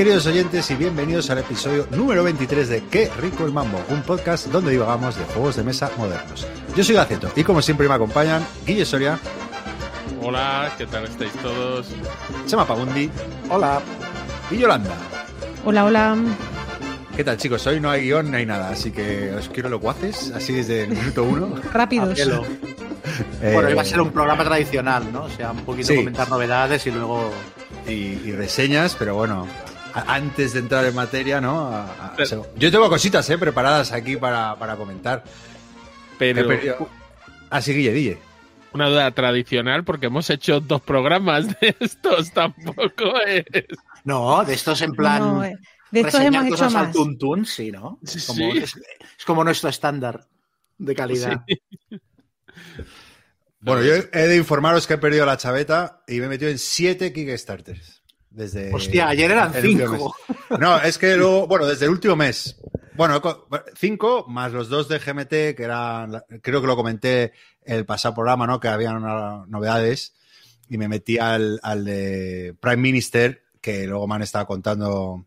queridos oyentes, y bienvenidos al episodio número 23 de Qué rico el mambo, un podcast donde divagamos de juegos de mesa modernos. Yo soy Gaceto y como siempre me acompañan Guille Soria. Hola, ¿qué tal estáis todos? Chema Pagundi. Hola. Y Yolanda. Hola, hola. ¿Qué tal, chicos? Hoy no hay guion, no hay nada, así que os quiero lo guaces, así desde el minuto uno. Rápidos. Eh, bueno, iba a ser un programa tradicional, ¿no? O sea, un poquito comentar novedades y luego. Y, reseñas, pero bueno, antes de entrar en materia, ¿no? yo tengo cositas ¿eh? preparadas aquí para, comentar. Pero. Así, Guille, Guille. Una duda tradicional, porque hemos hecho dos programas de estos, tampoco es. No, de estos en plan. Eh, de estos hemos hecho más. tuntún, sí, ¿no? Es, como nuestro estándar de calidad. Bueno, yo he de informaros que he perdido la chaveta y me he metido en siete Kickstarters. Desde Hostia, ayer eran cinco. No, es que luego, bueno, desde el último mes. Bueno, cinco más los dos de GMT, que eran, creo que lo comenté el pasado programa, ¿no? Que habían novedades. Y me metí al, al de Prime Minister, que luego me han estado contando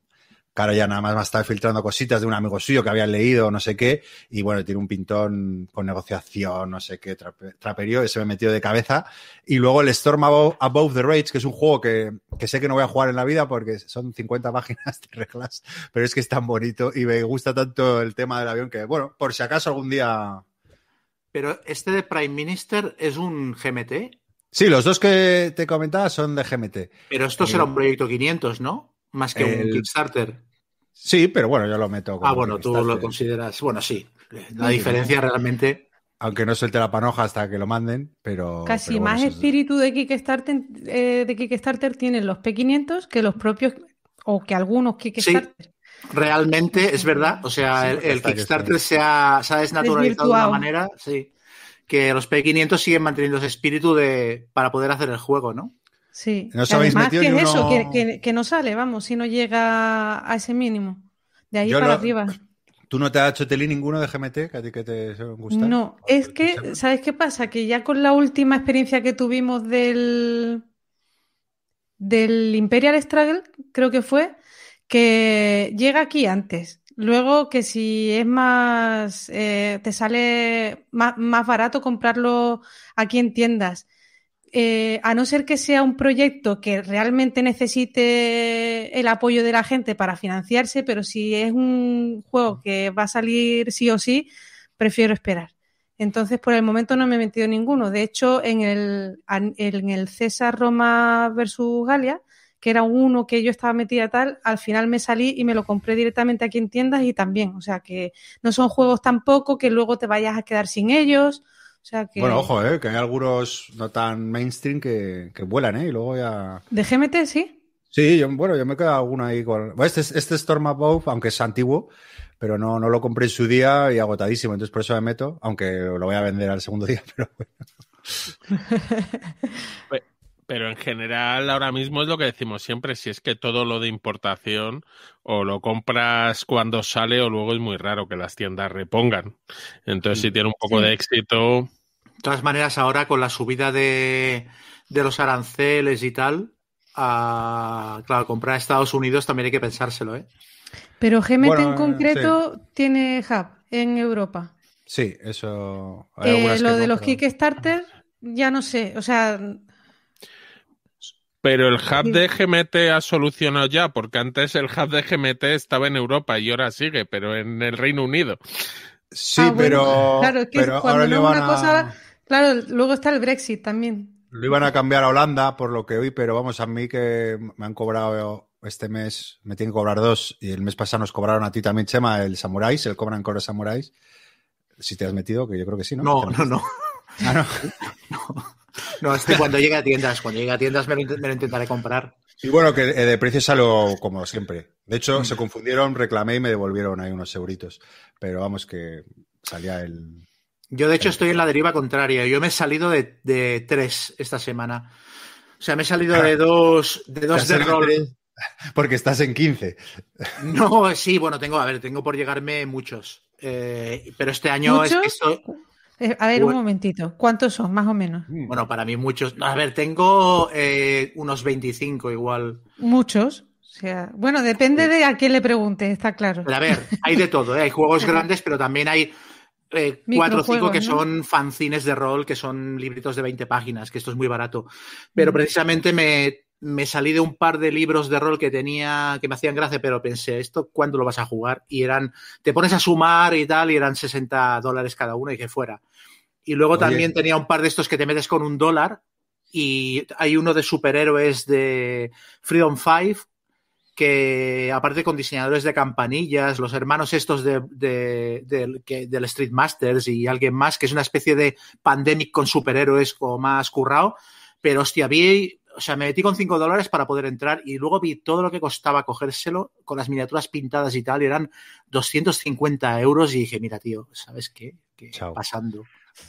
Claro, ya nada más me estaba filtrando cositas de un amigo suyo que había leído, no sé qué, y bueno, tiene un pintón con negociación, no sé qué, traperio, ese me metió de cabeza. Y luego el Storm Above, the Rage, que es un juego que, sé que no voy a jugar en la vida porque son 50 páginas de reglas, pero es que es tan bonito y me gusta tanto el tema del avión que, bueno, por si acaso algún día... Pero este de Prime Minister es un GMT. Sí, los dos que te comentaba son de GMT. Pero esto será un proyecto 500, ¿no? Más que un Kickstarter. Sí, pero bueno, yo lo meto. ah, bueno, tú lo consideras. Bueno, sí. La diferencia realmente. Aunque no suelte la panoja hasta que lo manden, pero. Casi más espíritu de Kickstarter, eh, de Kickstarter tienen los P500 que los propios. O que algunos Kickstarter. Sí, realmente es verdad. O sea, el, Kickstarter se ha, se ha desnaturalizado de una manera. Sí. Que los P500 siguen manteniendo ese espíritu de, para poder hacer el juego, ¿no? Sí, ¿No además que es eso, que, no sale, vamos, si no llega a ese mínimo. De ahí para arriba. ¿Tú no te has hecho tele ninguno de GMT que a ti que te gusta? No, es que, ¿sabes qué pasa? Que ya con la última experiencia que tuvimos del, del Imperial Struggle, creo que fue, que llega aquí antes. Luego que si es más, eh, te sale más, más, barato comprarlo aquí en tiendas. Eh, a no ser que sea un proyecto que realmente necesite el apoyo de la gente para financiarse, pero si es un juego que va a salir sí o sí, prefiero esperar. Entonces, por el momento no me he metido ninguno. De hecho, en el, en el César Roma versus Galia, que era uno que yo estaba metida tal, al final me salí y me lo compré directamente aquí en tiendas y también. O sea que no son juegos tampoco que luego te vayas a quedar sin ellos bueno, ojo, ¿eh? que hay algunos no tan mainstream que, vuelan, ¿eh? Y luego ya... ¿De GMT, sí? Sí, yo, bueno, yo me he quedado alguno ahí con... este, este Storm Above, aunque es antiguo, pero no, no lo compré en su día y agotadísimo, entonces por eso me meto, aunque lo voy a vender al segundo día, pero bueno. Pero en general ahora mismo es lo que decimos siempre, si es que todo lo de importación o lo compras cuando sale o luego es muy raro que las tiendas repongan. Entonces si tiene un poco de éxito... De todas maneras ahora con la subida de, los aranceles y tal, claro, comprar a Estados Unidos también hay que pensárselo, ¿eh? Pero GMT en concreto tiene hub en Europa. Sí, eso. Eh, lo de los Kickstarter, ya no sé. O sea, pero el hub de GMT ha solucionado ya, porque antes el hub de GMT estaba en Europa y ahora sigue, pero en el Reino Unido. Sí, ah, pero. Claro, que cuando no una cosa. Claro, luego está el Brexit también. Lo iban a cambiar a Holanda, por lo que oí, pero vamos, a mí que me han cobrado este mes, me tienen que cobrar dos, y el mes pasado nos cobraron a ti también, Chema, el Samuráis, el cobran los Samuráis. Si te has metido, que yo creo que sí, ¿no? No, no, no. Ah, no. no. No, es que cuando llegue a tiendas, cuando llegue a tiendas me lo, intentaré comprar. Y bueno, que eh, de precio salió como siempre. De hecho, mm. se confundieron, reclamé y me devolvieron ahí unos euritos. Pero vamos, que salía el. Yo, de hecho, estoy en la deriva contraria. Yo me he salido de, tres esta semana. O sea, me he salido de dos, de dos de rol. Porque estás en 15. No, sí, bueno, tengo, a ver, tengo por llegarme muchos. Eh, pero este año es que estoy, a ver, un momentito. ¿Cuántos son, más o menos? Mm. Bueno, para mí muchos. A ver, tengo eh, unos 25 igual. ¿Muchos? sea, bueno, depende de a quién le pregunte, está claro. a ver, hay de todo, ¿eh? hay juegos grandes, pero también hay eh, cuatro o cinco que son fanzines de rol, que son libritos de 20 páginas, que esto es muy barato. Pero mm. precisamente me, me, salí de un par de libros de rol que tenía, que me hacían gracia, pero pensé, ¿esto cuándo lo vas a jugar? Y eran, te pones a sumar y tal, y eran 60 dólares cada uno y que fuera. Y luego también tenía un par de estos que te metes con un dólar y hay uno de superhéroes de Freedom 5 que aparte con diseñadores de campanillas, los hermanos estos de, del Street Masters y alguien más, que es una especie de pandemic con superhéroes o más currado, pero hostia, vi, o sea, me metí con 5 dólares para poder entrar y luego vi todo lo que costaba cogérselo con las miniaturas pintadas y tal, y eran 250 euros y dije, mira, tío, ¿sabes qué? ¿Qué pasando?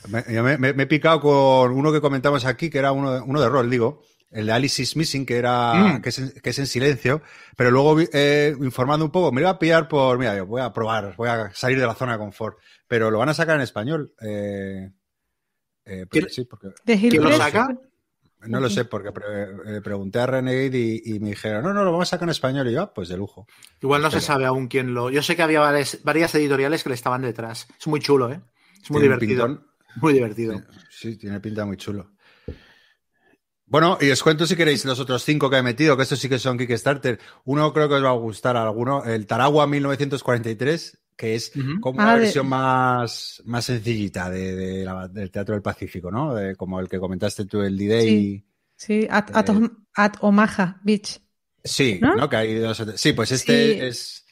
Me, he picado con uno que comentamos aquí, que era uno, uno de rol, digo, el de Alice is Missing, que era mm. que, es en, silencio, pero luego eh, informando un poco, me iba a pillar por, mira, voy a probar, voy a salir de la zona de confort, pero lo van a sacar en español. Eh, eh sí, porque, ¿Quién lo saca? No lo sé, porque eh, pregunté a Renegade y, me dijeron, no, no, lo vamos a sacar en español. Y yo, ah, pues de lujo. Igual no se sabe aún quién lo. Yo sé que había varias, editoriales que le estaban detrás. Es muy chulo, ¿eh? Es muy divertido. Muy divertido. Sí, tiene pinta muy chulo. Bueno, y os cuento si queréis los otros cinco que he metido, que estos sí que son Kickstarter. Uno creo que os va a gustar alguno, el Taragua 1943, que es como una ah, versión más, más sencillita de, del Teatro del Pacífico, ¿no? como el que comentaste tú, el D-Day. Sí, sí at, Omaha Beach. Sí, ¿no? Que hay sí, pues este es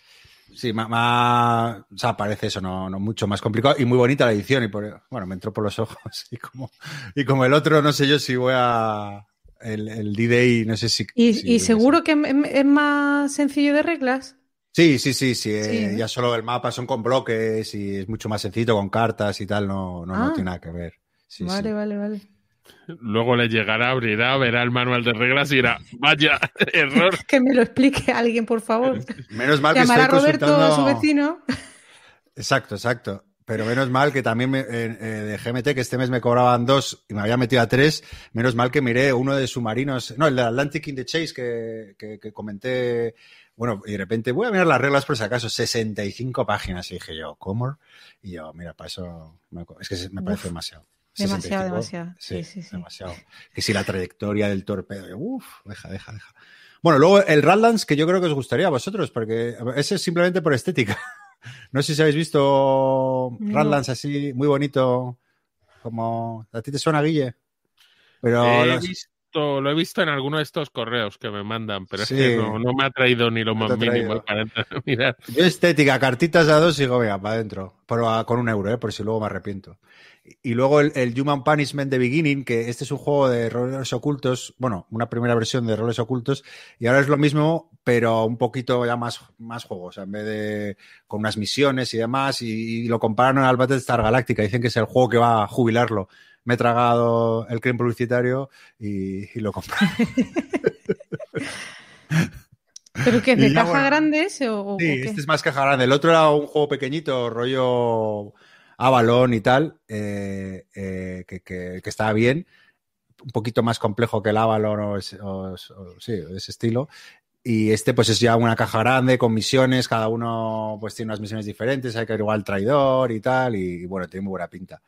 Sí, más, o sea, parece eso, no, no, mucho más complicado y muy bonita la edición y por, bueno, me entró por los ojos y como, y como el otro, no sé yo si voy a, el, el D-Day, no sé si... ¿Y, seguro que es más sencillo de reglas? Sí, sí, sí, sí, eh, ya solo el mapa son con bloques y es mucho más sencillo con cartas y tal, no, no, no ah. tiene nada que ver. vale, vale, vale. Luego le llegará, abrirá, verá el manual de reglas y dirá, vaya, error. Que me lo explique alguien, por favor. Menos mal que estoy a Roberto, a su vecino. Exacto, exacto. Pero menos mal que también eh, eh, de GMT, que este mes me cobraban dos y me había metido a tres, menos mal que miré uno de submarinos, no, el de Atlantic in the Chase que, que, comenté, bueno, y de repente voy a mirar las reglas por si acaso, 65 páginas, y dije yo, ¿cómo? Y yo, mira, para eso, es que me parece demasiado. Demasiado, demasiado. Sí, sí, sí, demasiado. Que si la trayectoria del torpedo, uff, deja, deja, deja. Bueno, luego el Radlands, que yo creo que os gustaría a vosotros, porque ese es simplemente por estética. No sé si habéis visto Radlands así, muy bonito, como... ¿A ti te suena, Guille? Pero he visto, lo he visto en alguno de estos correos que me mandan, pero es que no, me ha traído ni lo más mínimo para mirar. Yo estética, cartitas a dos y digo, venga, para adentro. Pero con un euro, ¿eh? por si luego me arrepiento. Y luego el, Human Punishment de Beginning, que este es un juego de roles ocultos, bueno, una primera versión de roles ocultos, y ahora es lo mismo, pero un poquito ya más, más juegos, en vez de con unas misiones y demás, y, lo comparan al Battlestar Galactica, dicen que es el juego que va a jubilarlo. Me he tragado el crimen publicitario y, lo compré. ¿Pero es de caja grande ese o, Sí, este es más caja grande. El otro era un juego pequeñito, rollo Avalon y tal, eh, eh, que, que, estaba bien, un poquito más complejo que el Avalon o, sí, ese estilo. Y este pues es ya una caja grande con misiones, cada uno pues tiene unas misiones diferentes, hay que igual al traidor y tal, y, bueno, tiene muy buena pinta.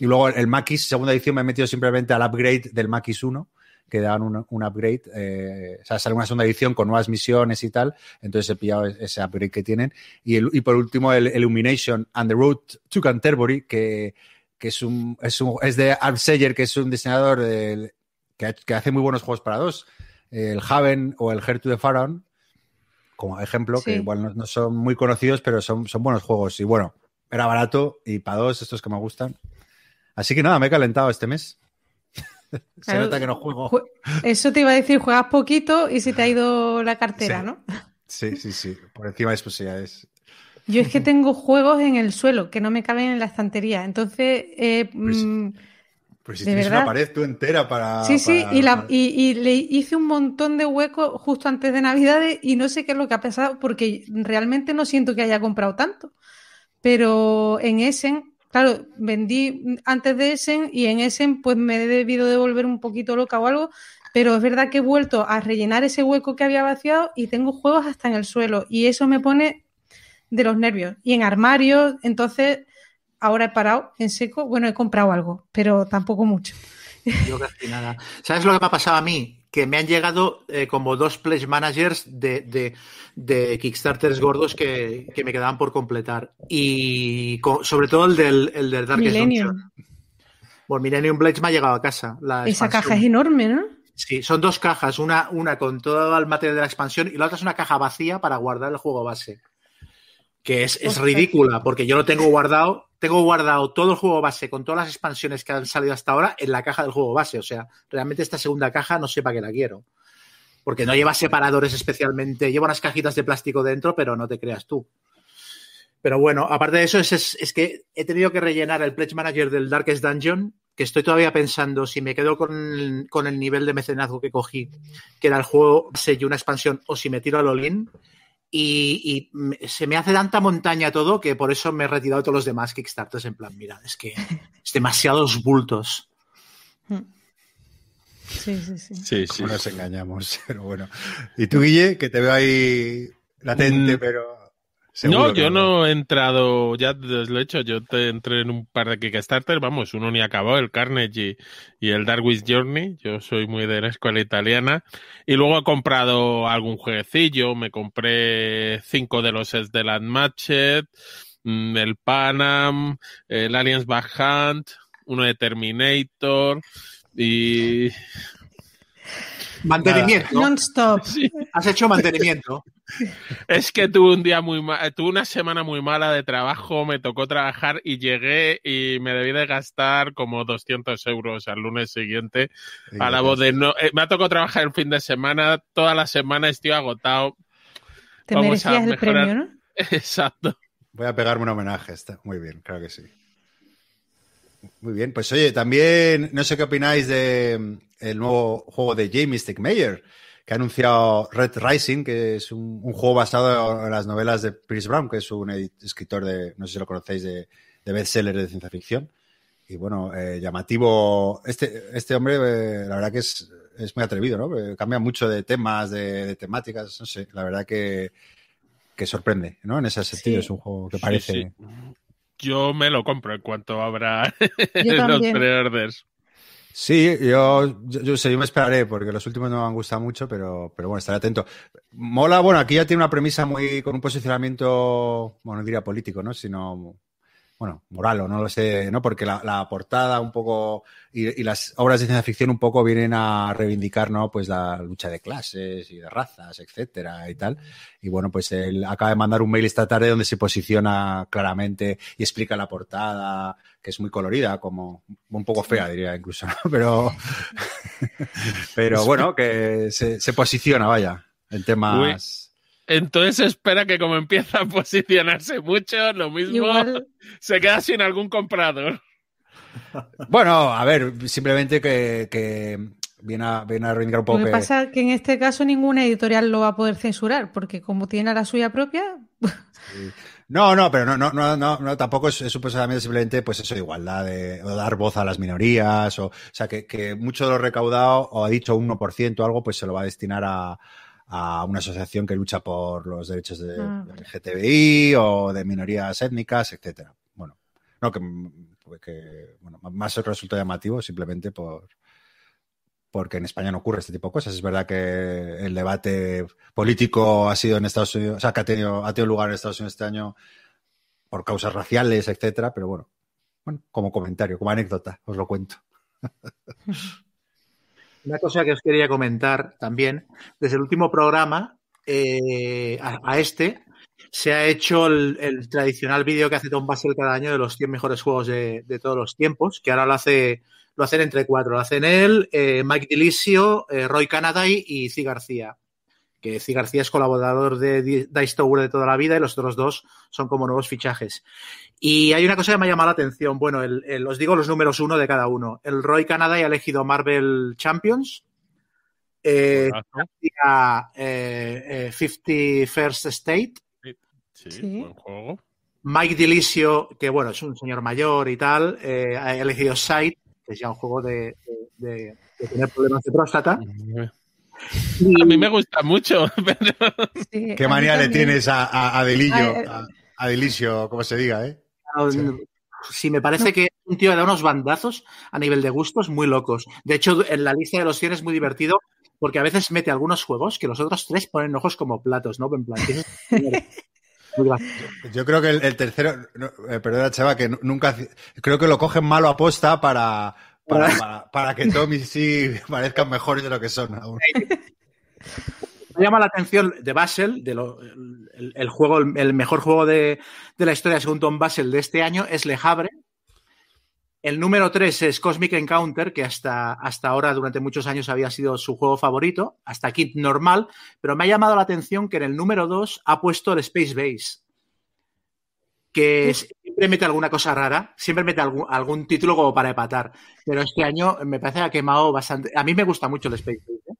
Y luego el Maquis, segunda edición, me he metido simplemente al upgrade del Maquis 1, que dan un, upgrade, eh, o sea, sale una segunda edición con nuevas misiones y tal, entonces he pillado ese upgrade que tienen. Y, el, y por último, el Illumination and the Road to Canterbury, que, que es, un, es, un, es de Art Sayer, que es un diseñador que, que, hace muy buenos juegos para dos, el Haven o el Heir to the Pharaoh, como ejemplo, que igual no, son muy conocidos, pero son, son buenos juegos. Y bueno, era barato y para dos, estos que me gustan. Así que nada, me he calentado este mes. Se nota que no juego. Eso te iba a decir, juegas poquito y se te ha ido la cartera, ¿no? Sí, sí, sí. Por encima de posibilidades. Yo es que tengo juegos en el suelo que no me caben en la estantería. Entonces. Eh, pues, mm, pues si tienes una pared tú entera para. Sí, sí, y, la, y, le hice un montón de huecos justo antes de Navidades y no sé qué es lo que ha pasado porque realmente no siento que haya comprado tanto. Pero en Essen Claro, vendí antes de Essen y en Essen pues me he debido de volver un poquito loca o algo, pero es verdad que he vuelto a rellenar ese hueco que había vaciado y tengo juegos hasta en el suelo y eso me pone de los nervios. Y en armario, entonces ahora he parado en seco. Bueno, he comprado algo, pero tampoco mucho. Yo casi nada. ¿Sabes lo que me ha pasado a mí? Que me han llegado eh, como dos pledge managers de, de, Kickstarters gordos que, me quedaban por completar. Y sobre todo el del, el del Darkest Millennium. Pues Millennium Pledge me ha llegado a casa. Esa caja es enorme, ¿no? Sí, son dos cajas, una, una con todo el material de la expansión y la otra es una caja vacía para guardar el juego base. Que es, es ridícula, porque yo lo tengo guardado tengo guardado todo el juego base con todas las expansiones que han salido hasta ahora en la caja del juego base. O sea, realmente esta segunda caja no sé para qué la quiero. Porque no lleva separadores especialmente, lleva unas cajitas de plástico dentro, pero no te creas tú. Pero bueno, aparte de eso, es, que he tenido que rellenar el Pledge Manager del Darkest Dungeon, que estoy todavía pensando si me quedo con, con el nivel de mecenazgo que cogí, que era el juego base y una expansión, o si me tiro al all y, se me hace tanta montaña todo que por eso me he retirado de todos los demás Kickstarters en plan, mira, es que es demasiados bultos. Sí, sí, sí. Sí, sí. Nos engañamos, pero bueno. Y tú, Guille, que te veo ahí latente, mm. pero no, yo no. he entrado, ya lo he hecho, yo te entré en un par de Kickstarter, vamos, uno ni acabó, el Carnage y, el Darwin's Journey, yo soy muy de la escuela italiana, y luego he comprado algún jueguecillo, me compré cinco de los sets de Landmatchet, mm, el Panam, el Aliens Back Hunt, uno de Terminator, y Mantenimiento. Non-stop. Has hecho mantenimiento. Es que tuve un día muy tuve una semana muy mala de trabajo, me tocó trabajar y llegué y me debí de gastar como 200 euros al lunes siguiente a la voz de no. Eh, me ha tocado trabajar el fin de semana, toda la semana estoy agotado. Te merecías el premio, ¿no? Exacto. Voy a pegarme un homenaje, está muy bien, claro que sí. Muy bien, pues oye, también no sé qué opináis de mm, el nuevo juego de Jamie Stickmeyer, que ha anunciado Red Rising, que es un, juego basado en las novelas de Chris Brown, que es un escritor de, no sé si lo conocéis, de, de bestsellers de ciencia ficción. Y bueno, eh, llamativo. Este, este hombre, eh, la verdad que es, es, muy atrevido, ¿no? Eh, cambia mucho de temas, de, temáticas, no sé, la verdad que, que sorprende, ¿no? En ese sentido es un juego que parece yo me lo compro en cuanto abra los pre-orders. Sí, yo, yo, sé, yo me esperaré porque los últimos no me han gustado mucho, pero, pero bueno, estaré atento. Mola, bueno, aquí ya tiene una premisa muy con un posicionamiento, bueno, no diría político, ¿no? Sino bueno, moral o no lo sé, ¿no? Porque la, portada un poco y, las obras de ciencia ficción un poco vienen a reivindicar, ¿no? Pues la lucha de clases y de razas, etcétera y tal. Y bueno, pues él acaba de mandar un mail esta tarde donde se posiciona claramente y explica la portada, que es muy colorida, como un poco fea, diría incluso, ¿no? Pero, pero bueno, que se, se posiciona, vaya, en temas... Entonces espera que como empieza a posicionarse mucho, lo mismo se queda sin algún comprador. Bueno, a ver, simplemente que, viene, a, viene a reivindicar un poco. Lo que, pasa es que en este caso ninguna editorial lo va a poder censurar, porque como tiene la suya propia. No, no, pero no, no, no, no, tampoco es, supuestamente simplemente, pues eso, igualdad de dar voz a las minorías, o, o sea, que, que mucho de lo recaudado, o ha dicho un 1% o algo, pues se lo va a destinar a, a una asociación que lucha por los derechos de, ah, LGTBI o de minorías étnicas, etcétera. Bueno, no que, que bueno, más resulta llamativo simplemente por porque en España no ocurre este tipo de cosas. Es verdad que el debate político ha sido en Estados Unidos, o sea, que ha tenido, ha tenido lugar en Estados Unidos este año por causas raciales, etcétera, pero bueno, bueno, como comentario, como anécdota, os lo cuento. Una cosa que os quería comentar también, desde el último programa eh, a, este, se ha hecho el, tradicional vídeo que hace Tom Basel cada año de los 100 mejores juegos de, todos los tiempos, que ahora lo hace lo hacen entre cuatro. Lo hacen él, eh, Mike Delicio, eh, Roy Canaday y Ci García. Que Ci García es colaborador de Dice Tower de toda la vida y los otros dos son como nuevos fichajes. Y hay una cosa que me ha llamado la atención. Bueno, os digo los números uno de cada uno. El Roy Canada ha elegido Marvel Champions. Eh, eh, 50 eh, First State. Sí, buen juego. Mike Delicio, que bueno, es un señor mayor y tal, eh, ha elegido Sight, es ya un juego de, tener problemas de próstata. A mí me gusta mucho. ¿Qué manía le tienes a, a, Delillo? A, Delicio, como se diga, ¿eh? Sí, me parece que un tío da unos bandazos a nivel de gustos muy locos. De hecho, en la lista de los 100 es muy divertido porque a veces mete algunos juegos que los otros tres ponen ojos como platos, ¿no? En plan, Yo creo que el, tercero, eh, perdona, Chava, que nunca. Creo que lo cogen malo a posta para, para, que Tommy sí parezcan mejores de lo que son. Me llama la atención de Basel, de el, juego, el mejor juego de, de, la historia según Tom Basel de este año es Le Havre, el número 3 es Cosmic Encounter, que hasta, hasta ahora durante muchos años había sido su juego favorito, hasta aquí normal, pero me ha llamado la atención que en el número 2 ha puesto el Space Base, que siempre mete alguna cosa rara, siempre mete algún, título como para empatar, pero este año me parece que ha quemado bastante. A mí me gusta mucho el Space Base, ¿eh?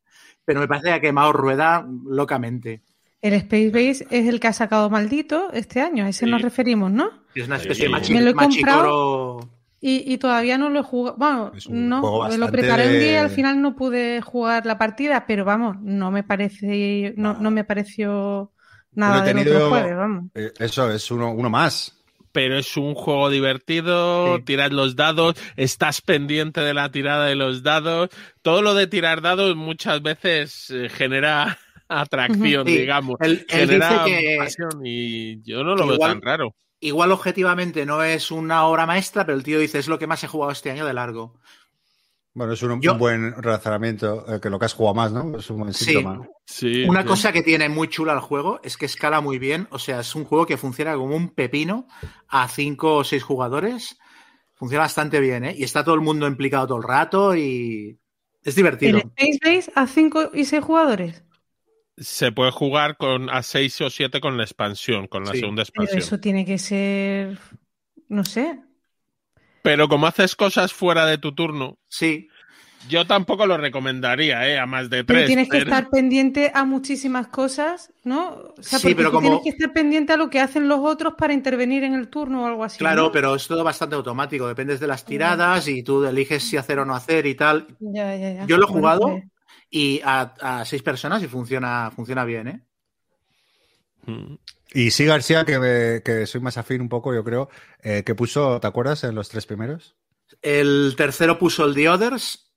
pero me parece que ha quemado rueda locamente. El Space Base es el que ha sacado maldito este año, a ese nos referimos, ¿no? Es una especie de machicoro y, todavía no lo he jugado. Bueno, no, lo preparé un día y al final no pude jugar la partida, pero vamos, no me parece, no, no me pareció nada de otro jueves, vamos. Eh, eso es uno, uno más. Pero es un juego divertido, tiras los dados, estás pendiente de la tirada de los dados. Todo lo de tirar dados muchas veces eh, genera atracción, digamos. genera pasión y yo no lo veo tan raro igual objetivamente no es una obra maestra, pero el tío dice es lo que más he jugado este año de largo. Bueno, es un, buen razonamiento, eh, que lo que has jugado más, ¿no? Es un buen síntoma. Sí, Una cosa que tiene muy chula el juego es que escala muy bien. O sea, es un juego que funciona como un pepino a cinco o seis jugadores. Funciona bastante bien, ¿eh? Y está todo el mundo implicado todo el rato y es divertido. ¿El Space a cinco y seis jugadores? se puede jugar con a 6 o 7 con la expansión, con la segunda expansión. Pero eso tiene que ser, no sé. Pero como haces cosas fuera de tu turno, sí. Yo tampoco lo recomendaría, ¿eh? A más de tres. Pero tienes que estar pendiente a muchísimas cosas, ¿no? O sea, sí, pero como... tienes que estar pendiente a lo que hacen los otros para intervenir en el turno o algo así. Claro, pero es todo bastante automático. Dependes de las tiradas y tú eliges si hacer o no hacer y tal. Ya, ya, ya. Yo lo he jugado pues y a, seis personas y funciona, funciona bien, ¿eh? Mm. Y sí, García, que, soy más afín un poco, yo creo, eh, que puso, ¿te acuerdas, en los tres primeros? El tercero puso el The Others,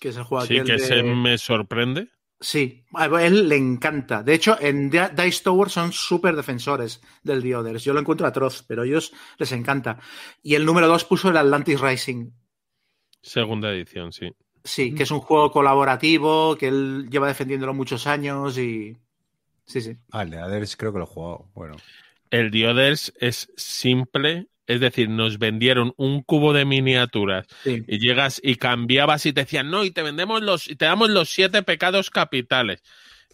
que es el juego Sí, que se me sorprende. Sí, a él le encanta. De hecho, en Dice Tower son súper defensores del The Others. Yo lo encuentro atroz, pero a ellos les encanta. Y el número dos puso el Atlantis Rising. Segunda edición, sí. Sí, que es un juego colaborativo, que él lleva defendiéndolo muchos años y. Sí, sí. Ah, el Others creo que lo he jugado. Bueno. El Others es simple, es decir, nos vendieron un cubo de miniaturas y llegas y cambiabas y te decían, no, y te vendemos los, y te damos los siete pecados capitales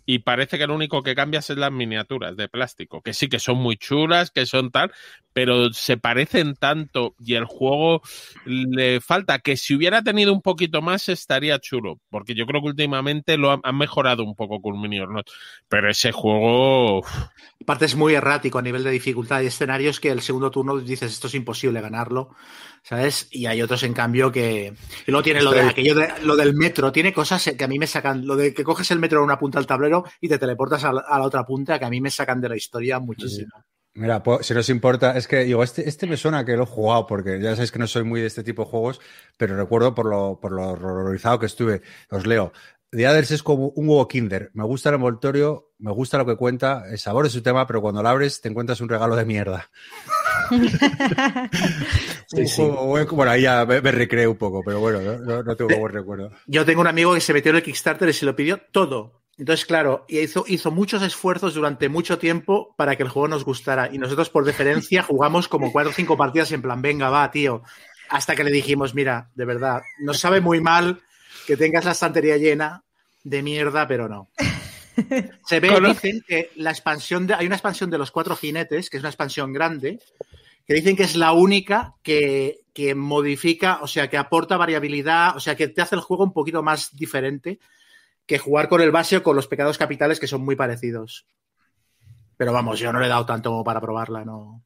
y parece que lo único que cambias es las miniaturas de plástico, que sí que son muy chulas, que son tal, pero se parecen tanto y el juego le falta que si hubiera tenido un poquito más estaría chulo, porque yo creo que últimamente lo han, mejorado un poco con Mini pero ese juego... Aparte es muy errático a nivel de dificultad y escenarios que el segundo turno dices esto es imposible ganarlo ¿sabes? Y hay otros, en cambio, que. Y luego tiene lo de aquello de, lo del metro, tiene cosas que a mí me sacan. Lo de que coges el metro en una punta del tablero y te teleportas a la, otra punta, que a mí me sacan de la historia muchísimo. Mira, si nos importa, es que digo, este, este me suena que lo he jugado, porque ya sabéis que no soy muy de este tipo de juegos, pero recuerdo por lo, por lo horrorizado que estuve. Os leo. The Others es como un huevo Kinder. Me gusta el envoltorio, me gusta lo que cuenta, el sabor es su tema, pero cuando lo abres te encuentras un regalo de mierda. Bueno, ahí ya me, recreé un poco, pero bueno, no, tengo buen recuerdo. Yo tengo un amigo que se metió en el Kickstarter y se lo pidió todo. Entonces, claro, hizo, hizo muchos esfuerzos durante mucho tiempo para que el juego nos gustara. Y nosotros, por deferencia, jugamos como cuatro o cinco partidas en plan, venga, va, tío. Hasta que le dijimos, mira, de verdad, nos sabe muy mal que tengas la estantería llena de mierda, pero no. Se ve, dicen que la expansión de, hay una expansión de los cuatro jinetes, que es una expansión grande, que dicen que es la única que, modifica, o sea, que aporta variabilidad, o sea, que te hace el juego un poquito más diferente que jugar con el base o con los pecados capitales que son muy parecidos. Pero vamos, yo no le he dado tanto para probarla, no.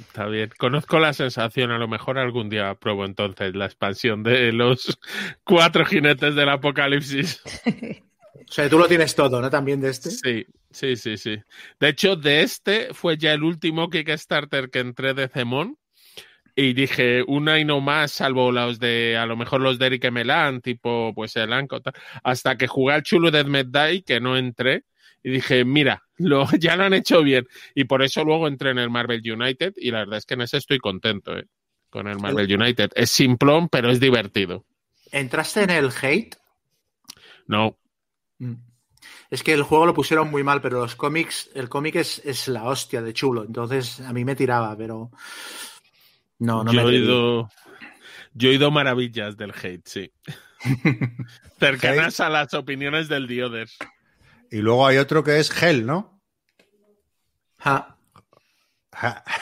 Está bien. Conozco la sensación, a lo mejor algún día pruebo entonces la expansión de los cuatro jinetes del apocalipsis. O sea, tú lo tienes todo, ¿no? También de este. Sí, sí, sí, sí. De hecho, de este fue ya el último Kickstarter que entré de Zemón. Y dije, una y no más, salvo los de, a lo mejor los de Eric Melan, tipo, pues el Anco, hasta que jugué al chulo de Medday, que no entré, y dije, mira, lo, ya lo han hecho bien. Y por eso luego entré en el Marvel United, y la verdad es que en ese estoy contento, ¿eh? Con el Marvel United. Es simplón, pero es divertido. ¿Entraste en el hate? No. Mm. Es que el juego lo pusieron muy mal, pero los cómics, el cómic es, es la hostia de chulo, entonces a mí me tiraba, pero no, no yo me he oído, Yo he oído maravillas del hate, sí. Cercanas a las opiniones del Dioders. Y luego hay otro que es Hell, ¿no? Ja. Ja.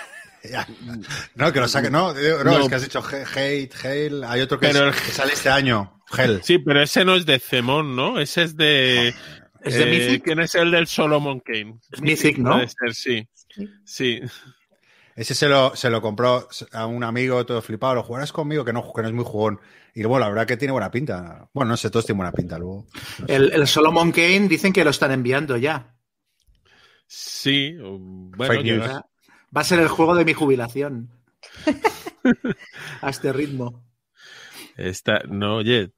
No, que lo saque, no, no, no, es que has dicho hate, hell, hay otro que, es, el... que sale este año, Hell. Sí, pero ese no es de Zemon, ¿no? Ese es de... ¿Es de eh, Mythic? ¿Quién es el del Solomon Kane? Es Mythic, ¿no? Puede ser, sí. Sí. Ese se lo, se lo compró a un amigo todo flipado, lo jugarás conmigo, que no, que no es muy jugón. Y luego la verdad que tiene buena pinta. Bueno, no sé, todos tienen buena pinta luego. El, el Solomon Kane dicen que lo están enviando ya. Sí, bueno, yo... va a ser el juego de mi jubilación. a este ritmo. Esta, no, oye,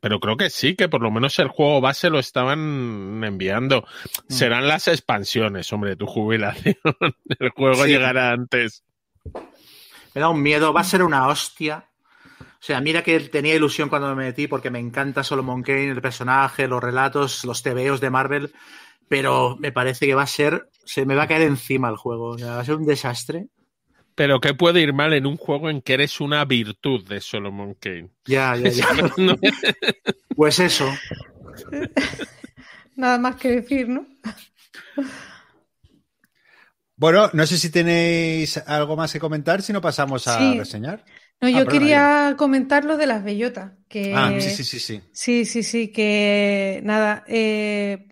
pero creo que sí, que por lo menos el juego base lo estaban enviando. Mm. Serán las expansiones, hombre, tu jubilación. El juego sí. llegará antes. Me da un miedo, va a ser una hostia. O sea, mira que tenía ilusión cuando me metí porque me encanta Solomon Kane, el personaje, los relatos, los tebeos de Marvel, pero me parece que va a ser, se me va a caer encima el juego, o sea, va a ser un desastre. Pero ¿qué puede ir mal en un juego en que eres una virtud de Solomon Kane? Ya, ya, ya. pues eso. Nada más que decir, ¿no? Bueno, no sé si tenéis algo más que comentar, si no pasamos a sí. reseñar. No, yo ah, quería comentar lo de las bellotas. Que... Ah, sí, sí, sí, sí. Sí, sí, sí, que nada, eh,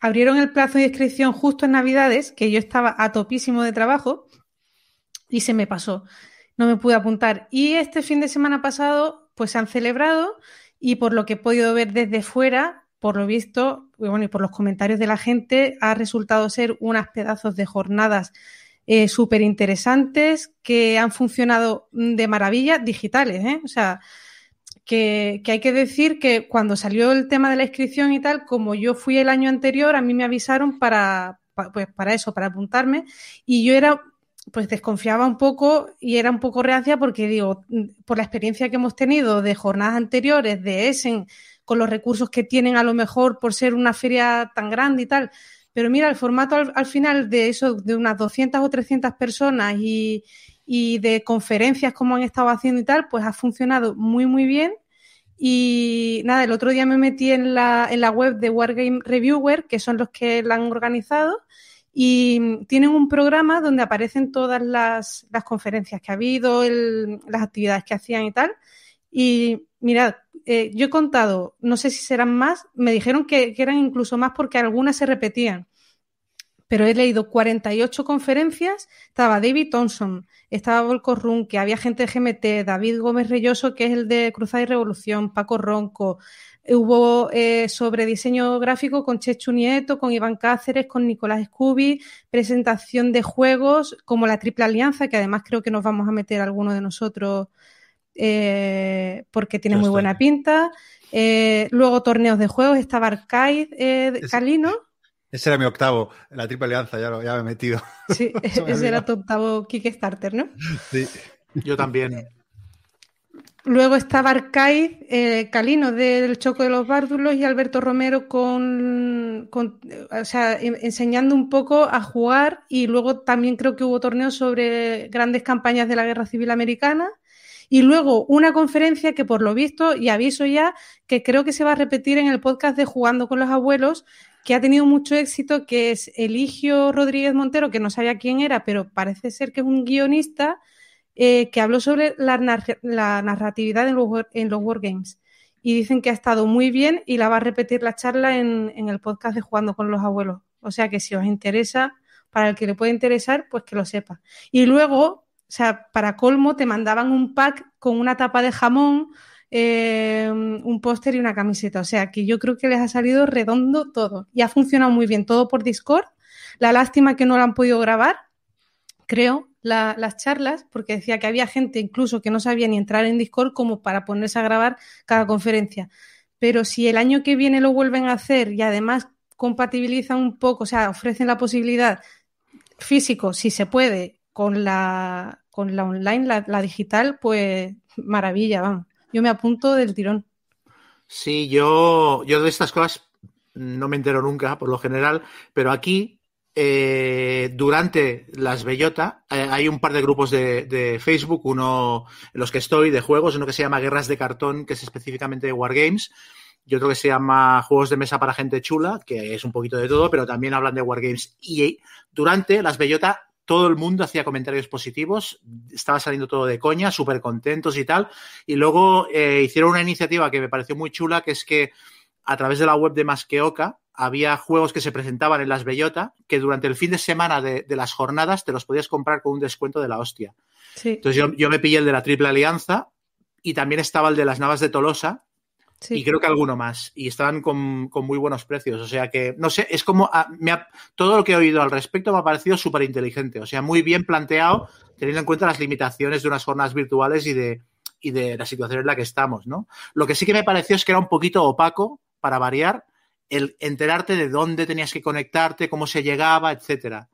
abrieron el plazo de inscripción justo en Navidades, que yo estaba a topísimo de trabajo y se me pasó. No me pude apuntar. Y este fin de semana pasado, pues se han celebrado y por lo que he podido ver desde fuera, por lo visto, bueno, y por los comentarios de la gente, ha resultado ser unas pedazos de jornadas eh, súper interesantes que han funcionado de maravilla digitales, ¿eh? O sea, que, hay que decir que cuando salió el tema de la inscripción y tal, como yo fui el año anterior, a mí me avisaron pues para eso, para apuntarme, y yo era pues desconfiaba un poco y era un poco reacia porque digo, por la experiencia que hemos tenido de jornadas anteriores de Essen, con los recursos que tienen a lo mejor por ser una feria tan grande y tal, pero mira, el formato al, al final de eso, de unas 200 o 300 personas y, y de conferencias como han estado haciendo y tal, pues ha funcionado muy, muy bien. Y nada, el otro día me metí en la, en la web de Wargame Reviewer, que son los que la han organizado, y tienen un programa donde aparecen todas las, las conferencias que ha habido, el, las actividades que hacían y tal. Y mirad, eh, yo he contado, no sé si serán más, me dijeron que, eran incluso más porque algunas se repetían. Pero he leído 48 conferencias, estaba David Thompson, estaba Volko que había gente de GMT, David Gómez Reyoso, que es el de Cruzada y Revolución, Paco Ronco, Hubo eh, sobre diseño gráfico con Chechu Nieto, con Iván Cáceres, con Nicolás Scooby, presentación de juegos como la Triple Alianza, que además creo que nos vamos a meter alguno de nosotros eh, porque tiene muy buena pinta. Eh, luego torneos de juegos, estaba Arcade eh, Calino. Ese era mi octavo, la Triple Alianza, ya, lo, ya me he metido. Sí, ese era tu octavo Kickstarter, ¿no? Sí. Yo también. Luego estaba Arcaiz, eh, Calino del Choco de los Bárdulos y Alberto Romero con, con o sea, enseñando un poco a jugar y luego también creo que hubo torneos sobre grandes campañas de la Guerra Civil Americana. Y luego una conferencia que por lo visto, y aviso ya, que creo que se va a repetir en el podcast de Jugando con los Abuelos, que ha tenido mucho éxito, que es Eligio Rodríguez Montero, que no sabía quién era, pero parece ser que es un guionista eh, que habló sobre la, nar la narratividad en los, en los Wargames. Y dicen que ha estado muy bien y la va a repetir la charla en, el podcast de Jugando con los Abuelos. O sea que si os interesa, para el que le pueda interesar, pues que lo sepa. Y luego sea, para colmo te mandaban un pack con una tapa de jamón, eh, un póster y una camiseta. O sea, que yo creo que les ha salido redondo todo y ha funcionado muy bien todo por Discord. La lástima que no lo han podido grabar, creo, las charlas, porque decía que había gente incluso que no sabía ni entrar en Discord como para ponerse a grabar cada conferencia. Pero si el año que viene lo vuelven a hacer y además compatibilizan un poco, o sea, ofrecen la posibilidad físico, si se puede, con la, con la online, la, digital, pues maravilla, vamos. Yo me apunto del tirón. Sí, yo, yo de estas cosas no me entero nunca, por lo general, pero aquí eh, durante las Bellota eh, hay un par de grupos de, Facebook, uno en los que estoy de juegos, uno que se llama Guerras de Cartón, que es específicamente de Wargames, y otro que se llama Juegos de Mesa para Gente Chula, que es un poquito de todo, pero también hablan de Wargames. Y durante las Bellota todo el mundo hacía comentarios positivos, estaba saliendo todo de coña, súper contentos y tal. Y luego eh, hicieron una iniciativa que me pareció muy chula, que es que a través de la web de Masqueoka había juegos que se presentaban en las Bellota que durante el fin de semana de, las jornadas te los podías comprar con un descuento de la hostia. Entonces yo, yo, me pillé el de la Triple Alianza y también estaba el de las Navas de Tolosa y creo que alguno más. Y estaban con, muy buenos precios. O sea que, no sé, es como. Ah, todo lo que he oído al respecto me ha parecido súper inteligente. O sea, muy bien planteado, teniendo en cuenta las limitaciones de unas jornadas virtuales y de, y de la situación en la que estamos, ¿no? Lo que sí que me pareció es que era un poquito opaco, para variar, el enterarte de dónde tenías que conectarte, cómo se llegaba, etcétera.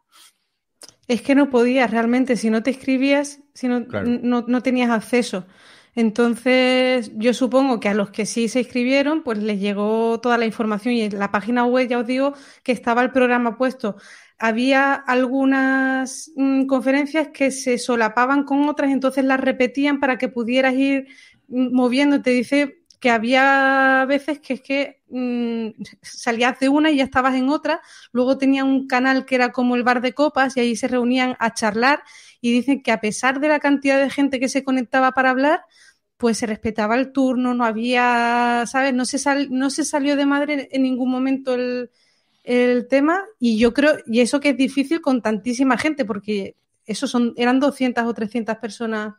Es que no podías realmente, si no te escribías, si no, no, tenías acceso. Entonces, yo supongo que a los que sí se inscribieron, pues les llegó toda la información y en la página web ya os digo que estaba el programa puesto. Había algunas mm, conferencias que se solapaban con otras, entonces las repetían para que pudieras ir mm, moviéndote. Dice que había veces que es que mmm, salías de una y ya estabas en otra, luego tenía un canal que era como el bar de copas y ahí se reunían a charlar y dicen que a pesar de la cantidad de gente que se conectaba para hablar, pues se respetaba el turno, no había, ¿sabes? No se, sal, no se salió de madre en ningún momento el, el tema y yo creo, y eso que es difícil con tantísima gente, porque eso son, eran 200 o 300 personas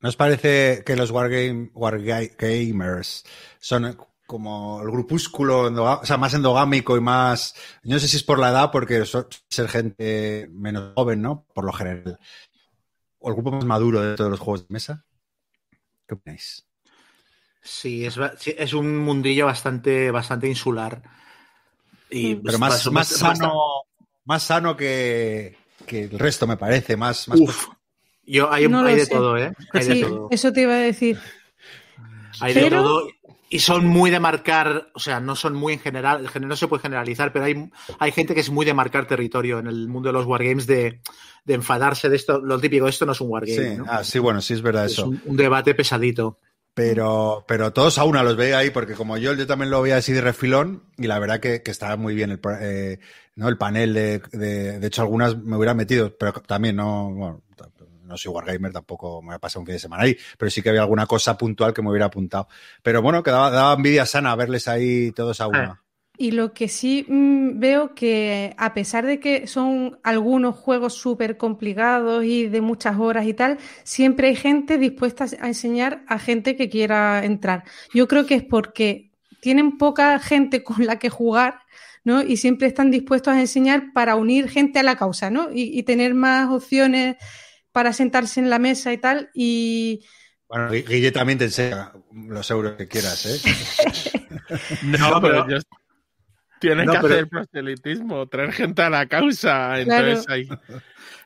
¿Nos parece que los wargame, wargamers son como el grupúsculo, o sea, más endogámico y más, no sé si es por la edad, porque ser gente menos joven, ¿no? Por lo general. O el grupo más maduro de todos los juegos de mesa. ¿Qué opináis? Sí, es, un mundillo bastante, bastante insular. Y Pero más, más, sano, más sano que, el resto, me parece. Más, más yo, hay, de todo, ¿eh? Hay de todo. Eso te iba a decir. Hay de todo. Y son muy de marcar, o sea, no son muy en general, el género no se puede generalizar, pero hay, hay gente que es muy de marcar territorio en el mundo de los wargames, de, de enfadarse de esto. Lo típico, esto no es un wargame. Sí, ah, sí bueno, sí es verdad eso. Un, un, debate pesadito. Pero, pero todos a una los veía ahí, porque como yo, yo también lo veía así de refilón, y la verdad que, que estaba muy bien el, eh, ¿no? el panel de, de, de, hecho, algunas me hubiera metido, pero también no, bueno, no soy Wargamer, tampoco me ha pasado un fin de semana ahí, pero sí que había alguna cosa puntual que me hubiera apuntado. Pero bueno, que daba, envidia sana verles ahí todos a ah. una. Y lo que sí mm, veo que a pesar de que son algunos juegos súper complicados y de muchas horas y tal, siempre hay gente dispuesta a enseñar a gente que quiera entrar. Yo creo que es porque tienen poca gente con la que jugar, ¿no? Y siempre están dispuestos a enseñar para unir gente a la causa, ¿no? y tener más opciones para sentarse en la mesa y tal. Y. Bueno, Guille también te enseña los euros que quieras, ¿eh? no, pero ellos tienen que hacer proselitismo, traer gente a la causa. Entonces ahí.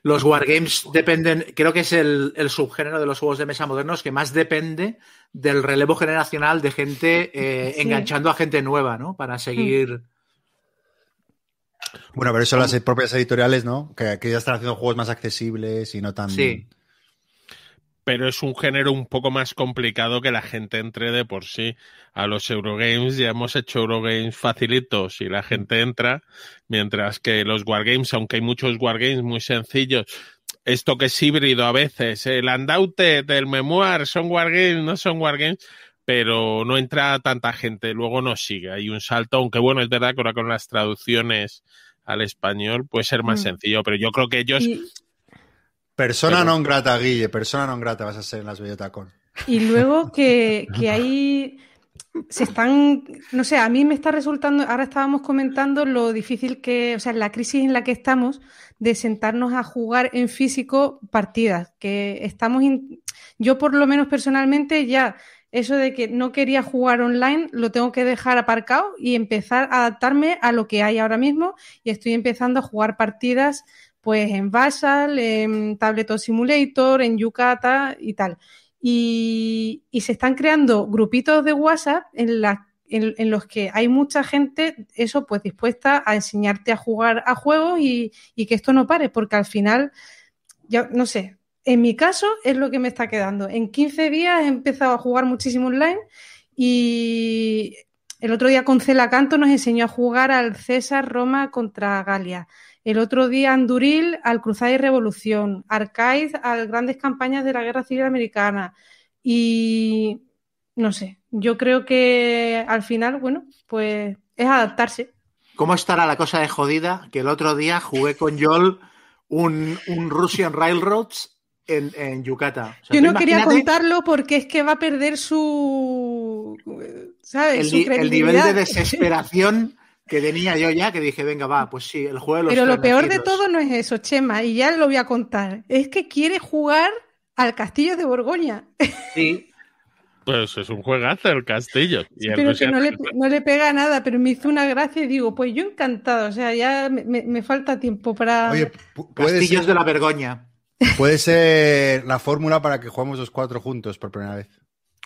Los wargames dependen, creo que es el, subgénero de los juegos de mesa modernos que más depende del relevo generacional de gente eh, enganchando a gente nueva, ¿no? Para seguir. Bueno, pero eso las propias editoriales, ¿no? Que, ya están haciendo juegos más accesibles y no tan. Sí. Pero es un género un poco más complicado que la gente entre de por sí. A los Eurogames ya hemos hecho Eurogames facilitos y la gente entra, mientras que los Wargames, aunque hay muchos Wargames muy sencillos, esto que es híbrido a veces, el Andaute del Memoir son Wargames, no son Wargames, pero no entra tanta gente, luego no sigue. Hay un salto, aunque bueno, es verdad que ahora con las traducciones al español puede ser más mm. sencillo, pero yo creo que ellos... Persona non grata, Guille, persona non grata vas a ser en las Bellotacón. Y luego que, que hay se están, no sé, a mí me está resultando, ahora estábamos comentando lo difícil que, o sea, la crisis en la que estamos de sentarnos a jugar en físico partidas, que estamos, yo por lo menos personalmente ya eso de que no quería jugar online lo tengo que dejar aparcado y empezar a adaptarme a lo que hay ahora mismo y estoy empezando a jugar partidas pues en Basal, en Tableto Simulator, en Yucata y tal. Y, se están creando grupitos de WhatsApp en, los que hay mucha gente, eso pues dispuesta a enseñarte a jugar a juegos y, y que esto no pare, porque al final, ya no sé, en mi caso es lo que me está quedando. En 15 días he empezado a jugar muchísimo online y el otro día con Cela Canto nos enseñó a jugar al César Roma contra Galia. El otro día Anduril al Cruzada y Revolución, Arcaiz al Grandes Campañas de la Guerra Civil Americana. Y no sé, yo creo que al final, bueno, pues es adaptarse. ¿Cómo estará la cosa de jodida? Que el otro día jugué con Yol un, Russian Railroads en, en Yucata. yo no quería contarlo porque es que va a perder su. ¿Sabes? El, el nivel de desesperación que tenía yo ya, que dije, venga, va, pues sí, el juego Pero lo peor de todo no es eso, Chema, y ya lo voy a contar. Es que quiere jugar al Castillo de Borgoña. Sí. Pues es un juegazo el castillo. pero que no le, pega nada, pero me hizo una gracia y digo, pues yo encantado, o sea, ya me, falta tiempo para... Oye, Castillos de la Vergoña. Puede ser la fórmula para que juguemos los cuatro juntos por primera vez.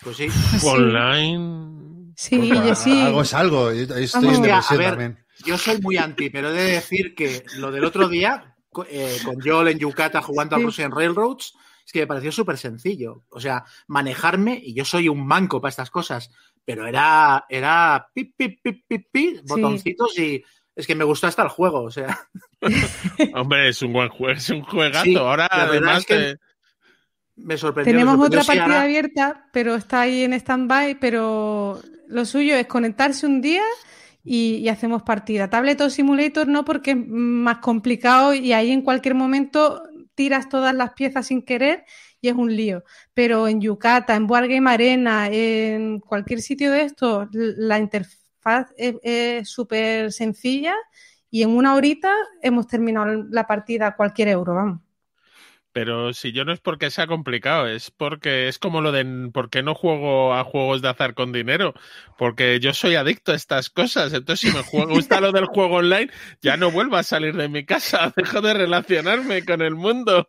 Pues sí. Online Sí, sí. Algo es algo. Yo, estoy yo soy muy anti, pero he de decir que lo del otro día, eh, con Joel en Yucata jugando a Russian Railroads, es que me pareció súper sencillo. O sea, manejarme, y yo soy un manco para estas cosas, pero era, era pip, pip, pip, pip, pip, botoncitos y es que me gustó hasta el juego, o sea. Hombre, es un buen juego, es un juegazo. Ahora, además que... Me sorprendió. Tenemos otra partida abierta, pero está ahí en stand-by, pero lo suyo es conectarse un día y, hacemos partida. Tablet o Simulator no porque es más complicado y ahí en cualquier momento tiras todas las piezas sin querer y es un lío. Pero en Yucata, en Wargame Arena, en cualquier sitio de esto, la interfaz es súper sencilla y en una horita hemos terminado la partida a cualquier euro, vamos. Pero si yo no es porque sea complicado, es porque es como lo de por qué no juego a juegos de azar con dinero, porque yo soy adicto a estas cosas, entonces si me gusta lo del juego online, ya no vuelvo a salir de mi casa, dejo de relacionarme con el mundo.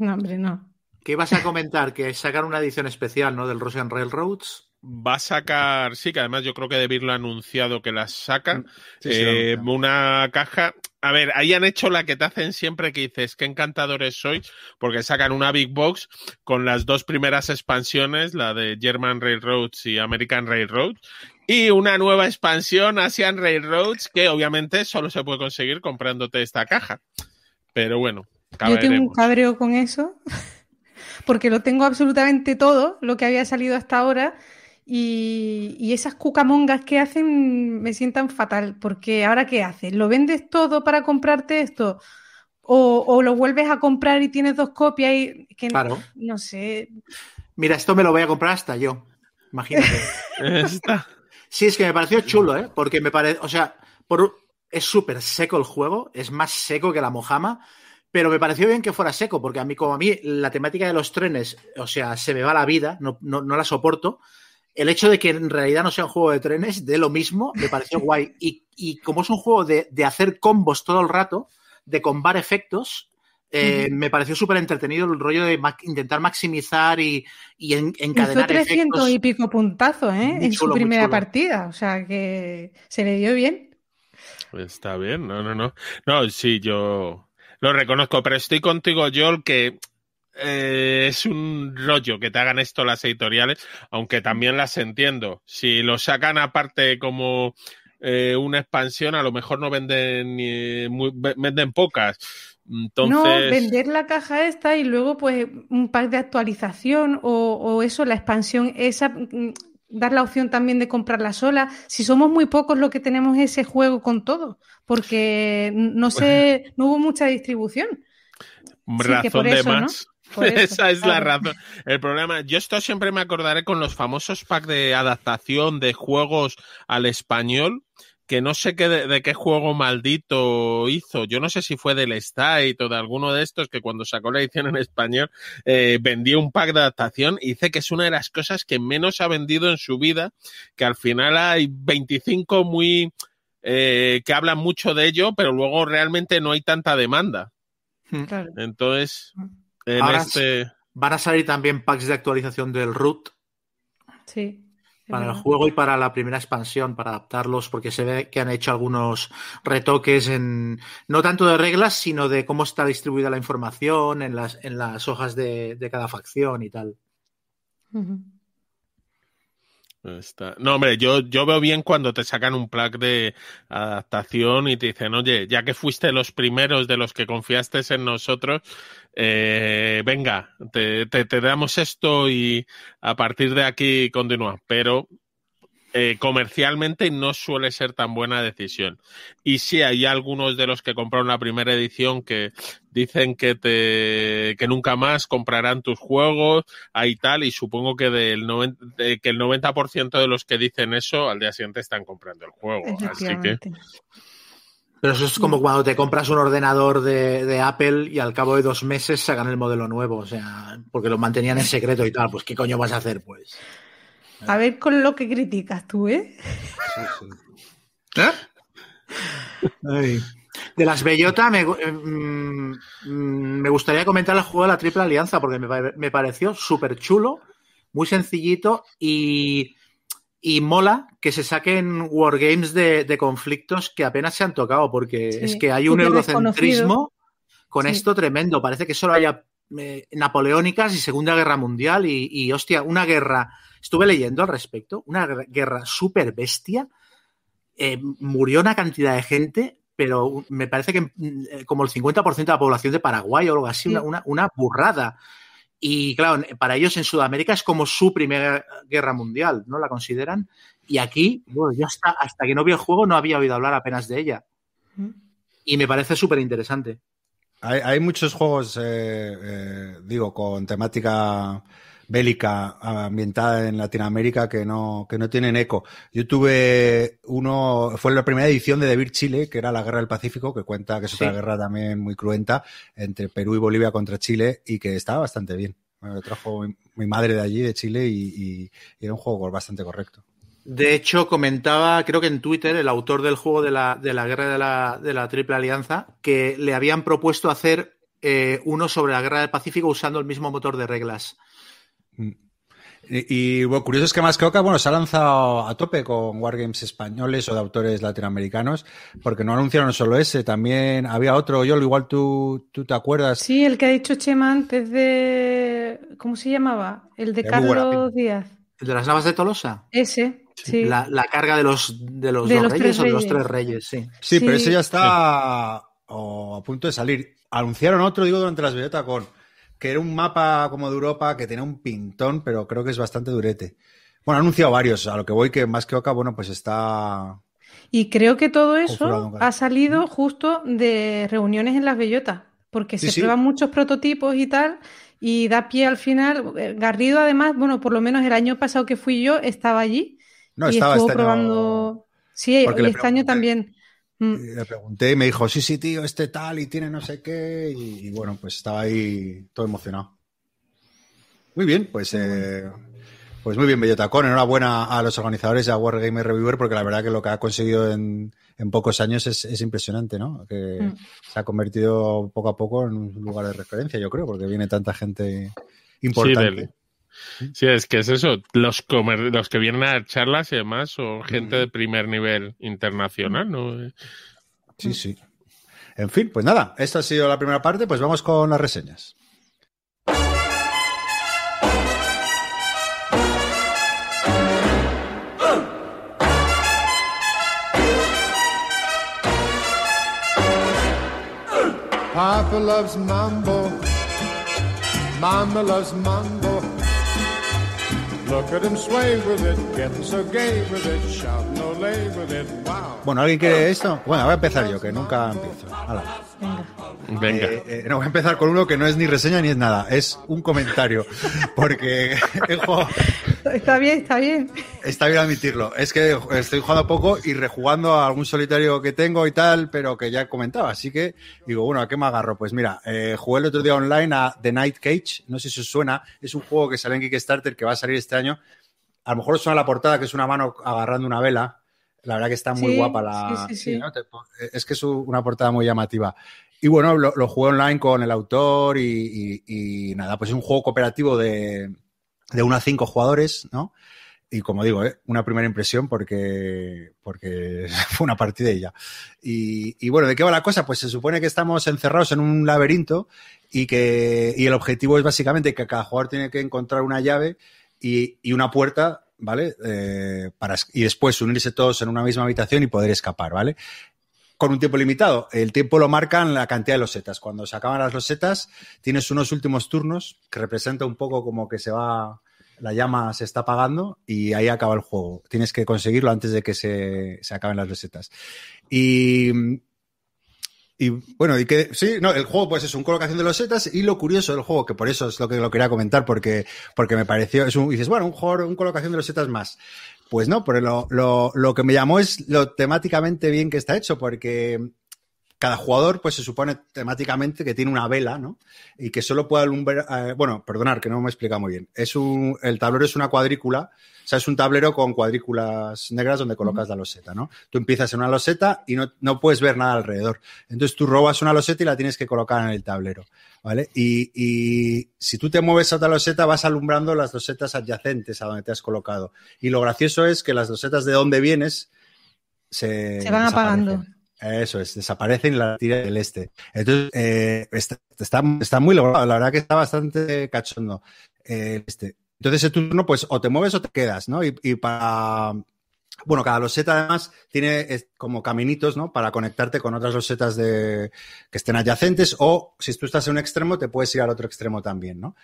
No, hombre, no. ¿Qué ibas a comentar? Que sacar una edición especial, ¿no? Del Russian Railroads va a sacar, sí, que además yo creo que Debir lo ha anunciado que las sacan, mm, eh, una caja. A ver, ahí han hecho la que te hacen siempre que dices, qué encantadores sois, porque sacan una Big Box con las dos primeras expansiones, la de German Railroads y American Railroads, y una nueva expansión, Asian Railroads, que obviamente solo se puede conseguir comprándote esta caja. Pero bueno. Yo tengo un cabreo con eso, porque lo tengo absolutamente todo, lo que había salido hasta ahora, y, esas cucamongas que hacen me sientan fatal, porque ahora ¿qué haces? ¿Lo vendes todo para comprarte esto? O, lo vuelves a comprar y tienes dos copias y que claro. no, sé. Mira, esto me lo voy a comprar hasta yo. Imagínate. sí, es que me pareció chulo, ¿eh? Porque me parece, o sea, por, es súper seco el juego, es más seco que la mojama, pero me pareció bien que fuera seco, porque a mí, como a mí, la temática de los trenes, o sea, se me va la vida, no, no, no la soporto el hecho de que en realidad no sea un juego de trenes, de lo mismo, me pareció guay. Y, como es un juego de, hacer combos todo el rato, de combar efectos, eh, me pareció súper entretenido el rollo de intentar maximizar y, y en, encadenar Hizo 300 y pico puntazos, ¿eh? en su primera partida. O sea que se le dio bien. Está bien, no, no, no. No, sí, yo lo reconozco, pero estoy contigo, Joel, que eh, es un rollo que te hagan esto las editoriales, aunque también las entiendo. Si lo sacan aparte como eh, una expansión, a lo mejor no venden ni venden pocas. Entonces... No, vender la caja esta y luego pues un pack de actualización o, o eso, la expansión esa, mm, dar la opción también de comprarla sola. Si somos muy pocos los que tenemos ese juego con todo, porque no sé, no hubo mucha distribución. razón de más. Esa es la razón. El problema, yo esto siempre me acordaré con los famosos packs de adaptación de juegos al español, que no sé qué de, qué juego maldito hizo. Yo no sé si fue del State o de alguno de estos que cuando sacó la edición en español eh, vendió un pack de adaptación y dice que es una de las cosas que menos ha vendido en su vida, que al final hay 25 muy eh, que hablan mucho de ello, pero luego realmente no hay tanta demanda. Entonces, en este... Van a salir también packs de actualización del root. Sí. Para el juego y para la primera expansión, para adaptarlos, porque se ve que han hecho algunos retoques en, no tanto de reglas, sino de cómo está distribuida la información en las, en las hojas de, cada facción y tal. No, hombre, yo, yo veo bien cuando te sacan un pack de adaptación y te dicen, oye, ya que fuiste los primeros de los que confiaste en nosotros, eh, venga, te, te, te, damos esto y a partir de aquí continúa. Pero eh, comercialmente no suele ser tan buena decisión. Y sí, hay algunos de los que compraron la primera edición que dicen que te que nunca más comprarán tus juegos, hay tal, y supongo que del que el 90% de los que dicen eso al día siguiente están comprando el juego. Así que. Pero eso es como cuando te compras un ordenador de, de, Apple y al cabo de dos meses sacan el modelo nuevo, o sea, porque lo mantenían en secreto y tal. Pues, ¿qué coño vas a hacer, pues? A ver con lo que criticas tú, ¿eh? ¿Eh? De las Bellota me, mm, me, gustaría comentar el juego de la Triple Alianza porque me, pareció súper chulo, muy sencillito y, mola que se saquen wargames de, de conflictos que apenas se han tocado porque es que hay un eurocentrismo con esto tremendo. Parece que solo haya eh, napoleónicas y Segunda Guerra Mundial y, y, hostia, una guerra Estuve leyendo al respecto, una guerra súper bestia. Eh, murió una cantidad de gente, pero me parece que mm, como el 50% de la población de Paraguay o algo así, una, burrada. Y claro, para ellos en Sudamérica es como su primera guerra mundial, ¿no? La consideran. Y aquí, bueno, yo hasta, hasta que no vi el juego no había oído hablar apenas de ella. Y me parece súper interesante. Hay, muchos juegos, eh, eh, digo, con temática bélica ambientada en Latinoamérica que no, que no tienen eco. Yo tuve uno, fue la primera edición de Debir Chile, que era la Guerra del Pacífico, que cuenta que es otra guerra también muy cruenta entre Perú y Bolivia contra Chile y que estaba bastante bien. Me lo trajo mi, madre de allí, de Chile, y, era un juego bastante correcto. De hecho, comentaba, creo que en Twitter, el autor del juego de la, de la guerra de la, de la Triple Alianza, que le habían propuesto hacer eh, uno sobre la guerra del Pacífico usando el mismo motor de reglas. Mm. Y, lo curioso es que más que Oca, bueno, se ha lanzado a tope con wargames españoles o de autores latinoamericanos, porque no anunciaron solo ese, también había otro, yo igual tú, tú te acuerdas. Sí, el que ha dicho Chema antes de, ¿cómo se llamaba? El de Carlos Díaz. ¿El de las Navas de Tolosa? Ese, sí. La, carga de los, de los dos reyes, o de los tres reyes, sí. Sí, pero ese ya está a punto de salir. Anunciaron otro, digo, durante las bellotas con que era un mapa como de Europa que tenía un pintón, pero creo que es bastante durete. Bueno, ha anunciado varios, a lo que voy que más que Oca, bueno, pues está... Y creo que todo eso ha salido justo de reuniones en las bellotas, porque se prueban muchos prototipos y tal, y da pie al final. Garrido, además, bueno, por lo menos el año pasado que fui yo, estaba allí. No, estaba estuvo este probando. Sí, y este año también. Mm. le pregunté y me dijo, sí, sí, tío, este tal y tiene no sé qué. Y, bueno, pues estaba ahí todo emocionado. Muy bien, pues, eh, pues muy bien, Bellotacón. Enhorabuena a los organizadores y a Wargamer Reviewer, porque la verdad que lo que ha conseguido en, pocos años es, impresionante, ¿no? Que mm. se ha convertido poco a poco en un lugar de referencia, yo creo, porque viene tanta gente importante. Sí, es que es eso. Los, los que vienen a charlas y demás son gente de primer nivel internacional, ¿no? Sí, sí. En fin, pues nada, esta ha sido la primera parte, pues vamos con las reseñas. Papa loves mambo. Mama loves mambo. Bueno, ¿alguien quiere esto? Bueno, voy a empezar yo, que nunca empiezo. Venga. Eh, eh, no, voy a empezar con uno que no es ni reseña ni es nada, es un comentario. Porque Está bien, está bien. Está bien admitirlo. Es que estoy jugando poco y rejugando a algún solitario que tengo y tal, pero que ya he comentado. Así que digo, bueno, ¿a qué me agarro? Pues mira, eh, jugué el otro día online a The Night Cage. No sé si os suena. Es un juego que sale en Kickstarter que va a salir este año. A lo mejor os suena la portada, que es una mano agarrando una vela. La verdad que está muy guapa la. es que es una portada muy llamativa. Y bueno, lo, jugué online con el autor y, nada, pues es un juego cooperativo de, de uno a cinco jugadores, ¿no? Y como digo, ¿eh? una primera impresión porque, porque fue una partida y ya. Y, bueno, ¿de qué va la cosa? Pues se supone que estamos encerrados en un laberinto y que y el objetivo es básicamente que cada jugador tiene que encontrar una llave y, y una puerta ¿vale? Eh, para, y después unirse todos en una misma habitación y poder escapar, ¿vale? Con un tiempo limitado. El tiempo lo marcan la cantidad de losetas. Cuando se acaban las losetas, tienes unos últimos turnos que representa un poco como que se va, la llama se está apagando y ahí acaba el juego. Tienes que conseguirlo antes de que se, se acaben las losetas. Y y bueno, y que sí, no, el juego pues es un colocación de los setas y lo curioso del juego, que por eso es lo que lo quería comentar, porque, porque me pareció, es un, dices, bueno, un juego, un colocación de los setas más. Pues no, pero lo, lo, lo que me llamó es lo temáticamente bien que está hecho, porque cada jugador, pues se supone temáticamente que tiene una vela, ¿no? Y que solo puede alumbrar, eh, bueno, perdonar, que no me explica muy bien. Es un, el tablero es una cuadrícula, o sea, es un tablero con cuadrículas negras donde colocas la loseta, ¿no? Tú empiezas en una loseta y no, no, puedes ver nada alrededor. Entonces tú robas una loseta y la tienes que colocar en el tablero, ¿vale? Y, y si tú te mueves a otra loseta, vas alumbrando las losetas adyacentes a donde te has colocado. Y lo gracioso es que las losetas de donde vienes se, se van apagando. Eso es, desaparecen en la tira del este. Entonces, eh, está, está, muy logrado, la verdad que está bastante cachondo. Eh, este. Entonces, ese turno, pues, o te mueves o te quedas, ¿no? Y, y para. Bueno, cada loseta además tiene como caminitos, ¿no? Para conectarte con otras losetas de, que estén adyacentes o si tú estás en un extremo te puedes ir al otro extremo también, ¿no?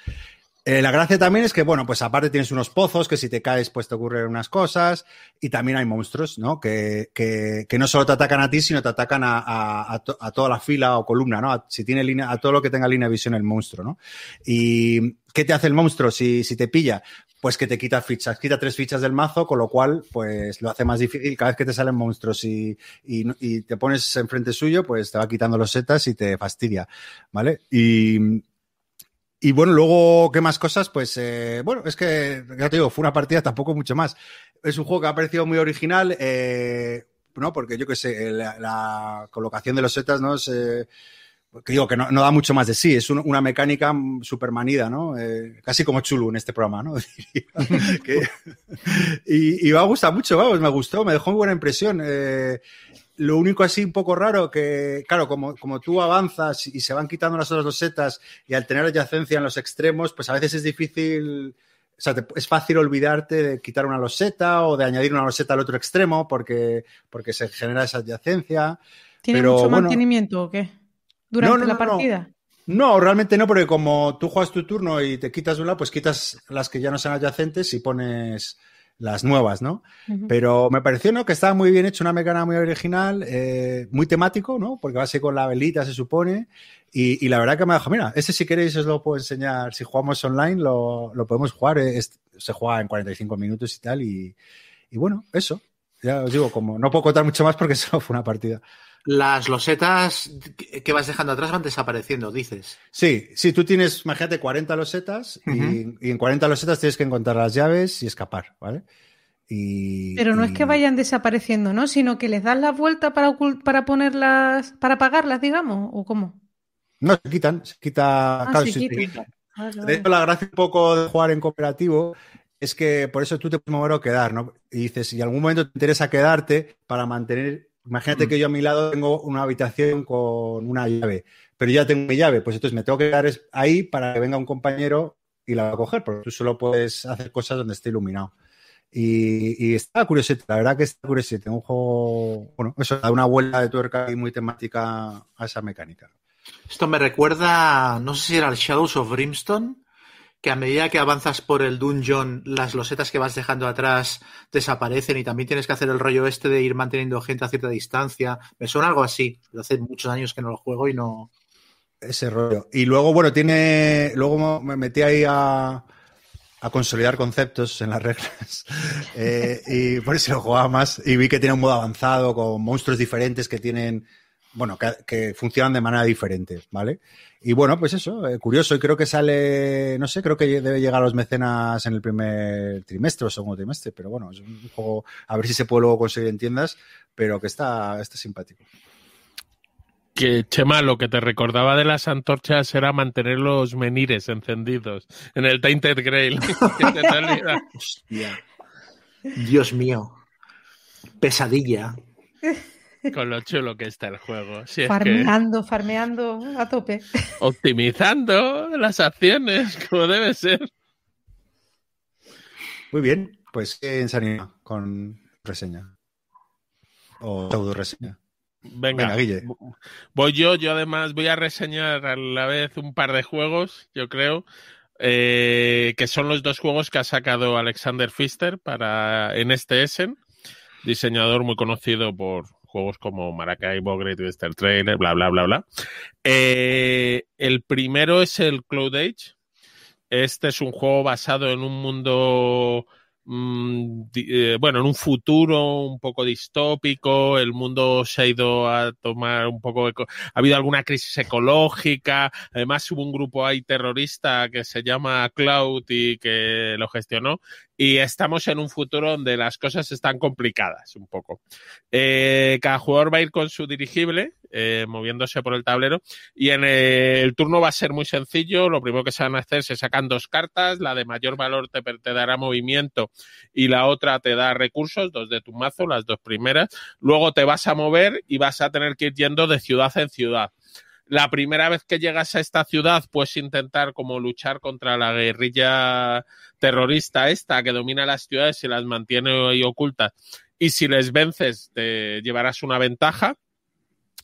Eh, la gracia también es que, bueno, pues aparte tienes unos pozos que si te caes, pues te ocurren unas cosas. Y también hay monstruos, ¿no? Que, que, que no solo te atacan a ti, sino te atacan a, a, a, toda la fila o columna, ¿no? si tiene línea, a todo lo que tenga línea de visión el monstruo, ¿no? Y ¿qué te hace el monstruo si, si te pilla? Pues que te quita fichas, quita tres fichas del mazo, con lo cual, pues lo hace más difícil. Cada vez que te salen monstruos y, y, y te pones enfrente suyo, pues te va quitando los setas y te fastidia, ¿vale? Y, y bueno, luego, ¿qué más cosas? Pues, eh, bueno, es que, ya te digo, fue una partida tampoco mucho más. Es un juego que ha parecido muy original, eh, ¿no? Porque yo qué sé, la, colocación de los setas, ¿no? Es, eh, digo que no, da mucho más de sí, es una mecánica súper manida, ¿no? Eh, casi como Chulu en este programa, ¿no? y, y, me ha gustado mucho, vamos, me gustó, me dejó muy buena impresión. Lo único así un poco raro que, claro, como, como tú avanzas y se van quitando las otras dos setas y al tener adyacencia en los extremos, pues a veces es difícil, o sea, te, es fácil olvidarte de quitar una loseta o de añadir una loseta al otro extremo porque, porque se genera esa adyacencia. ¿Tiene mucho mantenimiento o qué? ¿Durante la partida? No, realmente no, porque como tú juegas tu turno y te quitas una, pues quitas las que ya no sean adyacentes y pones las nuevas, ¿no? Pero me pareció, ¿no? Que estaba muy bien hecho, una mecánica muy original, eh, muy temático, ¿no? Porque va a ser con la velita, se supone. Y, la verdad que me dijo, mira, ese si queréis os lo puedo enseñar, si jugamos online lo, lo podemos jugar, se juega en 45 minutos y tal, y, y bueno, eso. Ya os digo, como no puedo contar mucho más porque solo fue una partida. Las losetas que vas dejando atrás van desapareciendo, dices. Sí, sí, tú tienes, imagínate, 40 losetas y, en 40 losetas tienes que encontrar las llaves y escapar, ¿vale? Y, Pero no es que vayan desapareciendo, ¿no? Sino que les das la vuelta para, para ponerlas, para apagarlas, digamos, ¿o cómo? No, se quitan, se quita. Ah, se quitan. De hecho, la gracia un poco de jugar en cooperativo es que por eso tú te puedes mover o quedar, ¿no? Y dices, si en algún momento te interesa quedarte para mantener Imagínate mm. que yo a mi lado tengo una habitación con una llave, pero ya tengo mi llave, pues entonces me tengo que quedar ahí para que venga un compañero y la va a coger, porque tú solo puedes hacer cosas donde esté iluminado. Y, está curioso, la verdad que está curioso. Un juego, bueno, eso da una vuelta de tuerca y muy temática a esa mecánica. Esto me recuerda, no sé si era el Shadows of Brimstone, que a medida que avanzas por el dungeon, las losetas que vas dejando atrás desaparecen y también tienes que hacer el rollo este de ir manteniendo gente a cierta distancia. Me suena algo así. Hace muchos años que no lo juego y no. Ese rollo. Y luego, bueno, tiene. Luego me metí ahí a, consolidar conceptos en las reglas. Eh, y por eso lo jugaba más. Y vi que tiene un modo avanzado con monstruos diferentes que tienen bueno, que, funcionan de manera diferente, ¿vale? Y bueno, pues eso, eh, curioso, y creo que sale, no sé, creo que debe llegar a los mecenas en el primer trimestre o segundo trimestre, pero bueno, es un juego, a ver si se puede luego conseguir en tiendas, pero que está, está simpático. Que Chema, lo que te recordaba de las antorchas era mantener los menires encendidos en el Tainted Grail. Hostia. Dios mío. Pesadilla. Con lo chulo que está el juego. farmeando, farmeando a tope. Optimizando las acciones, como debe ser. Muy bien, pues ¿quién se con reseña? O pseudo reseña. Venga, Guille. Voy yo, yo además voy a reseñar a la vez un par de juegos, yo creo, eh, que son los dos juegos que ha sacado Alexander Pfister para en este Essen, diseñador muy conocido por juegos como Maracaibo, Great Western Trailer, bla, bla, bla, bla. Eh, el primero es el Cloud Age. Este es un juego basado en un mundo Mm, eh, bueno, en un futuro un poco distópico, el mundo se ha ido a tomar un poco, ha habido alguna crisis ecológica, además hubo un grupo ahí terrorista que se llama Cloud y que lo gestionó, y estamos en un futuro donde las cosas están complicadas un poco. Eh, cada jugador va a ir con su dirigible, eh, moviéndose por el tablero, y en el turno va a ser muy sencillo. Lo primero que se van a hacer se sacan dos cartas, la de mayor valor te, te dará movimiento y la otra te da recursos, dos de tu mazo, las dos primeras. Luego te vas a mover y vas a tener que ir yendo de ciudad en ciudad la primera vez que llegas a esta ciudad puedes intentar como luchar contra la guerrilla terrorista esta que domina las ciudades y las mantiene ahí ocultas. Y si les vences, te llevarás una ventaja.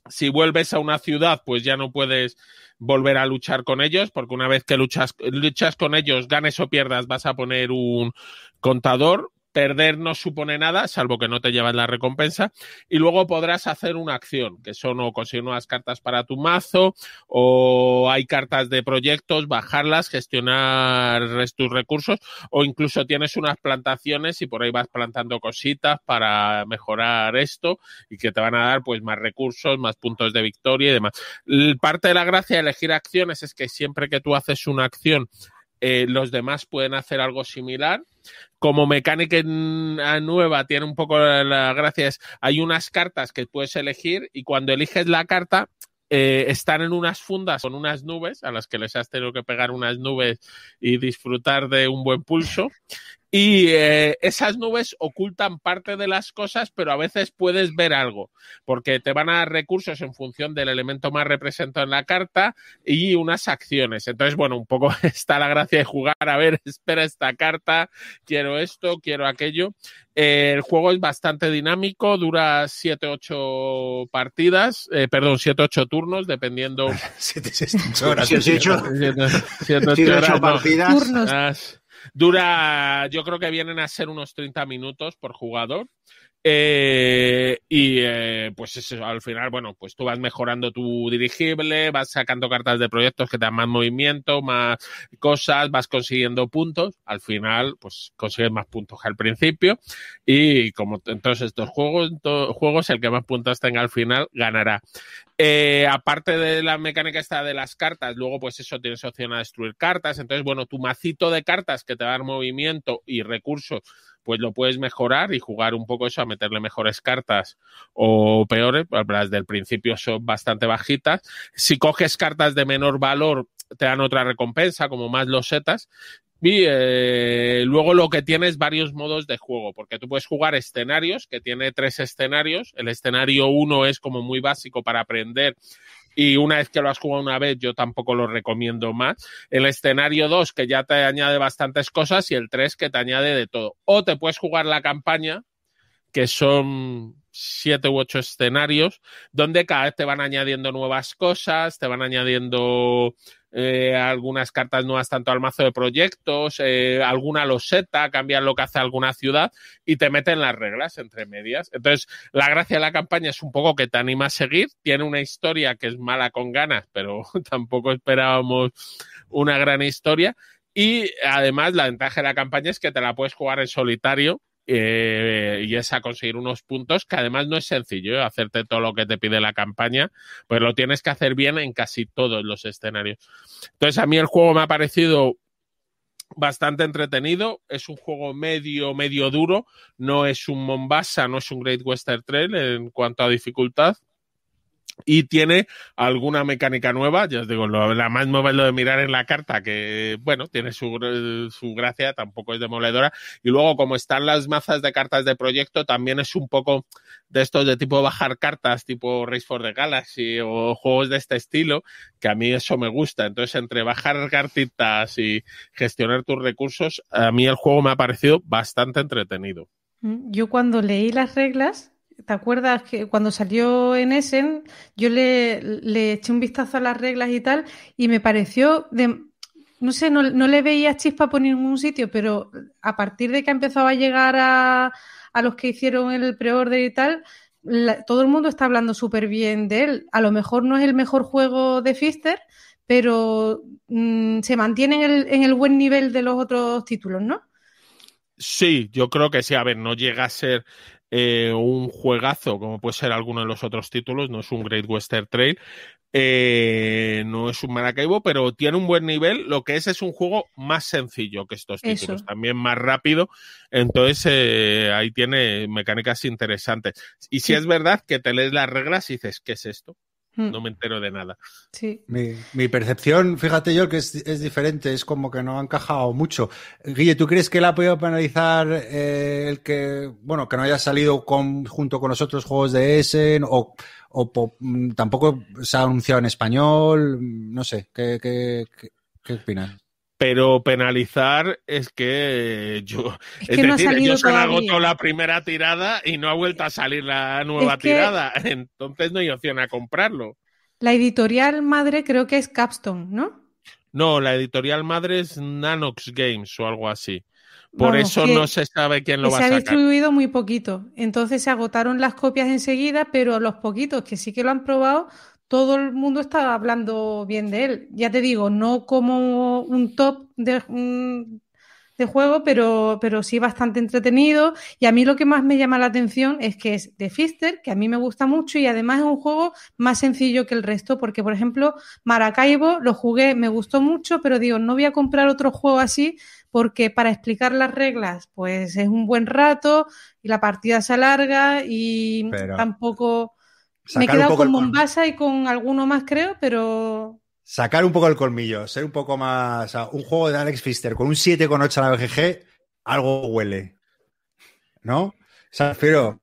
Si vuelves a una ciudad, pues ya no puedes volver a luchar con ellos, porque una vez que luchas, luchas con ellos, ganes o pierdas, vas a poner un contador perder no supone nada, salvo que no te llevas la recompensa, y luego podrás hacer una acción, que son o conseguir nuevas cartas para tu mazo, o hay cartas de proyectos, bajarlas, gestionar tus recursos, o incluso tienes unas plantaciones y por ahí vas plantando cositas para mejorar esto y que te van a dar pues más recursos, más puntos de victoria y demás. Parte de la gracia de elegir acciones es que siempre que tú haces una acción, eh, los demás pueden hacer algo similar. Como mecánica nueva tiene un poco la, gracia hay unas cartas que puedes elegir y cuando eliges la carta eh, están en unas fundas con unas nubes a las que les has tenido que pegar unas nubes y disfrutar de un buen pulso y eh, esas nubes ocultan parte de las cosas, pero a veces puedes ver algo, porque te van a dar recursos en función del elemento más representado en la carta y unas acciones. Entonces, bueno, un poco está la gracia de jugar, a ver, espera esta carta, quiero esto, quiero aquello. Eh, el juego es bastante dinámico, dura 7-8 partidas, eh, perdón, 7-8 turnos, dependiendo. 7-8 horas. 7-8 partidas. Turnos. Dura, yo creo que vienen a ser unos 30 minutos por jugador. Eh, y eh, pues eso, al final, bueno, pues tú vas mejorando tu dirigible, vas sacando cartas de proyectos que te dan más movimiento, más cosas, vas consiguiendo puntos. Al final, pues consigues más puntos que al principio. Y como entonces estos juegos, juegos, el que más puntos tenga al final ganará. Eh, aparte de la mecánica esta de las cartas, luego pues eso tienes opción a destruir cartas. Entonces, bueno, tu macito de cartas que te da movimiento y recursos pues lo puedes mejorar y jugar un poco eso a meterle mejores cartas o peores, las del principio son bastante bajitas. Si coges cartas de menor valor, te dan otra recompensa, como más losetas. Y eh, luego lo que tiene es varios modos de juego, porque tú puedes jugar escenarios, que tiene tres escenarios. El escenario uno es como muy básico para aprender y una vez que lo has jugado una vez, yo tampoco lo recomiendo más. El escenario 2, que ya te añade bastantes cosas, y el 3, que te añade de todo. O te puedes jugar la campaña, que son siete u ocho escenarios donde cada vez te van añadiendo nuevas cosas, te van añadiendo eh, algunas cartas nuevas tanto al mazo de proyectos, eh, alguna loseta, cambian lo que hace alguna ciudad y te meten las reglas entre medias. Entonces, la gracia de la campaña es un poco que te anima a seguir, tiene una historia que es mala con ganas, pero tampoco esperábamos una gran historia. Y además la ventaja de la campaña es que te la puedes jugar en solitario eh, y es a conseguir unos puntos que además no es sencillo ¿eh? hacerte todo lo que te pide la campaña, pues lo tienes que hacer bien en casi todos los escenarios. Entonces a mí el juego me ha parecido bastante entretenido, es un juego medio, medio duro, no es un Mombasa, no es un Great Western Trail en cuanto a dificultad, y tiene alguna mecánica nueva. Ya os digo, la más nueva es lo de mirar en la carta, que bueno, tiene su, su, gracia, tampoco es demoledora. Y luego, como están las mazas de cartas de proyecto, también es un poco de estos de tipo bajar cartas, tipo Race for the Galaxy o juegos de este estilo, que a mí eso me gusta. Entonces, entre bajar cartitas y gestionar tus recursos, a mí el juego me ha parecido bastante entretenido. Mm, yo cuando leí las reglas, ¿Te acuerdas que cuando salió en Essen yo le, eché un vistazo a las reglas y tal y me pareció de, no sé, no, le veía chispa por ningún sitio, pero a partir de que ha empezado a llegar a, a los que hicieron el pre-order y tal, todo el mundo está hablando súper bien de él. A lo mejor no es el mejor juego de Fister, pero mmm, se mantiene en el, en el buen nivel de los otros títulos, ¿no? Sí, yo creo que sí. A ver, no llega a ser eh, un juegazo, como puede ser alguno de los otros títulos, no es un Great Western Trail, eh, no es un Maracaibo, pero tiene un buen nivel. Lo que es es un juego más sencillo que estos títulos, también más rápido. Entonces eh, ahí tiene mecánicas interesantes. Y si sí. es verdad que te lees las reglas y dices, ¿qué es esto? No me entero de nada. Sí. Mi, mi percepción, fíjate yo, que es, es, diferente, es como que no ha encajado mucho. Guille, ¿tú crees que él ha podido penalizar eh, el que, bueno, que no haya salido con, junto con los otros juegos de Essen o, o po, tampoco se ha anunciado en español? No sé, ¿qué, qué, qué, qué opinas? Pero penalizar es que yo es, es que decir, no ellos han agotado la primera tirada y no ha vuelto a salir la nueva es que tirada, entonces no hay opción a comprarlo. La editorial madre creo que es Capstone, ¿no? No, la editorial madre es Nanox Games o algo así. Por Vamos, eso no se sabe quién lo va a sacar. Se ha distribuido muy poquito. Entonces se agotaron las copias enseguida, pero los poquitos que sí que lo han probado todo el mundo está hablando bien de él. Ya te digo, no como un top de, de juego, pero, pero sí bastante entretenido. Y a mí lo que más me llama la atención es que es de Fister, que a mí me gusta mucho y además es un juego más sencillo que el resto, porque por ejemplo, Maracaibo lo jugué, me gustó mucho, pero digo, no voy a comprar otro juego así porque para explicar las reglas, pues es un buen rato y la partida se alarga y pero... tampoco me he quedado con Mombasa y con alguno más, creo, pero. Sacar un poco el colmillo, ser un poco más. O sea, un juego de Alex Pfister con un 7,8 a la BGG, algo huele. ¿No? O sea, prefiero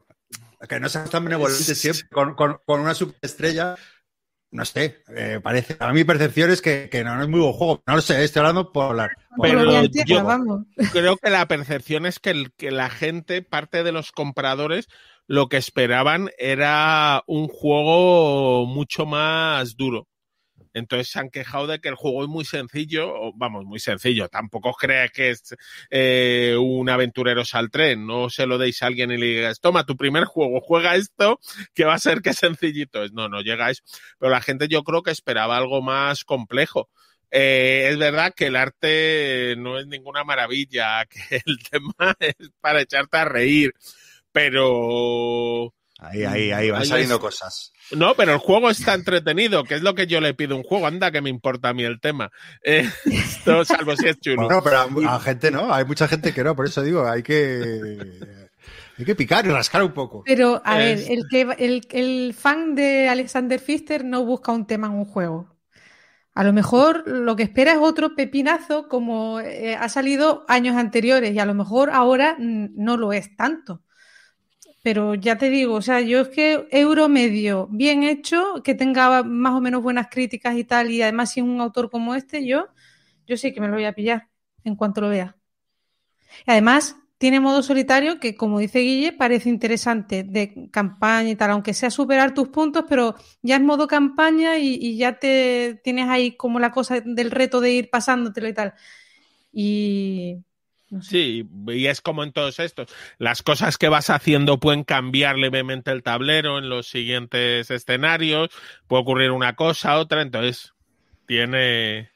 que no seas tan benevolente siempre con, con, con una superestrella. No sé, eh, parece. A mi percepción es que, que, no es muy buen juego. No lo sé, estoy hablando por hablar. Por Pero yo vamos. creo que la percepción es que, el, que la gente, parte de los compradores, lo que esperaban era un juego mucho más duro. Entonces se han quejado de que el juego es muy sencillo, vamos, muy sencillo. Tampoco crees que es eh, un aventurero al. No se lo deis a alguien y le digas, toma tu primer juego, juega esto, que va a ser que sencillito es. No, no llegáis. Pero la gente yo creo que esperaba algo más complejo. Eh, es verdad que el arte no es ninguna maravilla, que el tema es para echarte a reír pero... Ahí, ahí, ahí van ahí saliendo es... cosas. No, pero el juego está entretenido, que es lo que yo le pido a un juego. Anda, que me importa a mí el tema. Eh, esto, salvo si es chulo. Bueno, pero a, a, gente no, hay mucha gente que no, por eso digo, hay que. Hay que picar y rascar un poco. Pero, a es... ver, el, que, el, el fan de Alexander Pfister no busca un tema en un juego. A lo mejor lo que espera es otro pepinazo como eh, ha salido años anteriores y a lo mejor ahora no lo es tanto. Pero ya te digo, o sea, yo es que euro medio bien hecho, que tenga más o menos buenas críticas y tal, y además si un autor como este, yo, yo sí que me lo voy a pillar en cuanto lo vea. Y además, tiene modo solitario que, como dice Guille, parece interesante de campaña y tal, aunque sea superar tus puntos, pero ya es modo campaña y, ya te tienes ahí como la cosa del reto de ir pasándotelo y tal. Y Sí, y es como en todos estos. Las cosas que vas haciendo pueden cambiar levemente el tablero en los siguientes escenarios, puede ocurrir una cosa, otra, entonces tiene...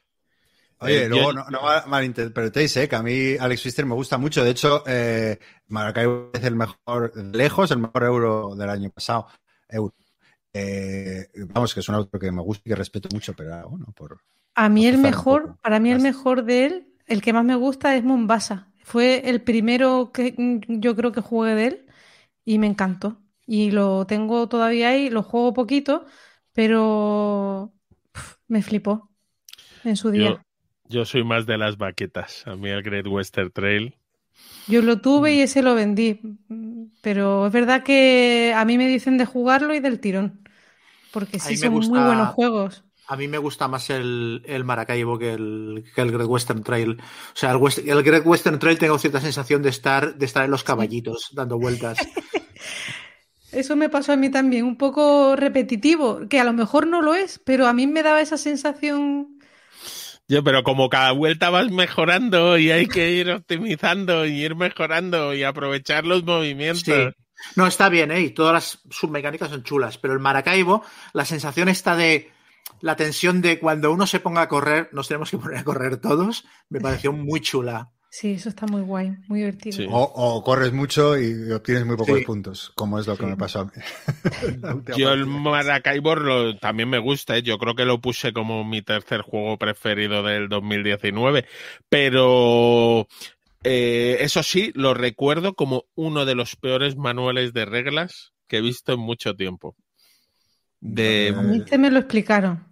Oye, eh, luego no, malinterpretéis, ¿eh? que a mí Alex Pfister me gusta mucho. De hecho, eh, Maracaibo es el mejor, lejos, el mejor euro del año pasado. Eh, vamos, que es un autor que me gusta y que respeto mucho, pero bueno, por... A mí el mejor, para mí el mejor de él, el que más me gusta es Mombasa. Fue el primero que yo creo que jugué de él y me encantó. Y lo tengo todavía ahí, lo juego poquito, pero me flipó en su día. Yo soy más de las baquetas. A mí el Great Western Trail. Yo lo tuve y ese lo vendí. Pero es verdad que a mí me dicen de jugarlo y del tirón. Porque sí son muy buenos juegos. A mí me gusta más el, Maracaibo que el, Great Western Trail. O sea, el, el, Great Western Trail tengo cierta sensación de estar, de estar en los caballitos dando vueltas. Eso me pasó a mí también, un poco repetitivo, que a lo mejor no lo es, pero a mí me daba esa sensación yo, pero como cada vuelta vas mejorando y hay que ir optimizando y ir mejorando y aprovechar los movimientos. No, está bien, ¿eh? Y todas las submecánicas son chulas, pero el Maracaibo, la sensación está de la tensión de cuando uno se ponga a correr, nos tenemos que poner a correr todos, me pareció muy chula. Sí, eso está muy guay, muy divertido. O, corres mucho y obtienes muy pocos puntos, como es lo que me pasó a mí. Yo el Maracaibo también me gusta, ¿eh? yo creo que lo puse como mi tercer juego preferido del 2019, pero eh, eso sí, lo recuerdo como uno de los peores manuales de reglas que he visto en mucho tiempo. De... A mí se me lo explicaron.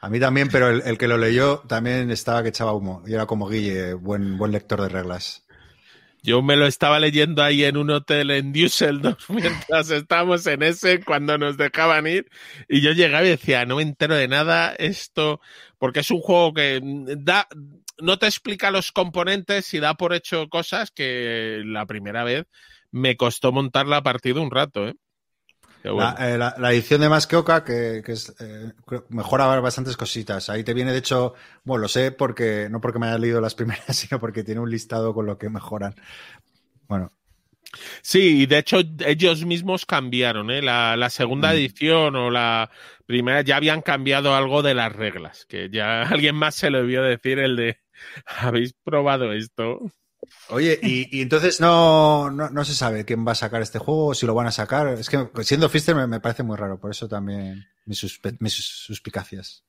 A mí también, pero el, que lo leyó también estaba que echaba humo. Y era como Guille, buen, buen lector de reglas. Yo me lo estaba leyendo ahí en un hotel en Düsseldorf mientras estábamos en ese, cuando nos dejaban ir. Y yo llegaba y decía, no me entero de nada esto, porque es un juego que da, no te explica los componentes y da por hecho cosas que la primera vez me costó montar la partida un rato, ¿eh? Eh, la, edición de Masqueoka, que, que es, eh, mejora bastantes cositas. Ahí te viene, de hecho, bueno, lo sé porque, no porque me haya leído las primeras, sino porque tiene un listado con lo que mejoran. Bueno. Sí, y de hecho ellos mismos cambiaron, ¿eh? La, segunda mm. edición o la primera ya habían cambiado algo de las reglas, que ya alguien más se lo vio decir el de, ¿habéis probado esto? Oye, y, entonces no, no, se sabe quién va a sacar este juego, si lo van a sacar. Es que siendo Fister me, parece muy raro, por eso también mis, suspicacias.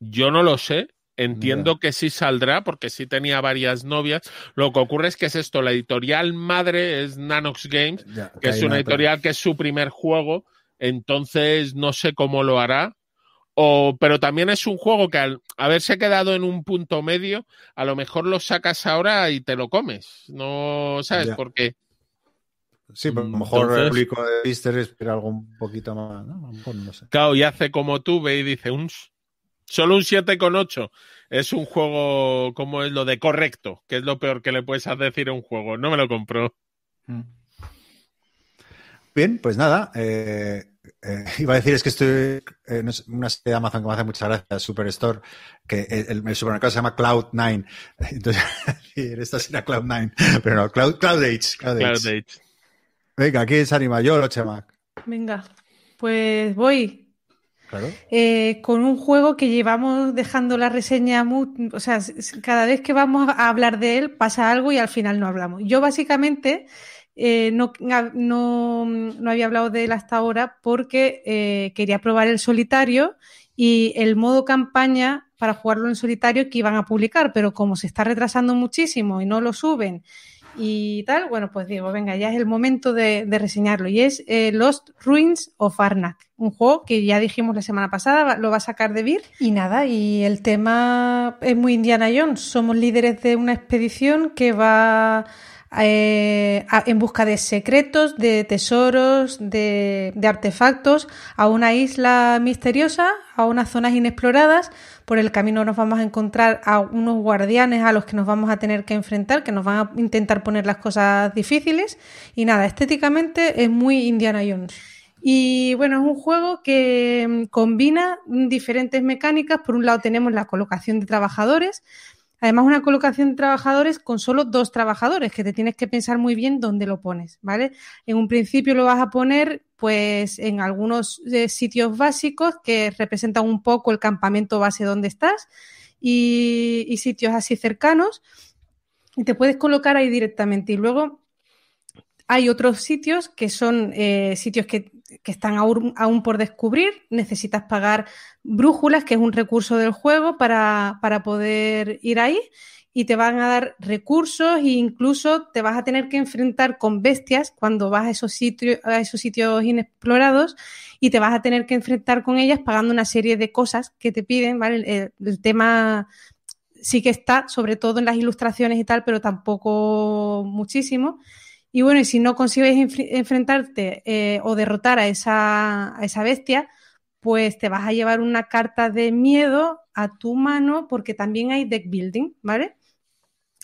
Yo no lo sé. Entiendo que sí saldrá, porque sí tenía varias novias. Lo que ocurre es que es esto, la editorial madre es Nanox Games, que es una editorial que es su primer juego, entonces no sé cómo lo hará o, pero también es un juego que al haberse quedado en un punto medio, a lo mejor lo sacas ahora y te lo comes. No sabes por qué. Sí, pero a lo mejor el público de Easter espera algo un poquito más, ¿no? no sé. Claro, y hace como tú, ve y dice, un, solo un 7,8 es un juego como es lo de correcto, que es lo peor que le puedes decir a un juego. No me lo compró. Mm. Bien, pues nada, eh, eh, iba a decir, es que estoy en una serie de Amazon que me hace muchas gracias, Superstore, que el, supermercado se llama Cloud9. Entonces, esta será Cloud9, pero no, Cloud, Cloud Age. Cloud, Age. Venga, aquí se anima yo o Chemac. Venga, pues voy. Claro. Eh, con un juego que llevamos dejando la reseña, o sea, cada vez que vamos a hablar de él pasa algo y al final no hablamos. Yo básicamente eh, no, no, había hablado de él hasta ahora porque eh, quería probar el solitario y el modo campaña para jugarlo en solitario que iban a publicar, pero como se está retrasando muchísimo y no lo suben y tal, bueno, pues digo, venga, ya es el momento de, reseñarlo. Y es eh, Lost Ruins of Arnak, un juego que ya dijimos la semana pasada, lo va a sacar de Vir. Y nada, y el tema es muy Indiana Jones. Somos líderes de una expedición que va eh, en busca de secretos, de tesoros, de, artefactos, a una isla misteriosa, a unas zonas inexploradas. Por el camino nos vamos a encontrar a unos guardianes a los que nos vamos a tener que enfrentar, que nos van a intentar poner las cosas difíciles. Y nada, estéticamente es muy Indiana Jones. Y bueno, es un juego que mm, combina diferentes mecánicas. Por un lado tenemos la colocación de trabajadores, Además, una colocación de trabajadores con solo dos trabajadores, que te tienes que pensar muy bien dónde lo pones, ¿vale? En un principio lo vas a poner, pues, en algunos eh, sitios básicos que representan un poco el campamento base donde estás y, sitios así cercanos. Y te puedes colocar ahí directamente. Y luego hay otros sitios que son eh, sitios que que están aún, por descubrir. Necesitas pagar brújulas, que es un recurso del juego, para, poder ir ahí. Y te van a dar recursos e incluso te vas a tener que enfrentar con bestias cuando vas a esos sitios, a esos sitios inexplorados y te vas a tener que enfrentar con ellas pagando una serie de cosas que te piden, ¿vale? el tema sí que está, sobre todo en las ilustraciones y tal, pero tampoco muchísimo. Y bueno, y si no consigues enfrentarte eh, o derrotar a esa, a esa bestia, pues te vas a llevar una carta de miedo a tu mano porque también hay deck building, ¿vale?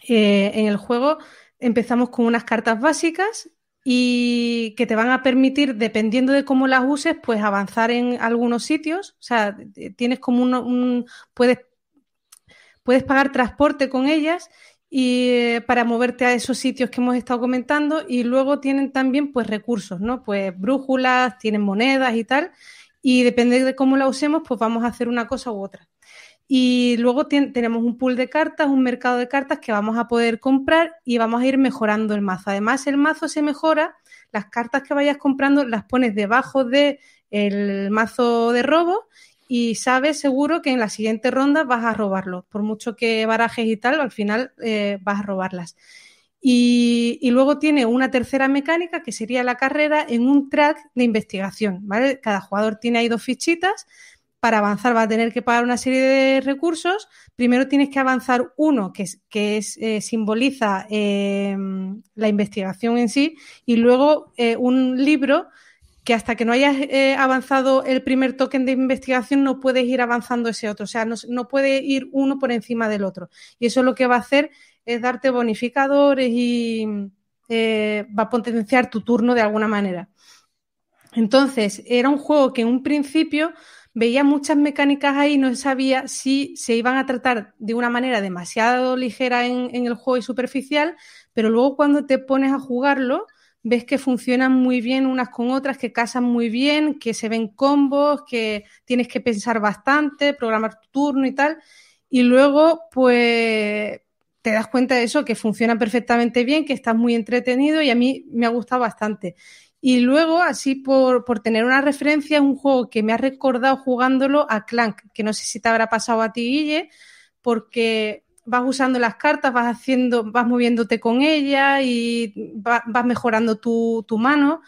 Eh, en el juego empezamos con unas cartas básicas y que te van a permitir, dependiendo de cómo las uses, pues avanzar en algunos sitios. O sea, tienes como un, puedes, puedes pagar transporte con ellas y eh, para moverte a esos sitios que hemos estado comentando y luego tienen también pues recursos, ¿no? Pues brújulas, tienen monedas y tal y depende de cómo la usemos pues vamos a hacer una cosa u otra. Y luego tenemos un pool de cartas, un mercado de cartas que vamos a poder comprar y vamos a ir mejorando el mazo. Además el mazo se mejora, las cartas que vayas comprando las pones debajo del el mazo de robo y sabes seguro que en la siguiente ronda vas a robarlo. Por mucho que barajes y tal, al final eh, vas a robarlas. Y, luego tiene una tercera mecánica que sería la carrera en un track de investigación. ¿vale? Cada jugador tiene ahí dos fichitas. Para avanzar va a tener que pagar una serie de recursos. Primero tienes que avanzar uno que, es, que es, eh, simboliza eh, la investigación en sí y luego un libro que hasta que no hayas eh, avanzado el primer token de investigación no puedes ir avanzando ese otro, o sea, no, puede ir uno por encima del otro. Y eso lo que va a hacer es darte bonificadores y eh, va a potenciar tu turno de alguna manera. Entonces, era un juego que en un principio veía muchas mecánicas ahí y no sabía si se iban a tratar de una manera demasiado ligera en el juego y superficial, pero luego cuando te pones a jugarlo, ves que funcionan muy bien unas con otras, que casan muy bien, que se ven combos, que tienes que pensar bastante, programar tu turno y tal. Y luego, pues, te das cuenta de eso, que funcionan perfectamente bien, que estás muy entretenido y a mí me ha gustado bastante. Y luego, así por, por tener una referencia, un juego que me ha recordado jugándolo a Clank, que no sé si te habrá pasado a ti, Guille, porque vas usando las cartas, vas haciendo, vas moviéndote con ellas y vas mejorando tu, mano.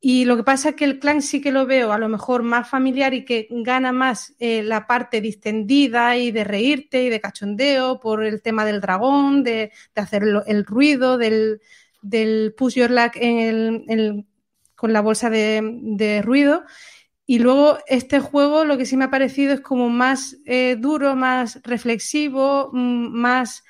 Y lo que pasa es que el clan sí que lo veo a lo mejor más familiar y que gana más eh, la parte distendida y de reírte y de cachondeo por el tema del dragón, de, hacer el, ruido, del, del push your luck en el, con la bolsa de, de ruido. Y luego este juego lo que sí me ha parecido es como más eh, duro, más reflexivo, mm, más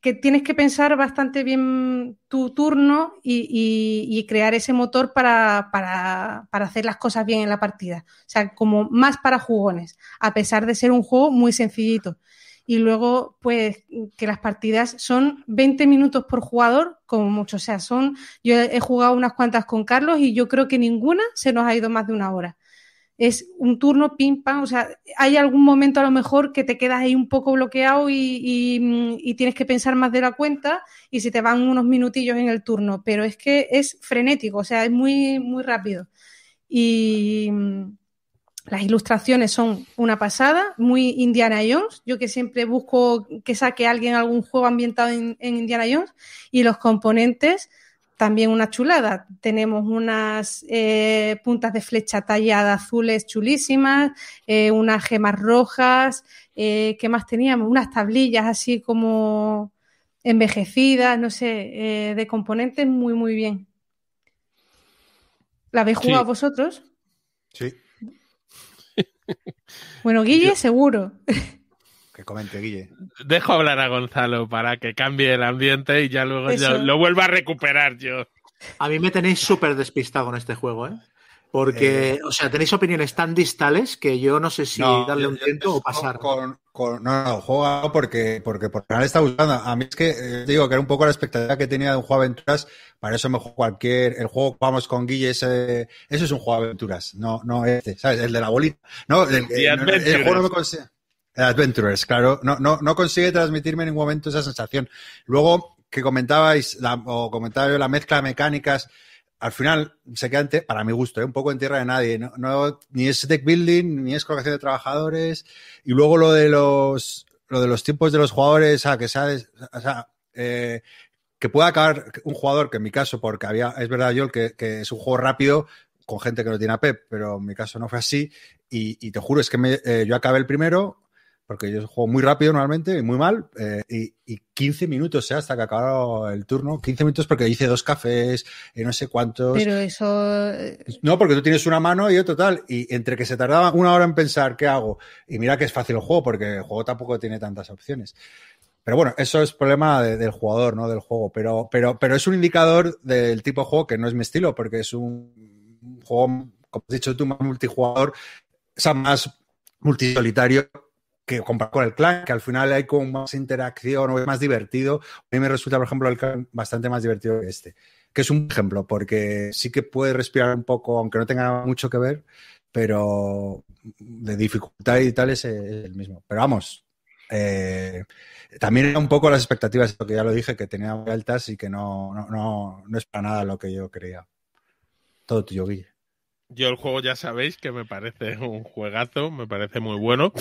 que tienes que pensar bastante bien tu turno y, crear ese motor para, para, para, hacer las cosas bien en la partida. O sea, como más para jugones, a pesar de ser un juego muy sencillito. Y luego, pues, que las partidas son 20 minutos por jugador, como mucho. O sea, son, yo he jugado unas cuantas con Carlos y yo creo que ninguna se nos ha ido más de una hora es un turno pim pam, o sea, hay algún momento a lo mejor que te quedas ahí un poco bloqueado y, tienes que pensar más de la cuenta y se te van unos minutillos en el turno, pero es que es frenético, o sea, es muy, muy rápido. Y las ilustraciones son una pasada, muy Indiana Jones. Yo que siempre busco que saque alguien algún juego ambientado en Indiana Jones y los componentes también una chulada. Tenemos unas eh, puntas de flecha tallada azules chulísimas, eh, unas gemas rojas, eh, ¿qué más teníamos? Unas tablillas así como envejecida, no sé, de componentes muy, muy bien. ¿La habéis jugado vosotros? Sí. Bueno, Guille, seguro. Que comente, Guille. Dejo hablar a Gonzalo para que cambie el ambiente y ya luego lo vuelva a recuperar yo. A mí me tenéis súper despistado en este juego, ¿eh? Porque, eh, o sea, tenéis opiniones tan distales que yo no sé si darle un tiento o pasar. no, no, juego porque, porque por final está gustando. A mí es que eh, digo que era un poco la expectativa que tenía de un juego de aventuras. Para eso mejor cualquier. El juego vamos con Guille, ese, eso es un juego de aventuras. No, no este, ¿sabes? El de la bolita. No, el, el juego no me consigue. Adventures, claro. No, no, no consigue transmitirme en ningún momento esa sensación. Luego, que comentabais, o comentaba yo la mezcla de mecánicas al final se queda, para mi gusto, ¿eh? un poco en tierra de nadie. No, ni es deck building, ni es colocación de trabajadores. Y luego lo de los, lo de los tiempos de los jugadores, a que sabes, o sea, eh, que pueda acabar un jugador, que en mi caso, porque había, es verdad, yo, que, que es un juego rápido con gente que no tiene AP, pero en mi caso no fue así. Y, te juro, es que me, eh, yo acabé el primero, porque yo juego muy rápido normalmente y muy mal, eh, y, 15 minutos hasta que acabó el turno, 15 minutos porque hice dos cafés y no sé cuántos. Pero eso... Eh, no, porque tú tienes una mano y otro tal, y entre que se tardaba una hora en pensar qué hago, y mira que es fácil el juego, porque el juego tampoco tiene tantas opciones. Pero bueno, eso es problema del jugador, no del juego, pero, pero, pero es un indicador del tipo de juego que no es mi estilo, porque es un juego, como has dicho tú, más multijugador, o sea, más multisolitario que comparar con el clan, que al final hay como más interacción o es más divertido. A mí me resulta, por ejemplo, el clan bastante más divertido que este, que es un ejemplo, porque sí que puede respirar un poco, aunque no tenga mucho que ver, pero de dificultad y tal es el mismo. Pero vamos, eh, también un poco las expectativas, porque ya lo dije, que tenía altas y que no, no, no, no es para nada lo que yo creía. Todo tuyo, Guille. Yo el juego ya sabéis que me parece un juegazo, me parece muy bueno.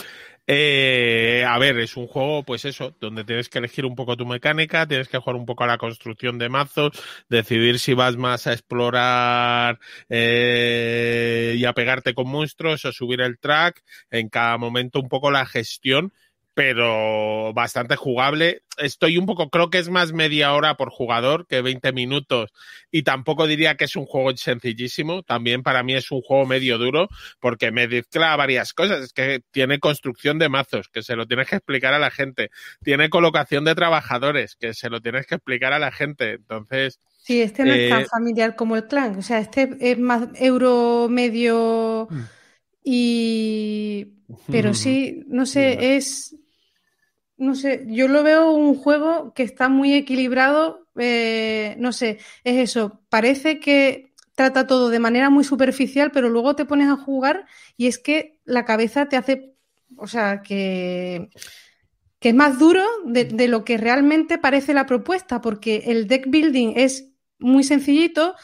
Eh, a ver, es un juego, pues eso, donde tienes que elegir un poco tu mecánica, tienes que jugar un poco a la construcción de mazos, decidir si vas más a explorar eh, y a pegarte con monstruos o subir el track, en cada momento un poco la gestión pero bastante jugable. Estoy un poco, creo que es más media hora por jugador que 20 minutos y tampoco diría que es un juego sencillísimo. También para mí es un juego medio duro porque me mezcla varias cosas. Es que tiene construcción de mazos, que se lo tienes que explicar a la gente. Tiene colocación de trabajadores, que se lo tienes que explicar a la gente. Entonces... Sí, este no es tan eh, familiar como el clan. O sea, este es más euro medio... Mm. Y... Pero sí, no sé, es no sé, yo lo veo un juego que está muy equilibrado, eh, no sé, es eso, parece que trata todo de manera muy superficial, pero luego te pones a jugar y es que la cabeza te hace, o sea, que, que es más duro de, de lo que realmente parece la propuesta, porque el deck building es muy sencillito,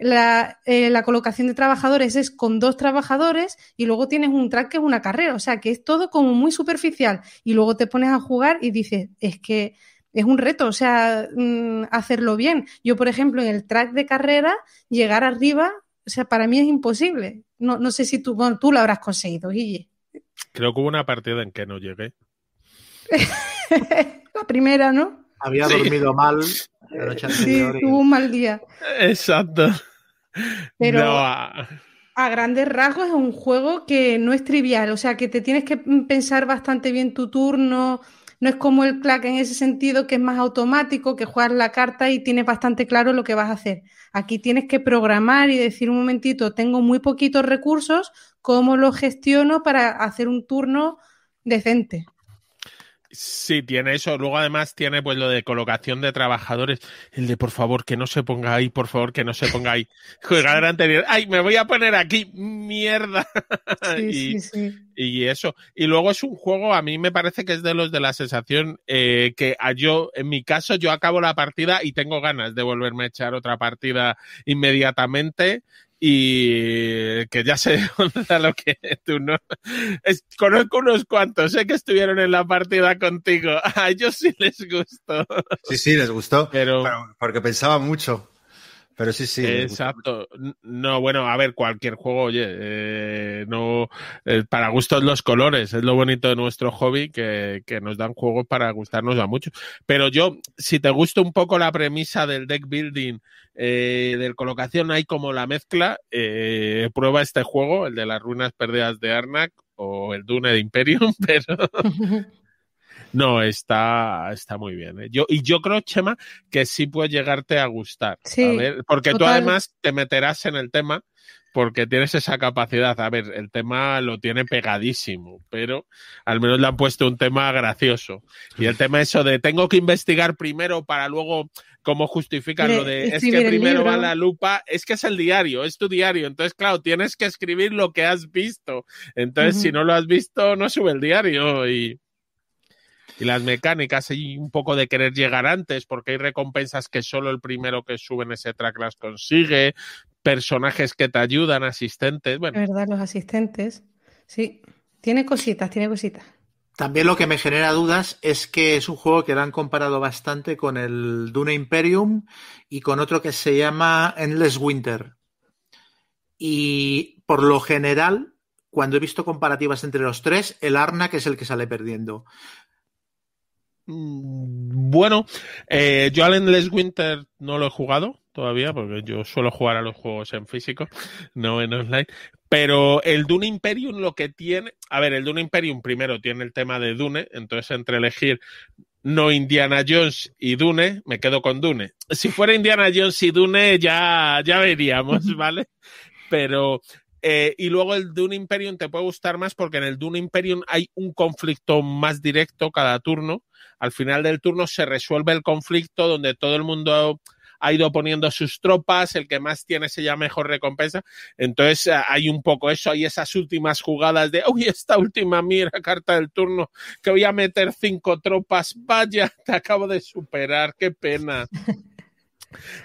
eh, la, colocación de trabajadores es con dos trabajadores y luego tienes un track que es una carrera. O sea, que es todo como muy superficial. Y luego te pones a jugar y dices, es que es un reto, o sea, mm, hacerlo bien. Yo, por ejemplo, en el track de carrera, llegar arriba, o sea, para mí es imposible. No, no sé si tú, bueno, tú lo habrás conseguido, Guille. Creo que hubo una partida en que no llegué. la primera, ¿no? Había dormido mal la noche anterior. Sí, tuvo un mal día. Exacto. Pero a... grandes rasgos es un juego que no es trivial, o sea, que te tienes que pensar bastante bien tu turno. No es como el clack en ese sentido que es más automático, que juegas la carta y tienes bastante claro lo que vas a hacer. Aquí tienes que programar y decir un momentito, tengo muy poquitos recursos, ¿cómo lo gestiono para hacer un turno decente? Sí, tiene eso. Luego además tiene pues lo de colocación de trabajadores. El de por favor que no se ponga ahí, por favor que no se ponga ahí. Jugador anterior. Ay, me voy a poner aquí. Mierda. Sí, y, sí, sí. y, eso. Y luego es un juego, a mí me parece que es de los de la sensación eh, que a yo, en mi caso, yo acabo la partida y tengo ganas de volverme a echar otra partida inmediatamente y que ya sé lo que tú no. conozco unos cuantos, sé que estuvieron en la partida contigo. A ellos sí les gustó. Sí, sí, les gustó. Pero... porque pensaba mucho. Pero sí, sí. Exacto. No, bueno, a ver, cualquier juego, oye, eh, no, eh, para gustos los colores, es lo bonito de nuestro hobby, que, que, nos dan juegos para gustarnos a mucho. Pero yo, si te gusta un poco la premisa del deck building, eh, del colocación, hay como la mezcla, eh, prueba este juego, el de las ruinas perdidas de Arnak o el Dune de Imperium, pero... No, está, está muy bien. ¿eh? Yo, y yo creo, Chema, que sí puede llegarte a gustar. Sí, porque tú además te meterás en el tema porque tienes esa capacidad. A ver, el tema lo tiene pegadísimo, pero al menos le han puesto un tema gracioso. Y el tema eso de tengo que investigar primero para luego cómo justificar lo de es que primero va la lupa, es que es el diario, es tu diario. Entonces, claro, tienes que escribir lo que has visto. Entonces, si no lo has visto, no sube el diario y y las mecánicas hay un poco de querer llegar antes porque hay recompensas que solo el primero que sube en ese track las consigue, personajes que te ayudan, asistentes, bueno. verdad, los asistentes. Sí, tiene cositas, tiene cositas. También lo que me genera dudas es que es un juego que lo han comparado bastante con el Dune Imperium y con otro que se llama Endless Winter. Y por lo general, cuando he visto comparativas entre los tres, el Arnak es el que sale perdiendo. Mm, bueno, eh, yo al Endless Winter no lo he jugado todavía, porque yo suelo jugar a los juegos en físico, no en online. Pero el Dune Imperium lo que tiene, a ver, el Dune Imperium primero tiene el tema de Dune, entonces entre elegir no Indiana Jones y Dune, me quedo con Dune. Si fuera Indiana Jones y Dune, ya, ya veríamos, ¿vale? Pero eh, y luego el Dune Imperium te puede gustar más porque en el Dune Imperium hay un conflicto más directo cada turno. Al final del turno se resuelve el conflicto donde todo el mundo ha ido poniendo sus tropas, el que más tiene se llama mejor recompensa. Entonces eh, hay un poco eso, hay esas últimas jugadas de, uy, esta última mira carta del turno, que voy a meter cinco tropas, vaya, te acabo de superar, qué pena.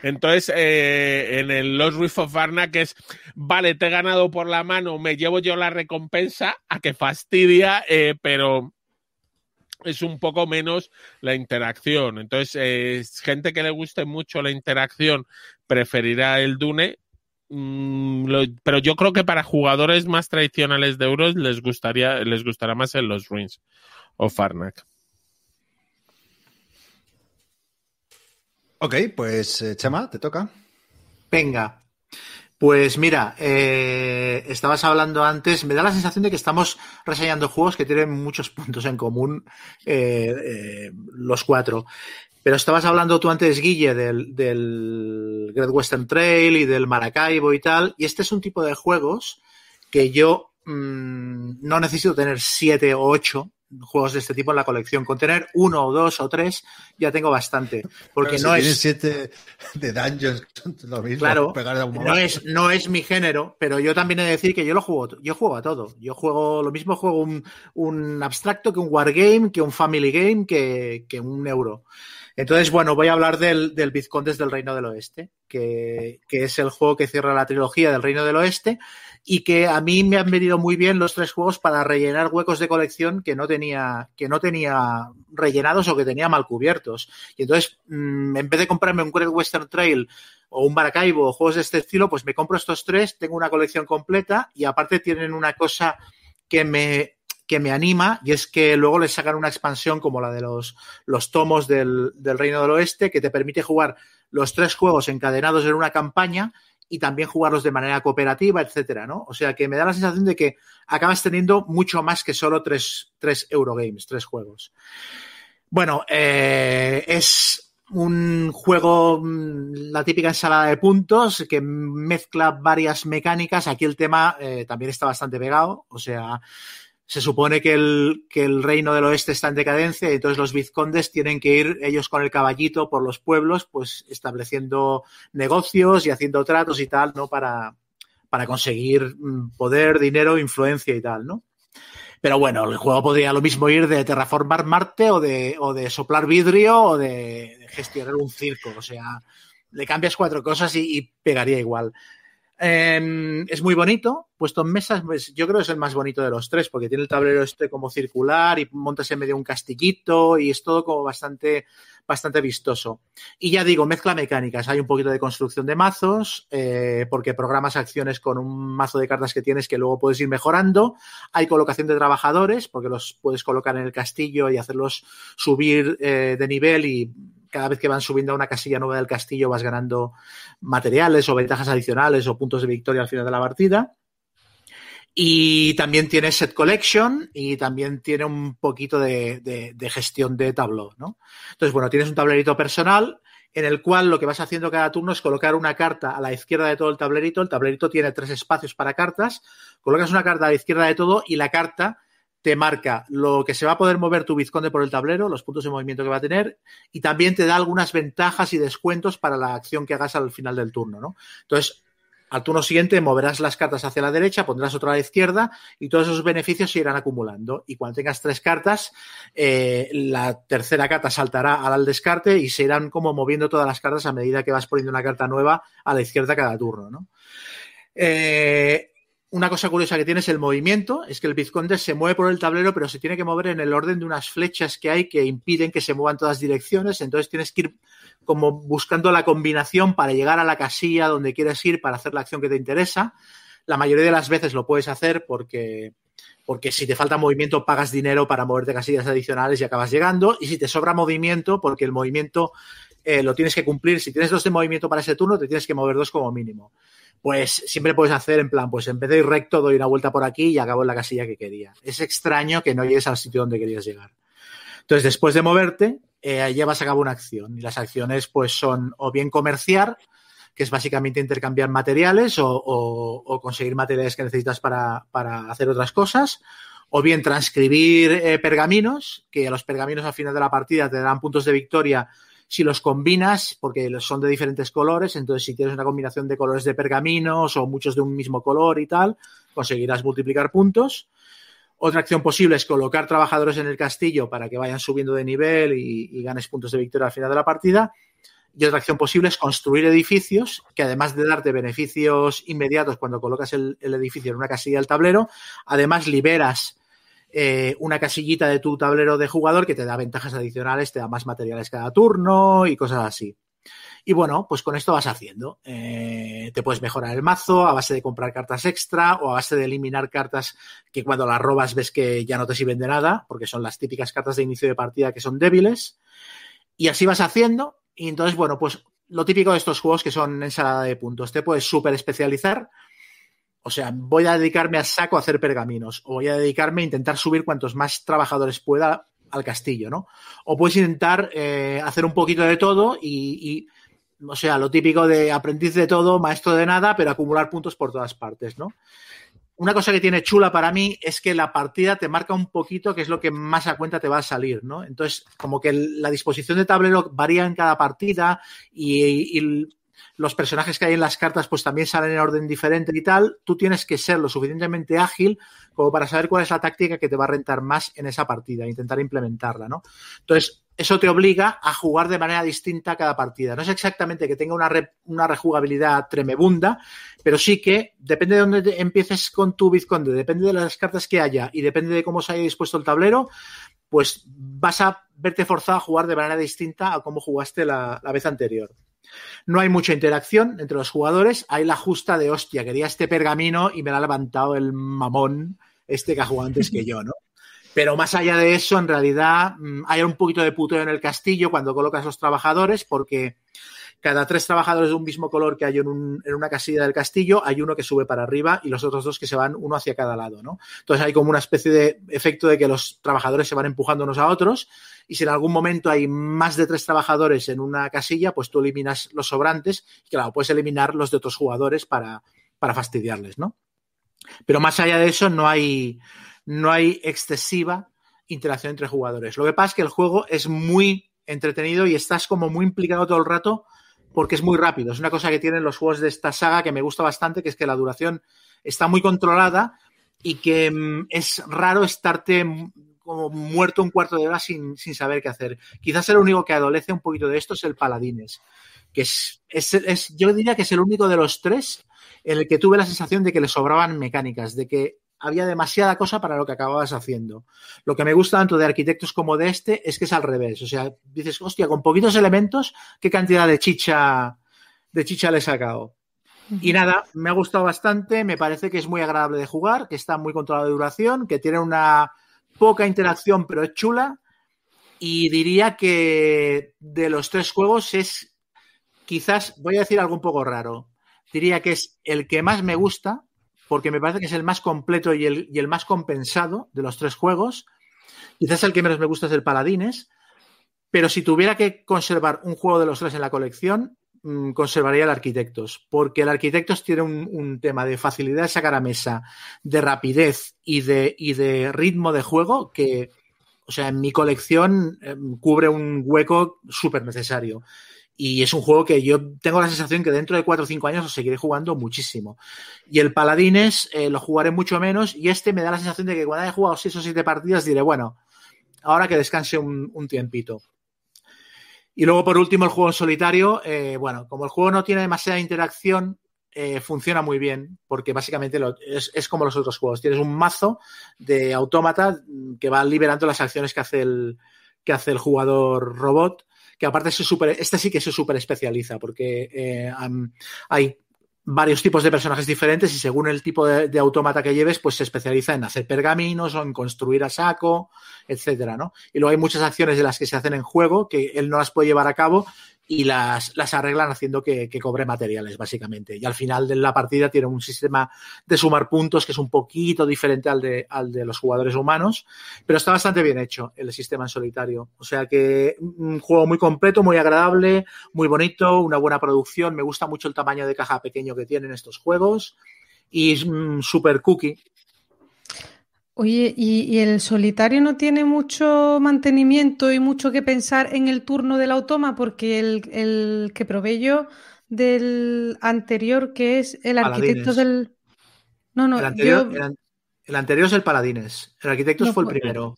Entonces, eh, en el Lost Reef of que es, vale, te he ganado por la mano, me llevo yo la recompensa, a que fastidia, eh, pero es un poco menos la interacción. Entonces, eh, gente que le guste mucho la interacción preferirá el Dune, mm, pero yo creo que para jugadores más tradicionales de euros les gustaría, les gustará más el Los Ruins of Arnak. Ok, pues eh, Chema, te toca. Venga. Pues mira, eh, estabas hablando antes, me da la sensación de que estamos reseñando juegos que tienen muchos puntos en común eh, los cuatro. Pero estabas hablando tú antes, Guille, del, Great Western Trail y del Maracaibo y tal. Y este es un tipo de juegos que yo mm, no necesito tener siete o ocho juegos de este tipo en la colección. Con tener uno o dos o tres ya tengo bastante. Porque no es. siete de Dungeons, lo mismo. Claro, no es, no es mi género, pero yo también he de decir que yo lo juego, yo juego a todo. Yo juego lo mismo, juego un, un abstracto que un wargame, que un family game, que, que un euro. Entonces, bueno, voy a hablar del, del Vizcondes del Reino del Oeste, que, es el juego que cierra la trilogía del Reino del Oeste y que a mí me han venido muy bien los tres juegos para rellenar huecos de colección que no tenía, que no tenía rellenados o que tenía mal cubiertos. Y entonces, mmm, en vez de comprarme un Great Western Trail o un Maracaibo o juegos de este estilo, pues me compro estos tres, tengo una colección completa y aparte tienen una cosa que me, que me anima y es que luego les sacan una expansión como la de los, los tomos del, del Reino del Oeste que te permite jugar los tres juegos encadenados en una campaña y también jugarlos de manera cooperativa, etcétera, ¿no? O sea que me da la sensación de que acabas teniendo mucho más que solo tres, tres Eurogames, tres juegos. Bueno, eh, es un juego, mm, la típica ensalada de puntos que mezcla varias mecánicas. Aquí el tema eh, también está bastante pegado, o sea, se supone que el, que el reino del oeste está en decadencia y entonces los vizcondes tienen que ir ellos con el caballito por los pueblos, pues estableciendo negocios y haciendo tratos y tal, ¿no? Para, para conseguir mm, poder, dinero, influencia y tal, ¿no? Pero bueno, el juego podría lo mismo ir de terraformar Marte o de, o de soplar vidrio o de, gestionar un circo. O sea, le cambias cuatro cosas y pegaría igual. Em, es muy bonito, puesto en mesas, pues yo creo que es el más bonito de los tres, porque tiene el tablero este como circular y montas en medio un castillito y es todo como bastante, bastante vistoso. Y ya digo, mezcla mecánicas, hay un poquito de construcción de mazos, eh, porque programas acciones con un mazo de cartas que tienes que luego puedes ir mejorando, hay colocación de trabajadores, porque los puedes colocar en el castillo y hacerlos subir eh, de nivel y cada vez que van subiendo a una casilla nueva del castillo vas ganando materiales o ventajas adicionales o puntos de victoria al final de la partida. Y también tiene set collection y también tiene un poquito de, gestión de tableau, ¿no? Entonces, bueno, tienes un tablerito personal en el cual lo que vas haciendo cada turno es colocar una carta a la izquierda de todo el tablerito. El tablerito tiene tres espacios para cartas. Colocas una carta a la izquierda de todo y la carta te marca lo que se va a poder mover tu vizconde por el tablero, los puntos de movimiento que va a tener, y también te da algunas ventajas y descuentos para la acción que hagas al final del turno, ¿no? Entonces, al turno siguiente moverás las cartas hacia la derecha, pondrás otra a la izquierda y todos esos beneficios se irán acumulando. Y cuando tengas tres cartas, eh, la tercera carta saltará al descarte y se irán como moviendo todas las cartas a medida que vas poniendo una carta nueva a la izquierda cada turno, ¿no? Eh, una cosa curiosa que tiene es el movimiento, es que el vizconde se mueve por el tablero, pero se tiene que mover en el orden de unas flechas que hay que impiden que se muevan todas direcciones, entonces tienes que ir como buscando la combinación para llegar a la casilla donde quieres ir para hacer la acción que te interesa. La mayoría de las veces lo puedes hacer porque, porque si te falta movimiento pagas dinero para moverte casillas adicionales y acabas llegando, y si te sobra movimiento, porque el movimiento eh, lo tienes que cumplir, si tienes dos de movimiento para ese turno, te tienes que mover dos como mínimo pues siempre puedes hacer en plan, pues en vez recto, doy una vuelta por aquí y acabo en la casilla que quería. Es extraño que no llegues al sitio donde querías llegar. Entonces, después de moverte, eh, llevas a cabo una acción. Y las acciones, pues, son o bien comerciar, que es básicamente intercambiar materiales o, conseguir materiales que necesitas para, hacer otras cosas, o bien transcribir eh, pergaminos, que a los pergaminos al final de la partida te dan puntos de victoria si los combinas, porque son de diferentes colores, entonces si tienes una combinación de colores de pergaminos o muchos de un mismo color y tal, conseguirás multiplicar puntos. Otra acción posible es colocar trabajadores en el castillo para que vayan subiendo de nivel y, ganes puntos de victoria al final de la partida. Y otra acción posible es construir edificios que además de darte beneficios inmediatos cuando colocas el, el edificio en una casilla del tablero, además liberas eh, una casillita de tu tablero de jugador que te da ventajas adicionales, te da más materiales cada turno y cosas así. Y bueno, pues con esto vas haciendo. Eh, te puedes mejorar el mazo a base de comprar cartas extra o a base de eliminar cartas que cuando las robas ves que ya no te sirven de nada, porque son las típicas cartas de inicio de partida que son débiles. Y así vas haciendo. Y entonces, bueno, pues lo típico de estos juegos que son ensalada de puntos. Te puedes súper especializar o sea, voy a dedicarme a saco a hacer pergaminos, o voy a dedicarme a intentar subir cuantos más trabajadores pueda al castillo, ¿no? O puedes intentar eh, hacer un poquito de todo y, o sea, lo típico de aprendiz de todo, maestro de nada, pero acumular puntos por todas partes, ¿no? Una cosa que tiene chula para mí es que la partida te marca un poquito qué es lo que más a cuenta te va a salir, ¿no? Entonces, como que la disposición de tablero varía en cada partida y, y los personajes que hay en las cartas pues también salen en orden diferente y tal, tú tienes que ser lo suficientemente ágil como para saber cuál es la táctica que te va a rentar más en esa partida, e intentar implementarla, ¿no? Entonces, eso te obliga a jugar de manera distinta cada partida. No es exactamente que tenga una, una rejugabilidad tremebunda, pero sí que depende de dónde empieces con tu Vizconde, depende de las cartas que haya y depende de cómo se haya dispuesto el tablero, pues vas a verte forzado a jugar de manera distinta a cómo jugaste la vez anterior. No hay mucha interacción entre los jugadores. Hay la justa de hostia, quería este pergamino y me lo ha levantado el mamón este que ha jugado antes que yo, ¿no? Pero más allá de eso, en realidad mm, hay un poquito de puteo en el castillo cuando colocas los trabajadores, porque cada tres trabajadores de un mismo color que hay en, una casilla del castillo, hay uno que sube para arriba y los otros dos que se van uno hacia cada lado, ¿no? Entonces hay como una especie de efecto de que los trabajadores se van empujando unos a otros y si en algún momento hay más de tres trabajadores en una casilla, pues tú eliminas los sobrantes y claro, puedes eliminar los de otros jugadores para, para fastidiarles, ¿no? Pero más allá de eso no hay, no hay excesiva interacción entre jugadores. Lo que pasa es que el juego es muy entretenido y estás como muy implicado todo el rato porque es muy rápido. Es una cosa que tienen los juegos de esta saga que me gusta bastante, que es que la duración está muy controlada y que mm, es raro estarte como muerto un cuarto de hora sin, saber qué hacer. Quizás el único que adolece un poquito de esto es el Paladines, que es, es, yo diría que es el único de los tres en el que tuve la sensación de que le sobraban mecánicas, de que había demasiada cosa para lo que acababas haciendo. Lo que me gusta tanto de arquitectos como de este es que es al revés. O sea, dices, hostia, con poquitos elementos, ¿qué cantidad de chicha, de chicha le he sacado? Y nada, me ha gustado bastante, me parece que es muy agradable de jugar, que está muy controlado de duración, que tiene una poca interacción, pero es chula. Y diría que de los tres juegos es quizás, voy a decir algo un poco raro, diría que es el que más me gusta, porque me parece que es el más completo y el, y el más compensado de los tres juegos. Quizás el que menos me gusta es el Paladines, pero si tuviera que conservar un juego de los tres en la colección, mm, conservaría el Arquitectos, porque el Arquitectos tiene un, un, tema de facilidad de sacar a mesa, de rapidez y de, y de ritmo de juego que, o sea, en mi colección eh, cubre un hueco súper necesario. Y es un juego que yo tengo la sensación que dentro de 4 o 5 años lo seguiré jugando muchísimo. Y el Paladines eh, lo jugaré mucho menos. Y este me da la sensación de que cuando haya jugado 6 o 7 partidas diré, bueno, ahora que descanse un, un tiempito. Y luego, por último, el juego en solitario. Eh, bueno, como el juego no tiene demasiada interacción, eh, funciona muy bien, porque básicamente es, es, como los otros juegos. Tienes un mazo de autómata que va liberando las acciones que hace el, que hace el jugador robot que aparte se super, este sí que se super especializa, porque eh, hay varios tipos de personajes diferentes y según el tipo de, de, autómata que lleves, pues se especializa en hacer pergaminos o en construir a saco, etcétera, ¿no? Y luego hay muchas acciones de las que se hacen en juego que él no las puede llevar a cabo y las, las arreglan haciendo que, que, cobre materiales, básicamente. Y al final de la partida tiene un sistema de sumar puntos que es un poquito diferente al de, al de los jugadores humanos, pero está bastante bien hecho el sistema en solitario. O sea que un juego muy completo, muy agradable, muy bonito, una buena producción. Me gusta mucho el tamaño de caja pequeño que tienen estos juegos y mm, super cookie. Oye, ¿y, ¿y, el solitario no tiene mucho mantenimiento y mucho que pensar en el turno del automa? Porque el, el que probé yo del anterior, que es el arquitecto Paladines. del. No, no, el anterior, yo... el, el, anterior es el Paladines. El arquitecto no, fue el primero.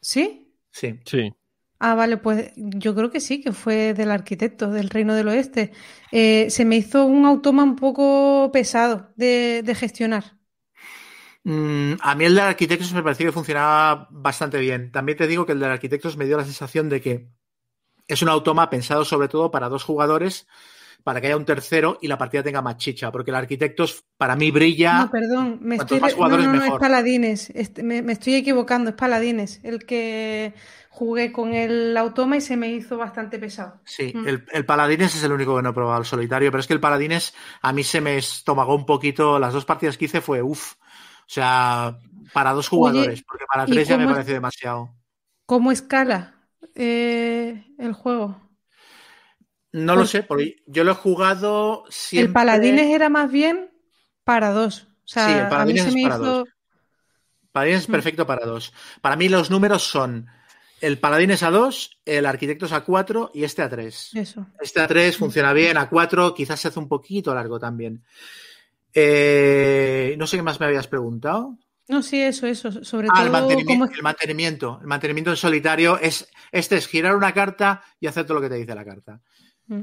¿Sí? Sí. Sí. Ah, vale, pues yo creo que sí, que fue del arquitecto del Reino del Oeste. Eh, se me hizo un automa un poco pesado de, de gestionar. Mm, a mí el de arquitectos me pareció que funcionaba bastante bien. También te digo que el de arquitectos me dio la sensación de que es un automa pensado sobre todo para dos jugadores, para que haya un tercero y la partida tenga más chicha, porque el arquitectos para mí brilla. No, perdón, me estoy más jugadores, no, no, no, mejor. es paladines, este, me, me, estoy equivocando, es paladines, el que jugué con el automa y se me hizo bastante pesado. Sí, mm. el, el, paladines es el único que no he probado, el solitario, pero es que el paladines a mí se me estomagó un poquito, las dos partidas que hice fue uff. O sea, para dos jugadores, Oye, porque para tres ya me parece demasiado. ¿Cómo escala eh, el juego? No pues, lo sé, porque yo lo he jugado siempre. El Paladines era más bien para dos. O sea, sí, el Paladines a mí se es me para hizo... dos. Paladines es perfecto para dos. Para mí los números son el Paladines a 2, el Arquitectos a 4 y este a 3. Eso. Este a 3 funciona bien, a 4 quizás se hace un poquito largo también. Eh, no sé qué más me habías preguntado. No, sí, eso, eso. Sobre ah, todo. El mantenimiento, es... el mantenimiento. El mantenimiento en solitario es. Este es girar una carta y hacer todo lo que te dice la carta. Mm.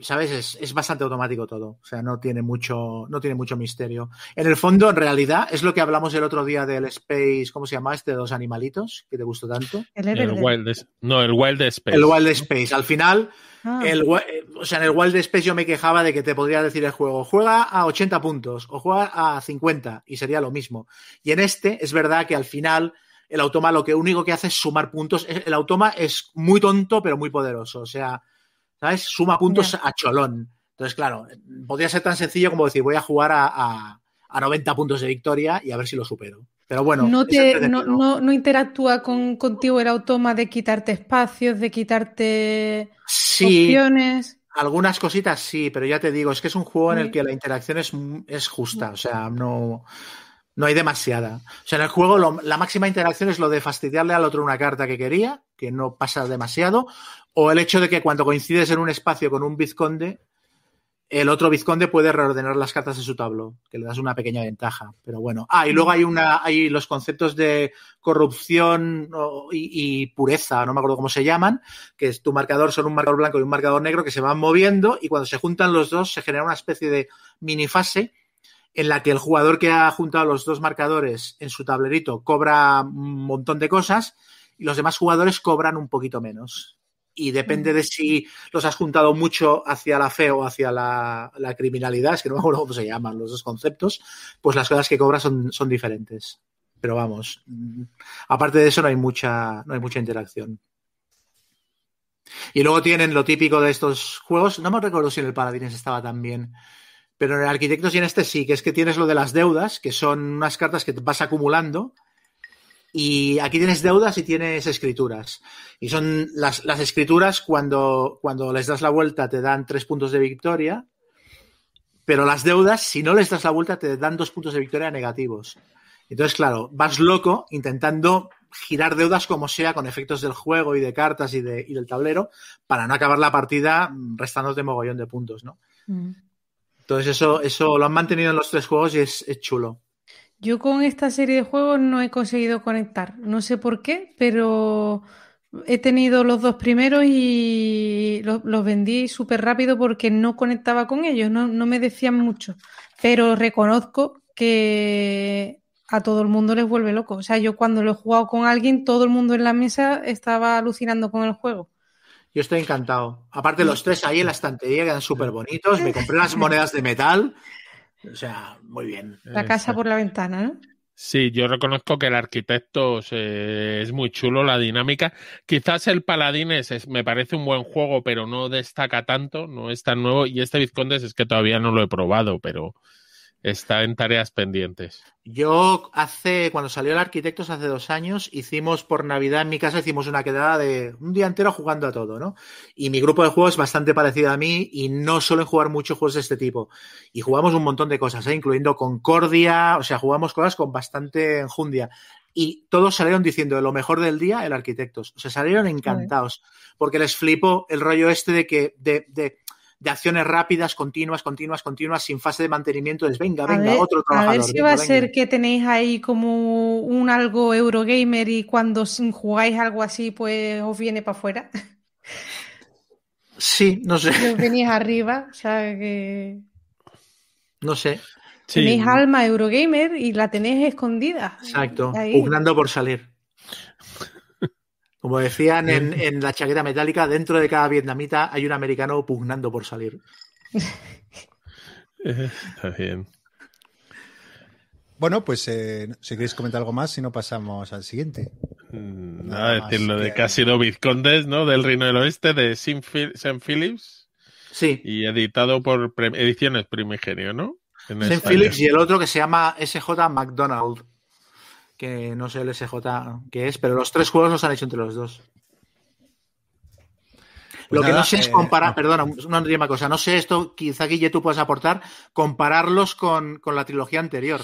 ¿Sabes? Es, es, bastante automático todo. O sea, no tiene mucho, no tiene mucho misterio. En el fondo, en realidad, es lo que hablamos el otro día del Space, ¿cómo se llama este? De los animalitos, que te gustó tanto. El, el Wild, no, el Wild Space. El Wild Space. Al final, ah. el, o sea, en el Wild Space yo me quejaba de que te podría decir el juego, juega a 80 puntos o juega a 50 y sería lo mismo. Y en este es verdad que al final el automa lo que único que hace es sumar puntos. El automa es muy tonto pero muy poderoso. O sea, ¿sabes? Suma puntos yeah. a cholón. Entonces, claro, podría ser tan sencillo como decir, voy a jugar a, a, a 90 puntos de victoria y a ver si lo supero. Pero bueno, no, te, no, no, no, interactúa con, contigo el automa de quitarte espacios, de quitarte sí, opciones. Algunas cositas sí, pero ya te digo, es que es un juego en el que la interacción es, es justa, o sea, no, no hay demasiada. O sea, en el juego lo, la máxima interacción es lo de fastidiarle al otro una carta que quería, que no pasa demasiado, o el hecho de que cuando coincides en un espacio con un vizconde, el otro vizconde puede reordenar las cartas de su tablo, que le das una pequeña ventaja. Pero bueno. Ah, y luego hay una, hay los conceptos de corrupción y, pureza, no me acuerdo cómo se llaman, que es tu marcador son un marcador blanco y un marcador negro que se van moviendo y cuando se juntan los dos se genera una especie de minifase en la que el jugador que ha juntado los dos marcadores en su tablerito cobra un montón de cosas y los demás jugadores cobran un poquito menos y depende de si los has juntado mucho hacia la fe o hacia la, criminalidad, es que no me acuerdo cómo se llaman los dos conceptos, pues las cosas que cobras son, son diferentes. Pero vamos, mm, aparte de eso no hay mucha, no hay mucha interacción. Y luego tienen lo típico de estos juegos, no me recuerdo si en el Paladines estaba también, pero en el Arquitectos y en este sí, que es que tienes lo de las deudas, que son unas cartas que vas acumulando y aquí tienes deudas y tienes escrituras. Y son las, las escrituras cuando, cuando les das la vuelta te dan tres puntos de victoria, pero las deudas, si no les das la vuelta, te dan dos puntos de victoria negativos. Entonces, claro, vas loco intentando girar deudas como sea con efectos del juego y de cartas y, de, y del tablero para no acabar la partida restándote mogollón de puntos, ¿no? Mm. Entonces, eso, eso lo han mantenido en los tres juegos y es, es chulo. Yo con esta serie de juegos no he conseguido conectar. No sé por qué, pero he tenido los dos primeros y los, vendí súper rápido porque no conectaba con ellos, no, me decían mucho. Pero reconozco que a todo el mundo les vuelve loco. O sea, yo cuando lo he jugado con alguien, todo el mundo en la mesa estaba alucinando con el juego. Yo estoy encantado. Aparte, los tres ahí en la estantería quedan súper bonitos. Me compré las monedas de metal o sea, muy bien. La casa por la ventana, ¿no? Sí, yo reconozco que el arquitecto es muy chulo, la dinámica. Quizás el Paladines me parece un buen juego, pero no destaca tanto, no es tan nuevo. Y este Vizcondes es que todavía no lo he probado, pero está en tareas pendientes. Yo hace, cuando salió el Arquitectos hace dos años, hicimos por Navidad en mi casa, hicimos una quedada de un día entero jugando a todo, ¿no? Y mi grupo de juegos es bastante parecido a mí y no suelen jugar muchos juegos de este tipo. Y jugamos un montón de cosas, ¿eh? incluyendo Concordia, o sea, jugamos cosas con bastante enjundia. Y todos salieron diciendo de lo mejor del día el Arquitectos. O sea, salieron encantados. Porque les flipó el rollo este de que, de, de de acciones rápidas, continuas, continuas, continuas, sin fase de mantenimiento. Es venga, venga, otro trabajador. A ver si va a ser que tenéis ahí como un algo Eurogamer y cuando jugáis algo así, pues os viene para afuera. Sí, no sé. os venís arriba, o sea que. No sé. Tenéis alma Eurogamer y la tenéis escondida. Exacto, pugnando por salir. Como decían en, la chaqueta metálica, dentro de cada vietnamita hay un americano pugnando por salir. Está bien. Bueno, pues eh, si queréis comentar algo más, si no pasamos al siguiente. Mm, nada, decir lo de que ha sido Vizcondes, ¿no? Del Reino del Oeste, de St. Phillips. Sí. Y editado por Ediciones Primigenio, ¿no? St. Phillips y el otro que se llama SJ McDonald que no sé el SJ qué es, pero los tres juegos los han hecho entre los dos. Lo que no sé es comparar, eh, perdona, una última cosa, no sé esto, quizá ya tú puedes aportar, compararlos con, la trilogía anterior.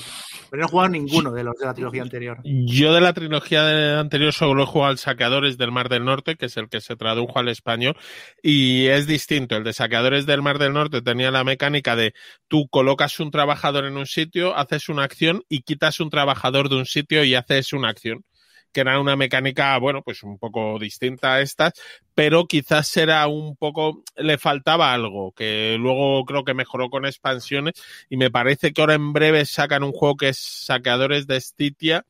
Pero no he jugado ninguno de los de la trilogía anterior. Yo de la trilogía anterior solo he jugado al Saqueadores del Mar del Norte, que es el que se tradujo al español, y es distinto. El de Saqueadores del Mar del Norte tenía la mecánica de tú colocas un trabajador en un sitio, haces una acción y quitas un trabajador de un sitio y haces una acción que era una mecánica, bueno, pues un poco distinta a estas, pero quizás era un poco, le faltaba algo, que luego creo que mejoró con expansiones y me parece que ahora en breve sacan un juego que es Saqueadores de Estitia,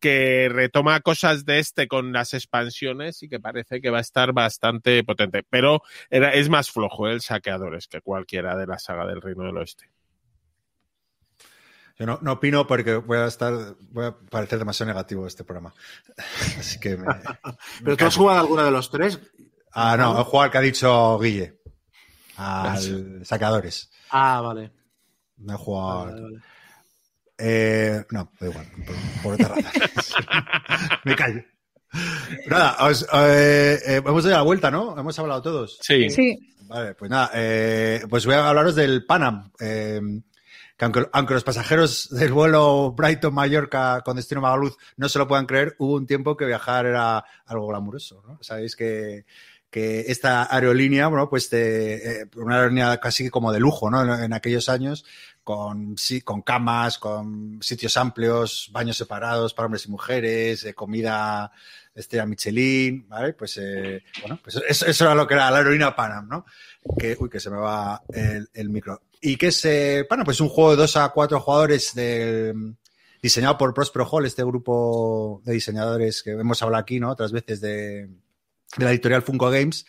que retoma cosas de este con las expansiones y que parece que va a estar bastante potente. Pero era, es más flojo el Saqueadores que cualquiera de la saga del Reino del Oeste. Yo no, opino porque voy a estar, voy a parecer demasiado negativo este programa. Así que ¿Pero tú has jugado alguno de los tres? Ah, no, he jugado al que ha dicho Guille. Al Sacadores. Ah, vale. No he jugado. Eh, no, da igual, por, otra razón. Me callo. Nada, eh, eh, hemos dado la vuelta, ¿no? Hemos hablado todos. Sí. sí. Vale, pues nada, pues voy a hablaros del Panam que aunque, los pasajeros del vuelo Brighton-Mallorca con destino Magaluz no se lo puedan creer, hubo un tiempo que viajar era algo glamuroso, ¿no? Sabéis que, que esta aerolínea, bueno, pues te, eh, una aerolínea casi como de lujo, ¿no? En, en, aquellos años, con, sí, con camas, con sitios amplios, baños separados para hombres y mujeres, eh, comida estrella Michelin, ¿vale? Pues, eh, bueno, pues eso, eso, era lo que era la aerolínea Panam, ¿no? Que, uy, que se me va el, el micro. ¿Y qué es eh, Panam? Pues un juego de dos a cuatro jugadores de, diseñado por Prospero Hall, este grupo de diseñadores que hemos hablado aquí, ¿no? Otras veces de, de la editorial Funko Games.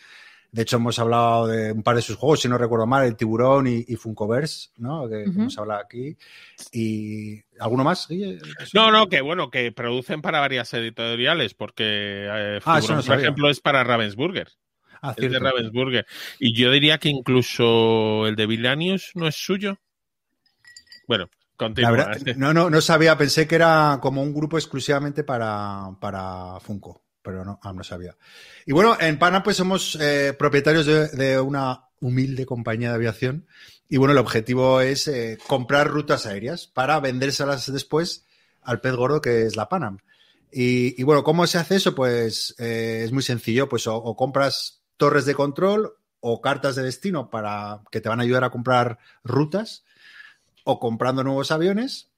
De hecho, hemos hablado de un par de sus juegos, si no recuerdo mal, el Tiburón y, y Funkoverse, ¿no? Que, uh -huh. hemos hablado aquí. ¿Y alguno más? No, no, que bueno, que producen para varias editoriales, porque eh, ah, Tiburón, no por ejemplo, es para Ravensburger. Ah, es de Ravensburger. Y yo diría que incluso el de Villanius no es suyo. Bueno, continúa. Verdad, no, no, no sabía, pensé que era como un grupo exclusivamente para, para Funko pero no, ah, no sabía. Y bueno, en Pana pues somos eh, propietarios de, de, una humilde compañía de aviación y bueno, el objetivo es eh, comprar rutas aéreas para vendérselas después al pez gordo que es la Panam. Y, y bueno, ¿cómo se hace eso? Pues eh, es muy sencillo, pues o, o, compras torres de control o cartas de destino para que te van a ayudar a comprar rutas o comprando nuevos aviones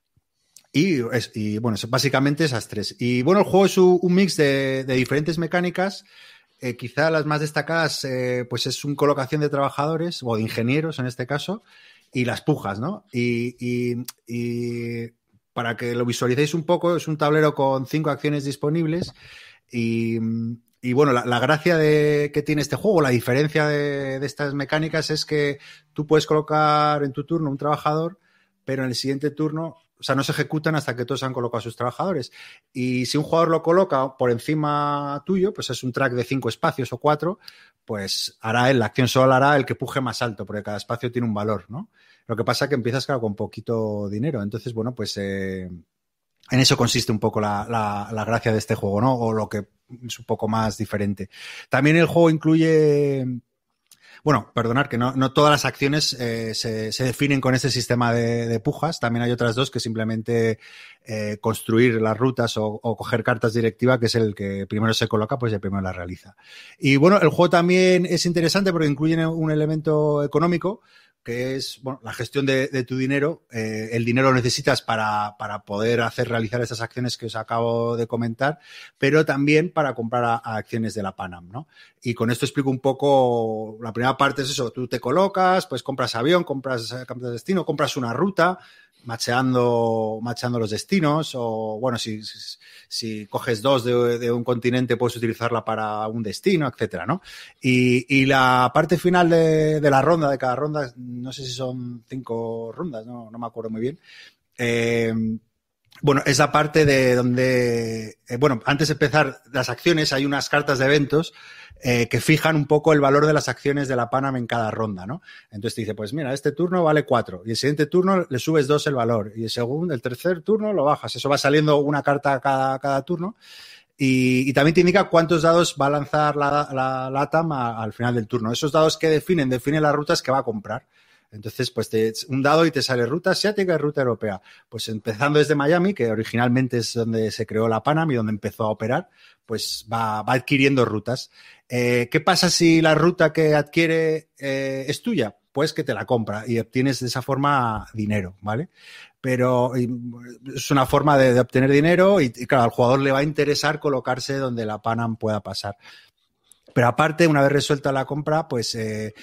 y, es, y, bueno, básicamente esas tres. Y bueno, el juego es un mix de, diferentes mecánicas. Eh, quizá las más destacadas, eh, pues es un colocación de trabajadores o de ingenieros en este caso, y las pujas, ¿no? Y, y, y, para que lo visualicéis un poco, es un tablero con cinco acciones disponibles. Y, y bueno, la, gracia de, que tiene este juego, la diferencia de, de estas mecánicas es que tú puedes colocar en tu turno un trabajador, pero en el siguiente turno o sea, no se ejecutan hasta que todos han colocado a sus trabajadores. Y si un jugador lo coloca por encima tuyo, pues es un track de cinco espacios o cuatro, pues hará él, la acción solo hará el que puje más alto, porque cada espacio tiene un valor, ¿no? Lo que pasa es que empiezas, claro, con poquito dinero. Entonces, bueno, pues eh, en eso consiste un poco la, la, la, gracia de este juego, ¿no? O lo que es un poco más diferente. También el juego incluye bueno, perdonar que no, no todas las acciones eh, se, se, definen con este sistema de, de, pujas. También hay otras dos que simplemente eh, construir las rutas o, o, coger cartas directiva, que es el que primero se coloca, pues el primero la realiza. Y bueno, el juego también es interesante porque incluye un elemento económico que es bueno, la gestión de, tu dinero. Eh, el dinero lo necesitas para, para, poder hacer realizar estas acciones que os acabo de comentar, pero también para comprar acciones de la Panam, ¿no? Y con esto explico un poco, la primera parte es eso, tú te colocas, pues compras avión, compras eh, de destino, compras una ruta, macheando, los destinos o bueno, si, si, coges dos de, de, un continente puedes utilizarla para un destino, etcétera, ¿no? Y, y la parte final de, de, la ronda, de cada ronda, no sé si son cinco rondas, no, no me acuerdo muy bien. Eh, bueno, esa parte de donde, eh, bueno, antes de empezar las acciones hay unas cartas de eventos eh, que fijan un poco el valor de las acciones de la Panam en cada ronda, ¿no? Entonces te dice, pues mira, este turno vale cuatro y el siguiente turno le subes dos el valor y el segundo, el tercer turno lo bajas. Eso va saliendo una carta cada, cada turno. Y, también te indica cuántos dados va a lanzar la, la, a, al final del turno. Esos dados que definen, definen las rutas que va a comprar. Entonces, pues te, un dado y te sale ruta asiática y ruta europea. Pues empezando desde Miami, que originalmente es donde se creó la Panam y donde empezó a operar, pues va, va adquiriendo rutas. Eh, ¿Qué pasa si la ruta que adquiere eh, es tuya? Pues que te la compra y obtienes de esa forma dinero, ¿vale? Pero es una forma de, obtener dinero y, y, claro, al jugador le va a interesar colocarse donde la Panam pueda pasar. Pero aparte, una vez resuelta la compra, pues eh,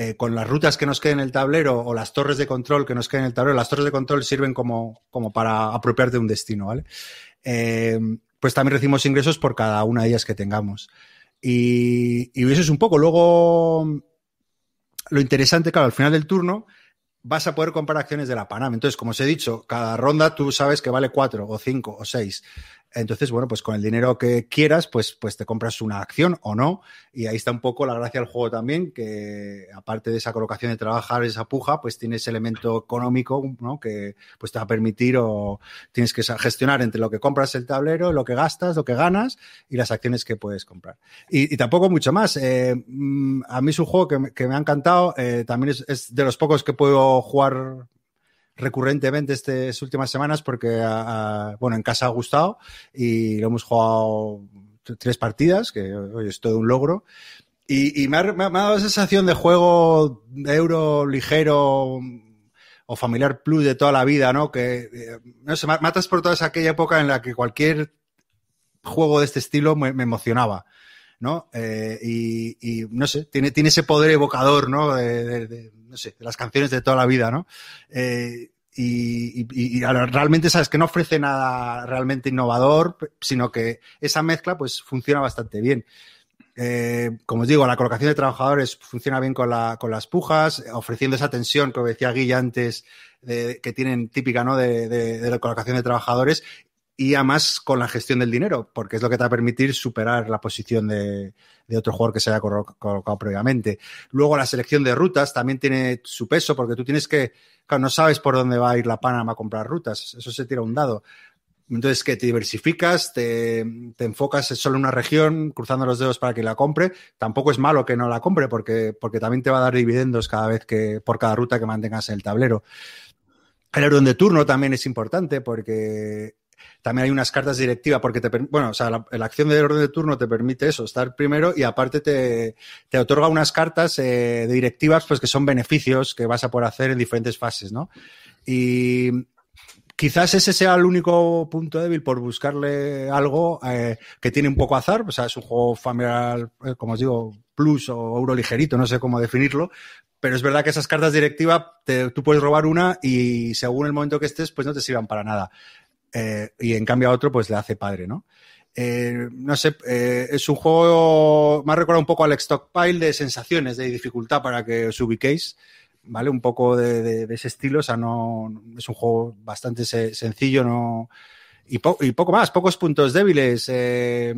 eh, con las rutas que nos queden en el tablero o las torres de control que nos queden en el tablero, las torres de control sirven como, como para apropiarte un destino, ¿vale? Eh, pues también recibimos ingresos por cada una de ellas que tengamos. Y, y eso es un poco. Luego, lo interesante, claro, al final del turno vas a poder comprar acciones de la Panam. Entonces, como os he dicho, cada ronda tú sabes que vale cuatro o cinco o seis. Entonces, bueno, pues con el dinero que quieras, pues, pues te compras una acción o no. Y ahí está un poco la gracia del juego también, que aparte de esa colocación de trabajar, esa puja, pues tienes elemento económico, ¿no? Que pues te va a permitir o tienes que gestionar entre lo que compras el tablero, lo que gastas, lo que ganas y las acciones que puedes comprar. Y, tampoco mucho más. Eh, a mí es un juego que, me ha encantado. Eh, también es de los pocos que puedo jugar recurrentemente estas últimas semanas porque, a, a, bueno, en casa ha gustado y lo hemos jugado tres partidas, que hoy es todo un logro. Y, me, ha, dado esa sensación de juego de euro ligero o familiar plus de toda la vida, ¿no? Que, eh, no sé, matas por toda aquella época en la que cualquier juego de este estilo me, emocionaba, ¿no? Eh, y, no sé, tiene, tiene ese poder evocador, ¿no? De, no sé, de las canciones de toda la vida, ¿no? Eh, y, realmente sabes que no ofrece nada realmente innovador, sino que esa mezcla pues funciona bastante bien. Eh, como os digo, la colocación de trabajadores funciona bien con, la, con las pujas, ofreciendo esa tensión que decía Guilla antes, que tienen típica ¿no? de, la colocación de trabajadores, y además con la gestión del dinero, porque es lo que te va a permitir superar la posición de, otro jugador que se haya colocado previamente. Luego la selección de rutas también tiene su peso, porque tú tienes que, no sabes por dónde va a ir la Panama a comprar rutas, eso se tira un dado. Entonces, que te diversificas, te, enfocas solo en una región, cruzando los dedos para que la compre. Tampoco es malo que no la compre, porque, porque también te va a dar dividendos cada vez que, por cada ruta que mantengas en el tablero. El orden de turno también es importante porque también hay unas cartas directivas porque te bueno, o sea, la, acción de orden de turno te permite eso, estar primero y aparte te, te otorga unas cartas eh, directivas pues que son beneficios que vas a poder hacer en diferentes fases, ¿no? Y Quizás ese sea el único punto débil por buscarle algo eh, que tiene un poco azar. O sea, es un juego familiar, eh, como os digo, plus o euro ligerito, no sé cómo definirlo. Pero es verdad que esas cartas directivas, tú puedes robar una y según el momento que estés, pues no te sirvan para nada. Eh, y en cambio a otro, pues le hace padre, ¿no? no sé, es un juego, me ha recordado un poco al stockpile de sensaciones, de dificultad para que os ubiquéis. ¿vale? Un poco de, ese estilo, o sea, no es un juego bastante sencillo, no y, poco más, pocos puntos débiles. Eh,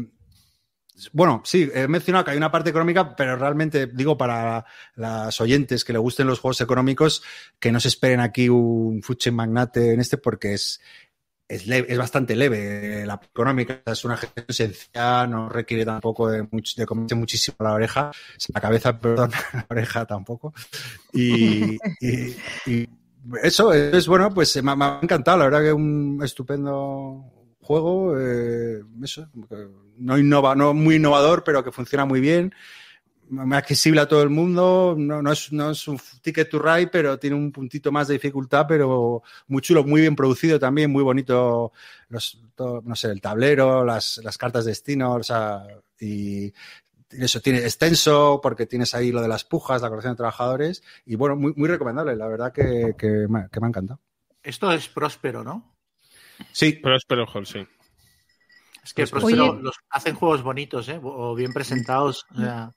bueno, sí, he mencionado que hay una parte económica, pero realmente digo para las oyentes que le gusten los juegos económicos, que no se esperen aquí un fuche magnate en este porque es, es, bastante leve. La económica es una gestión sencilla, no requiere tampoco de, mucho, de comerse muchísimo la oreja, la cabeza, perdón, la oreja tampoco. Y, eso es bueno, pues me, ha encantado, la verdad que un estupendo juego, eh, eso, no, innova, no muy innovador, pero que funciona muy bien accesible a todo el mundo. No, no, es, no es un ticket to ride, pero tiene un puntito más de dificultad, pero muy chulo, muy bien producido también, muy bonito. Los, no sé, el tablero, las, las cartas de destino, o sea, y eso tiene extenso porque tienes ahí lo de las pujas, la colección de trabajadores y bueno, muy, muy recomendable, la verdad que, que, me, que me ha encantado. Esto es próspero, ¿no? Sí. Próspero, sí. Es que Próspero los hacen juegos bonitos, ¿eh? O bien presentados. O sea...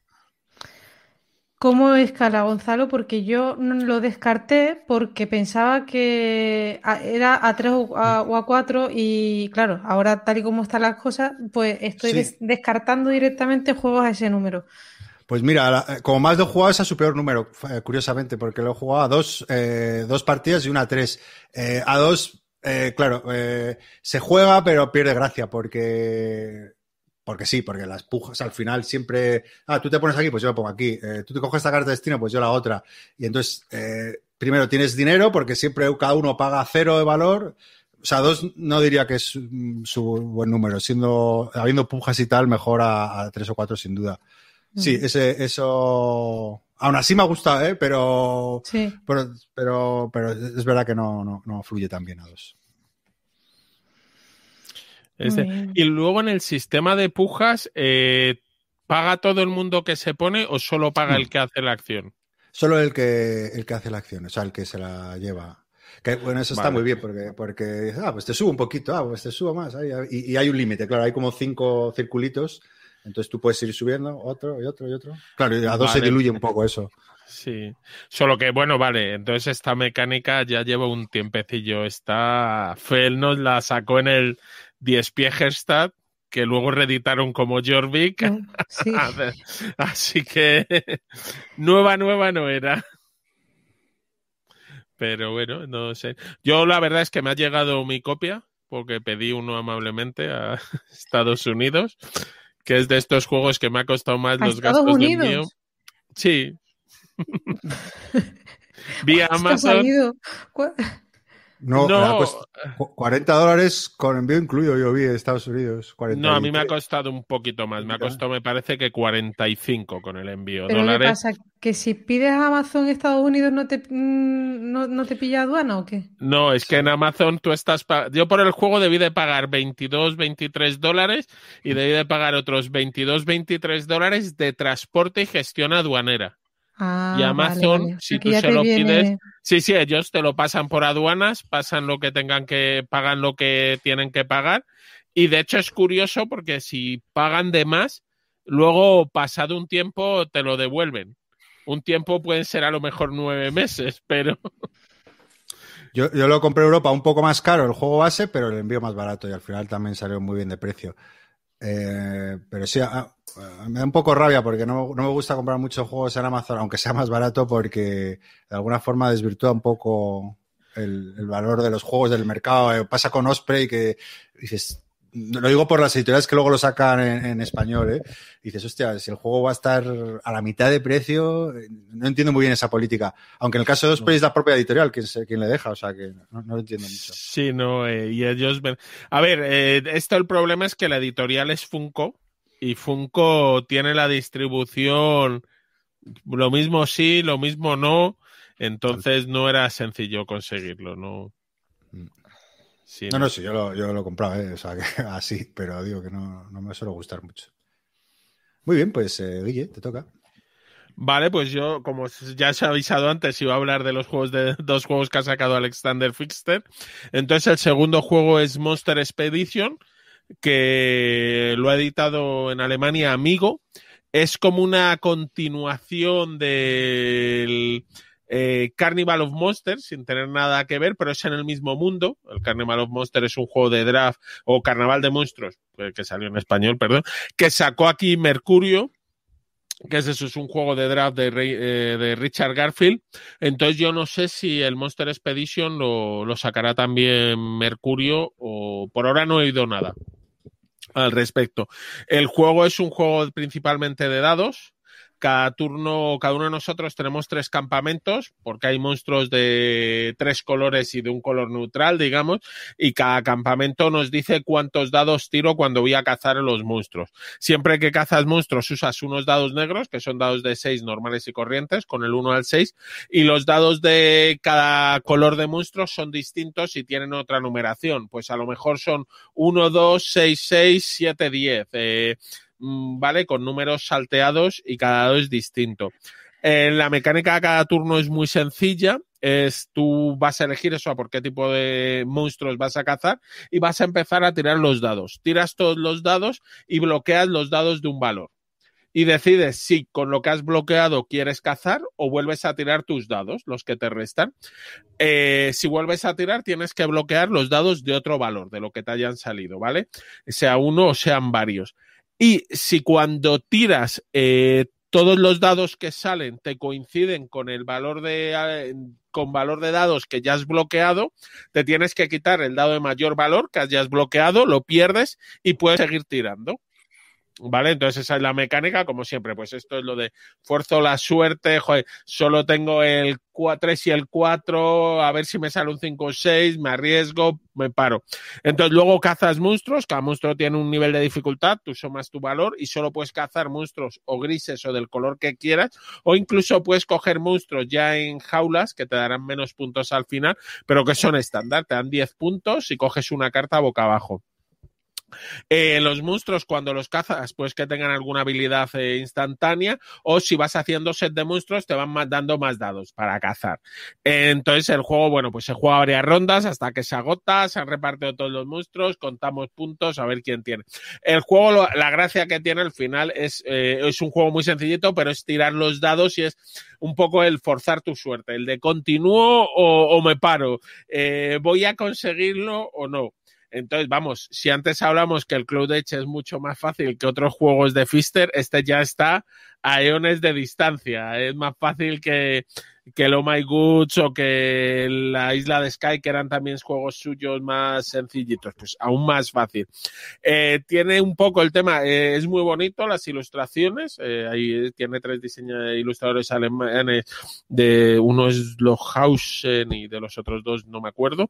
¿Cómo escala Gonzalo? Porque yo lo descarté porque pensaba que era a 3 o a, 4 y claro, ahora tal y como están las cosas, pues estoy descartando directamente juegos a ese número. Pues mira, como más de jugado es a su peor número, eh, curiosamente, porque lo he jugado a dos, eh, dos partidas y una a tres. Eh, a dos, claro, se juega pero pierde gracia porque porque sí, porque las pujas al final siempre. Ah, tú te pones aquí, pues yo me pongo aquí. Eh, tú te coges esta carta de destino, pues yo la otra. Y entonces, eh, primero tienes dinero, porque siempre cada uno paga cero de valor. O sea, dos no diría que es su buen número. Siendo, habiendo pujas y tal, mejor a, tres o cuatro sin duda. Sí, mm. ese, eso. Aún así me ha gustado, ¿eh? Pero, sí. pero, pero, pero es verdad que no, no, no fluye tan bien a dos. Y luego en el sistema de pujas, eh, ¿paga todo el mundo que se pone o solo paga el que hace la acción? Solo el que, el que hace la acción, o sea, el que se la lleva. Que, bueno, eso está muy bien porque, porque, ah, pues te subo un poquito, ah, pues te subo más. y, hay un límite, claro, hay como cinco circulitos, entonces tú puedes ir subiendo otro y otro y otro. Claro, a dos se diluye un poco eso. Sí, solo que bueno, vale, entonces esta mecánica ya lleva un tiempecillo. Esta Fel nos la sacó en el Diespiegerstadt, que luego reeditaron como Jorvik. Mm, así que nueva, nueva no era. Pero bueno, no sé. Yo la verdad es que me ha llegado mi copia, porque pedí uno amablemente a Estados Unidos, que es de estos juegos que me ha costado más los gastos Unidos? mío. Sí. Vía Amazon. No, no 40 dólares con envío incluido, yo vi en Estados Unidos. No, a mí me ha costado un poquito más. Me ha costado, me parece que 45 con el envío. ¿Pero dólares. ¿qué pasa? ¿Que si pides Amazon en Estados Unidos no te, mm, no, te pilla aduana o qué? No, es que en Amazon tú estás. Yo por el juego debí de pagar 22, 23 dólares y debí de pagar otros 22, 23 dólares de transporte y gestión aduanera. Ah, y Amazon, si tú se lo pides, sí, sí, ellos te lo pasan por aduanas, pasan lo que tengan que, pagan lo que tienen que pagar. Y de hecho es curioso porque si pagan de más, luego pasado un tiempo te lo devuelven. Un tiempo pueden ser a lo mejor nueve meses, pero. Yo, yo lo compré en Europa un poco más caro el juego base, pero el envío más barato y al final también salió muy bien de precio. Eh, pero sí, me da un poco rabia porque no, me gusta comprar muchos juegos en Amazon, aunque sea más barato, porque de alguna forma desvirtúa un poco el, valor de los juegos del mercado. Eh, pasa con Osprey que dices, lo digo por las editoriales que luego lo sacan en, español, ¿eh? Y dices, hostia, si el juego va a estar a la mitad de precio, no entiendo muy bien esa política. Aunque en el caso de Osprey es la propia editorial quien, quien le deja, o sea que no, lo entiendo mucho. Sí, no, eh, y ellos ven. A ver, eh, esto el problema es que la editorial es Funko y Funko tiene la distribución, lo mismo sí, lo mismo no, entonces no era sencillo conseguirlo, ¿no? no, no, sí, yo lo, yo lo he comprado, ¿eh? o sea, que así, pero digo que no, me suele gustar mucho. Muy bien, pues eh, Guille, te toca. Vale, pues yo, como ya se ha avisado antes, iba a hablar de los juegos de dos juegos que ha sacado Alexander Fixter. Entonces, el segundo juego es Monster Expedition, que lo ha editado en Alemania Amigo. Es como una continuación del eh, Carnival of Monsters, sin tener nada que ver, pero es en el mismo mundo. El Carnival of Monsters es un juego de draft, o Carnaval de Monstruos, que salió en español, perdón, que sacó aquí Mercurio, que es eso, es un juego de draft de, eh, de, Richard Garfield. Entonces yo no sé si el Monster Expedition lo, lo, sacará también Mercurio o por ahora no he oído nada al respecto. El juego es un juego principalmente de dados cada turno, cada uno de nosotros tenemos tres campamentos, porque hay monstruos de tres colores y de un color neutral, digamos, y cada campamento nos dice cuántos dados tiro cuando voy a cazar los monstruos. Siempre que cazas monstruos usas unos dados negros, que son dados de seis normales y corrientes, con el 1 al 6, y los dados de cada color de monstruos son distintos y tienen otra numeración. Pues a lo mejor son 1, 2, 6, 6, 7, 10. Eh, ¿vale? Con números salteados y cada dado es distinto. la mecánica de cada turno es muy sencilla. Es tú vas a elegir eso a por qué tipo de monstruos vas a cazar y vas a empezar a tirar los dados. Tiras todos los dados y bloqueas los dados de un valor. Y decides si con lo que has bloqueado quieres cazar o vuelves a tirar tus dados, los que te restan. Eh, si vuelves a tirar, tienes que bloquear los dados de otro valor, de lo que te hayan salido, ¿vale? Sea uno o sean varios. Y si cuando tiras eh, todos los dados que salen te coinciden con el valor de eh, con valor de dados que ya has bloqueado, te tienes que quitar el dado de mayor valor que hayas bloqueado, lo pierdes y puedes seguir tirando. ¿Vale? Entonces esa es la mecánica, como siempre, pues esto es lo de fuerzo la suerte, joder, solo tengo el 3 y el 4, a ver si me sale un 5 o 6, me arriesgo, me paro. Entonces luego cazas monstruos, cada monstruo tiene un nivel de dificultad, tú sumas tu valor y solo puedes cazar monstruos o grises o del color que quieras, o incluso puedes coger monstruos ya en jaulas que te darán menos puntos al final, pero que son estándar, te dan 10 puntos y coges una carta boca abajo. Eh, los monstruos, cuando los cazas, pues que tengan alguna habilidad eh, instantánea, o si vas haciendo set de monstruos, te van dando más dados para cazar. entonces, el juego, bueno, pues se juega varias rondas hasta que se agota, se han repartido todos los monstruos, contamos puntos, a ver quién tiene. El juego, la gracia que tiene al final es, eh, es un juego muy sencillito, pero es tirar los dados y es un poco el forzar tu suerte, el de continúo o, me paro, voy a conseguirlo o no. Entonces, vamos, si antes hablamos que el Cloud Edge es mucho más fácil que otros juegos de Fister, este ya está a eones de distancia. Es más fácil que, que el Oh My Goods o que la Isla de Sky, que eran también juegos suyos más sencillitos, pues aún más fácil. Eh, tiene un poco el tema, eh, es muy bonito las ilustraciones, eh, ahí tiene tres diseños ilustradores alemanes, de uno es Lohausen y de los otros dos no me acuerdo,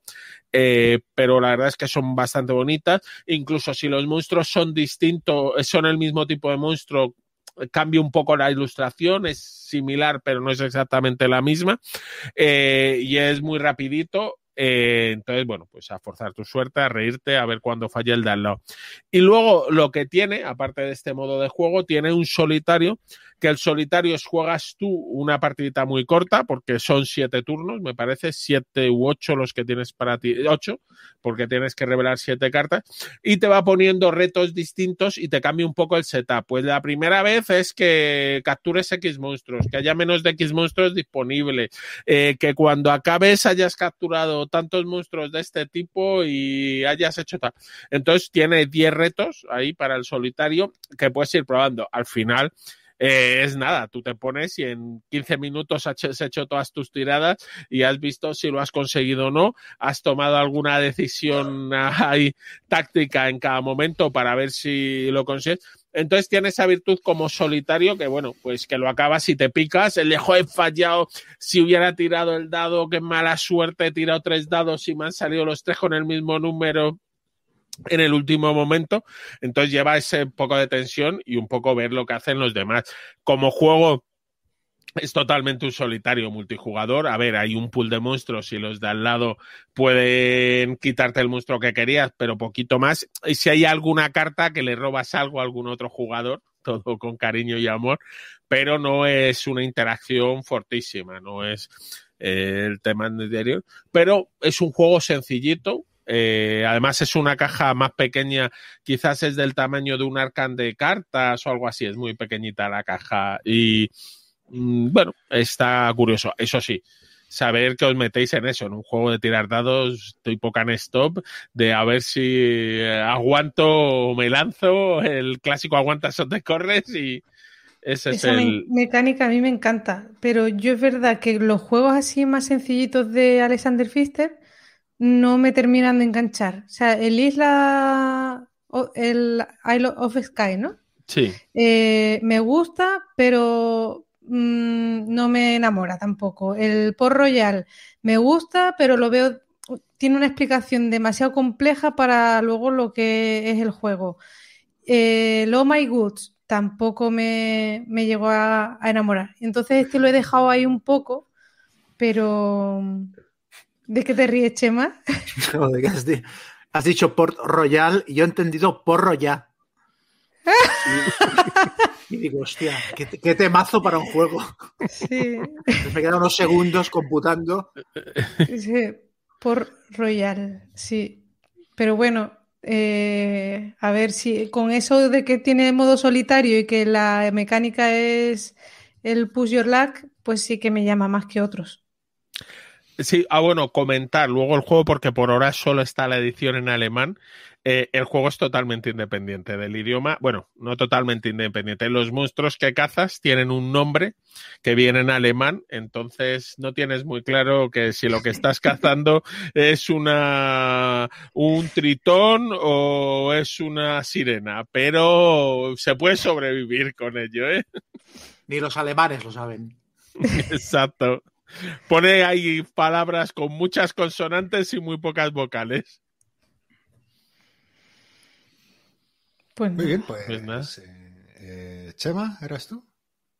pero la verdad es que son bastante bonitas, incluso si los monstruos son distintos, son el mismo tipo de monstruo, cambia un poco la ilustración, es similar, pero no es exactamente la misma. Eh, y es muy rapidito. Eh, entonces, bueno, pues a forzar tu suerte, a reírte, a ver cuándo falla el lado. Y luego lo que tiene, aparte de este modo de juego, tiene un solitario que el solitario juegas tú una partidita muy corta, porque son siete turnos, me parece, siete u ocho los que tienes para ti, ocho, porque tienes que revelar siete cartas, y te va poniendo retos distintos y te cambia un poco el setup. Pues la primera vez es que captures X monstruos, que haya menos de X monstruos disponibles, eh, que cuando acabes hayas capturado tantos monstruos de este tipo y hayas hecho tal. Entonces tiene 10 retos ahí para el solitario que puedes ir probando. Al final, eh, es nada, tú te pones y en 15 minutos has hecho todas tus tiradas y has visto si lo has conseguido o no, has tomado alguna decisión ahí táctica en cada momento para ver si lo consigues. Entonces tiene esa virtud como solitario que, bueno, pues que lo acabas y te picas. El dejo he fallado. Si hubiera tirado el dado, qué mala suerte, he tirado tres dados y me han salido los tres con el mismo número en el último momento. Entonces lleva ese poco de tensión y un poco ver lo que hacen los demás. Como juego es totalmente un solitario multijugador. A ver, hay un pool de monstruos y los de al lado pueden quitarte el monstruo que querías, pero poquito más. Y si hay alguna carta que le robas algo a algún otro jugador, todo con cariño y amor, pero no es una interacción fortísima, no es eh, el tema anterior, pero es un juego sencillito, eh, además es una caja más pequeña, quizás es del tamaño de un arcan de cartas o algo así, es muy pequeñita la caja y mm, bueno, está curioso. Eso sí, saber que os metéis en eso, en un juego de tirar dados tipo can stop, de a ver si eh, aguanto o me lanzo, el clásico aguantas o te corres y ese es el... mecánica a mí me encanta, pero yo es verdad que los juegos así más sencillitos de Alexander Pfister no me terminan de enganchar. O sea, el Isla, el Isle of Sky, ¿no? Sí. Eh, me gusta, pero mm, no me enamora tampoco. El Port Royal me gusta, pero lo veo, tiene una explicación demasiado compleja para luego lo que es el juego. Eh, el Oh My Goods tampoco me, llegó a, a enamorar. Entonces este lo he dejado ahí un poco, pero ¿De qué te ríes, Chema? has, dicho Port Royal y yo he entendido Porro ya. y, digo, hostia, qué, temazo para un juego. Sí. Me quedan unos segundos computando. Sí, Port Royal, sí. Pero bueno, eh, a ver si con eso de que tiene modo solitario y que la mecánica es el push your luck, pues sí que me llama más que otros. Sí, ah, bueno, comentar luego el juego, porque por ahora solo está la edición en alemán. Eh, el juego es totalmente independiente del idioma. Bueno, no totalmente independiente. Los monstruos que cazas tienen un nombre que viene en alemán, entonces no tienes muy claro que si lo que estás cazando es una un tritón o es una sirena, pero se puede sobrevivir con ello, ¿eh? Ni los alemanes lo saben. Exacto. Pone ahí palabras con muchas consonantes y muy pocas vocales. Pues Muy bien, pues. pues eh, eh, Chema, ¿eras tú?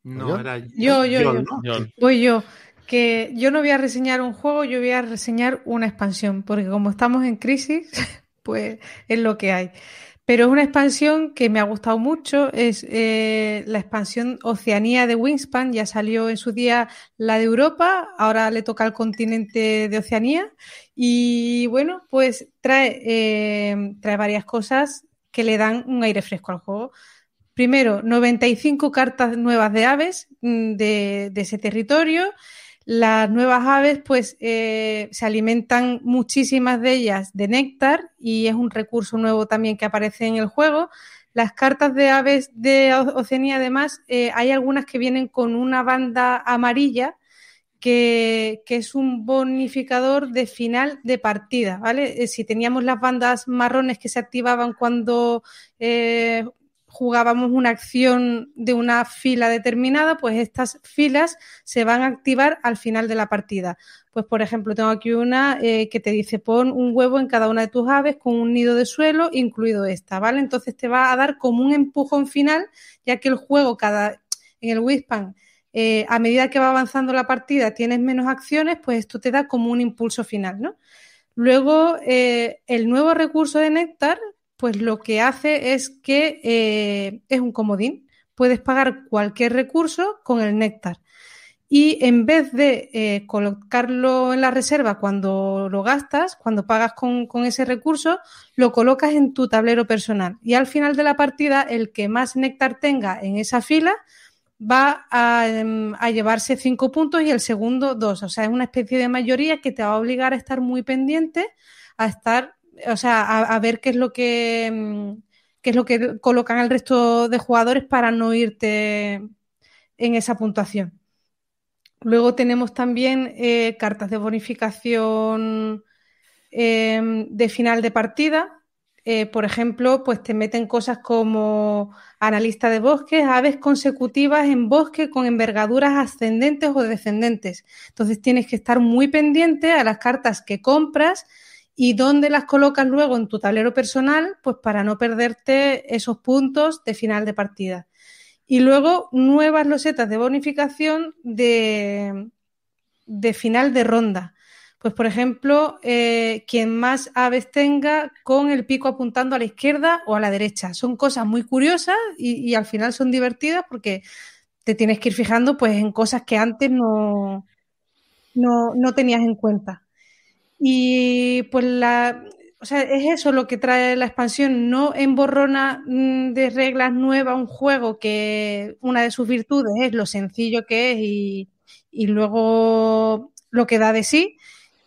No, era yo. Yo, yo, yo. Voy yo. Que yo no voy a reseñar un juego, yo voy a reseñar una expansión, porque como estamos en crisis, pues es lo que hay. Pero es una expansión que me ha gustado mucho, es eh, la expansión Oceanía de Wingspan, ya salió en su día la de Europa, ahora le toca al continente de Oceanía y bueno, pues trae, eh, trae varias cosas que le dan un aire fresco al juego. Primero, 95 cartas nuevas de aves mm, de, de ese territorio. Las nuevas aves, pues, eh, se alimentan muchísimas de ellas de néctar y es un recurso nuevo también que aparece en el juego. Las cartas de aves de Oceanía, además, eh, hay algunas que vienen con una banda amarilla que, es un bonificador de final de partida, ¿vale? Eh, si teníamos las bandas marrones que se activaban cuando eh, jugábamos una acción de una fila determinada, pues estas filas se van a activar al final de la partida. Pues, por ejemplo, tengo aquí una eh, que te dice pon un huevo en cada una de tus aves con un nido de suelo, incluido esta, ¿vale? Entonces te va a dar como un empujón final, ya que el juego cada en el Wispan, eh, a medida que va avanzando la partida, tienes menos acciones, pues esto te da como un impulso final, ¿no? Luego, eh, el nuevo recurso de Néctar, pues lo que hace es que es un comodín. Puedes pagar cualquier recurso con el Néctar y en vez de eh, colocarlo en la reserva cuando lo gastas, cuando pagas con, ese recurso, lo colocas en tu tablero personal. Y al final de la partida, el que más néctar tenga en esa fila va a, em, llevarse cinco puntos y el segundo dos. O sea, es una especie de mayoría que te va a obligar a estar muy pendiente, a estar, o sea, a, ver qué es lo que em, qué es lo que colocan el resto de jugadores para no irte en esa puntuación. Luego tenemos también eh, cartas de bonificación em, de final de partida. Eh, por ejemplo, pues te meten cosas como analista de bosques, aves consecutivas en bosque con envergaduras ascendentes o descendentes. Entonces tienes que estar muy pendiente a las cartas que compras y dónde las colocas luego en tu tablero personal, pues para no perderte esos puntos de final de partida. Y luego nuevas losetas de bonificación de, de final de ronda. Pues, por ejemplo, eh, quien más aves tenga con el pico apuntando a la izquierda o a la derecha. Son cosas muy curiosas y, al final son divertidas porque te tienes que ir fijando pues, en cosas que antes no, no, no tenías en cuenta. Y pues la, o sea, es eso lo que trae la expansión, no emborrona mm, de reglas nuevas un juego que una de sus virtudes es lo sencillo que es y, luego lo que da de sí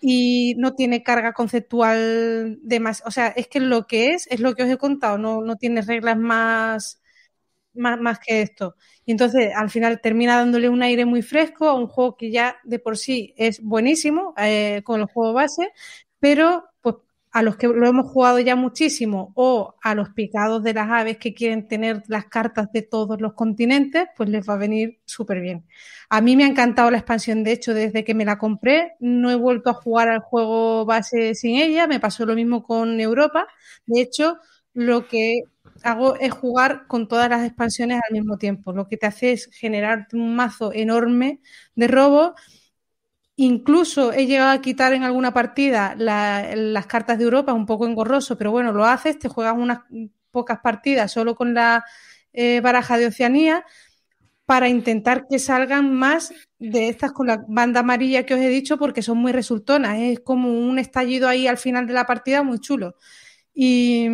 y no tiene carga conceptual de más, o sea, es que lo que es es lo que os he contado, no, no tiene reglas más, más, que esto. Y entonces al final termina dándole un aire muy fresco a un juego que ya de por sí es buenísimo eh, con el juego base, pero a los que lo hemos jugado ya muchísimo o a los picados de las aves que quieren tener las cartas de todos los continentes, pues les va a venir súper bien. A mí me ha encantado la expansión, de hecho, desde que me la compré, no he vuelto a jugar al juego base sin ella, me pasó lo mismo con Europa. De hecho, lo que hago es jugar con todas las expansiones al mismo tiempo, lo que te hace es generarte un mazo enorme de robo Incluso he llegado a quitar en alguna partida las cartas de Europa, un poco engorroso, pero bueno, lo haces, te juegas unas pocas partidas solo con la eh, baraja de Oceanía para intentar que salgan más de estas con la banda amarilla que os he dicho porque son muy resultonas. Es como un estallido ahí al final de la partida muy chulo. Y...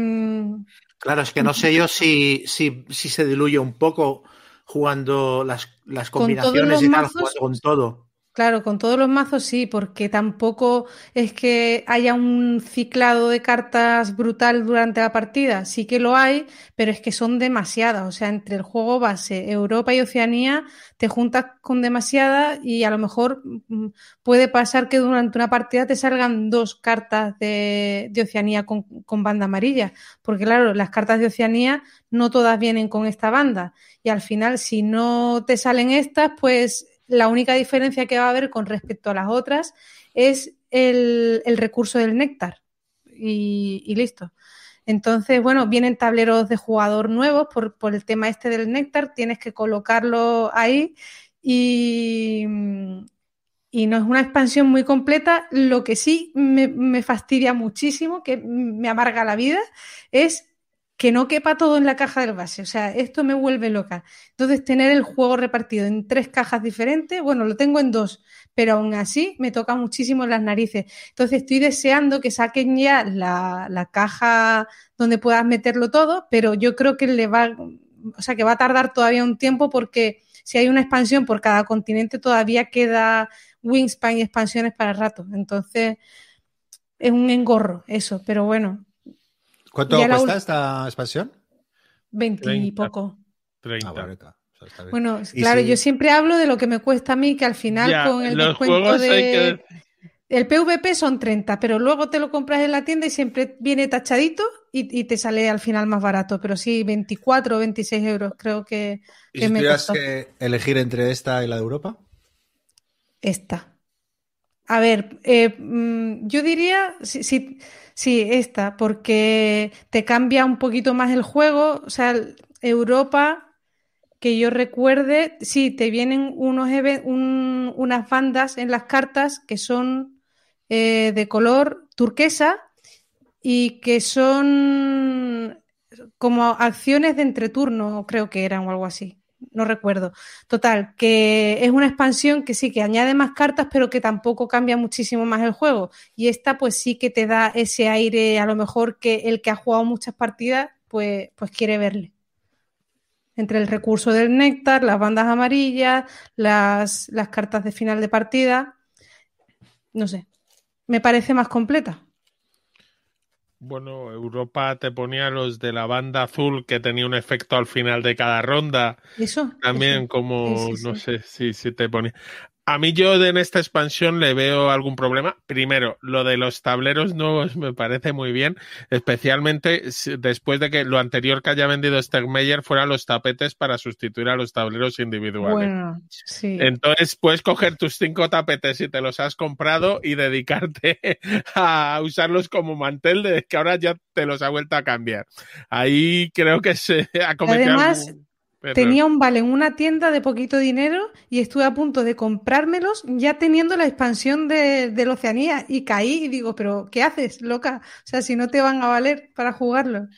Claro, es que no sé yo si, si, si se diluye un poco jugando las, las combinaciones y tal, jugando con todo. Claro, con todos los mazos sí, porque tampoco es que haya un ciclado de cartas brutal durante la partida. Sí que lo hay, pero es que son demasiadas. O sea, entre el juego base, Europa y Oceanía, te juntas con demasiadas y a lo mejor mm, puede pasar que durante una partida te salgan dos cartas de, Oceanía con, con banda amarilla. Porque claro, las cartas de Oceanía no todas vienen con esta banda. Y al final, si no te salen estas, pues la única diferencia que va a haber con respecto a las otras es el, recurso del néctar. Y, listo. Entonces, bueno, vienen tableros de jugador nuevos por, el tema este del néctar, tienes que colocarlo ahí y, no es una expansión muy completa. Lo que sí me, fastidia muchísimo, que me amarga la vida, es que no quepa todo en la caja del base. O sea, esto me vuelve loca. Entonces, tener el juego repartido en tres cajas diferentes, bueno, lo tengo en dos, pero aún así me toca muchísimo las narices. Entonces, estoy deseando que saquen ya la, caja donde puedas meterlo todo, pero yo creo que le va, o sea, que va a tardar todavía un tiempo porque si hay una expansión por cada continente, todavía queda Wingspan y expansiones para rato. Entonces, es un engorro eso, pero bueno, ¿Cuánto cuesta esta expansión? 20 y poco. 30. Ah, bueno, claro, yo siempre hablo de lo que me cuesta a mí, que al final con el descuento de... El PVP son 30, pero luego te lo compras en la tienda y siempre viene tachadito y, te sale al final más barato. Pero sí, 24 o 26 euros creo que, que ¿Y si tuvieras que elegir entre esta y la de Europa? Esta. A ver, eh, mm, yo diría, sí, sí, esta, porque te cambia un poquito más el juego. O sea, Europa que yo recuerde, sí, te vienen unos unas bandas en las cartas que son eh, de color turquesa y que son como acciones de entreturno, creo que eran o algo así. No recuerdo. Total, que es una expansión que sí, que añade más cartas, pero que tampoco cambia muchísimo más el juego. Y esta, pues sí que te da ese aire, a lo mejor que el que ha jugado muchas partidas, pues, pues quiere verle entre el recurso del néctar, las bandas amarillas, las, las cartas de final de partida. No sé, me parece más completa. Bueno, Europa te ponía los de la banda azul que tenía un efecto al final de cada ronda. Eso. También como, no sé si, si te ponía. A mí yo en esta expansión le veo algún problema. Primero, lo de los tableros nuevos me parece muy bien, especialmente después de que lo anterior que haya vendido Stegmeyer fueran los tapetes para sustituir a los tableros individuales. Bueno, sí. Entonces puedes coger tus cinco tapetes si te los has comprado y dedicarte a usarlos como mantel de que ahora ya te los ha vuelto a cambiar. Ahí creo que se ha cometido Tenía un vale en una tienda de poquito dinero y estuve a punto de comprármelos ya teniendo la expansión de, de la Oceanía y caí y digo, pero ¿qué haces, loca? O sea, si no te van a valer para jugarlo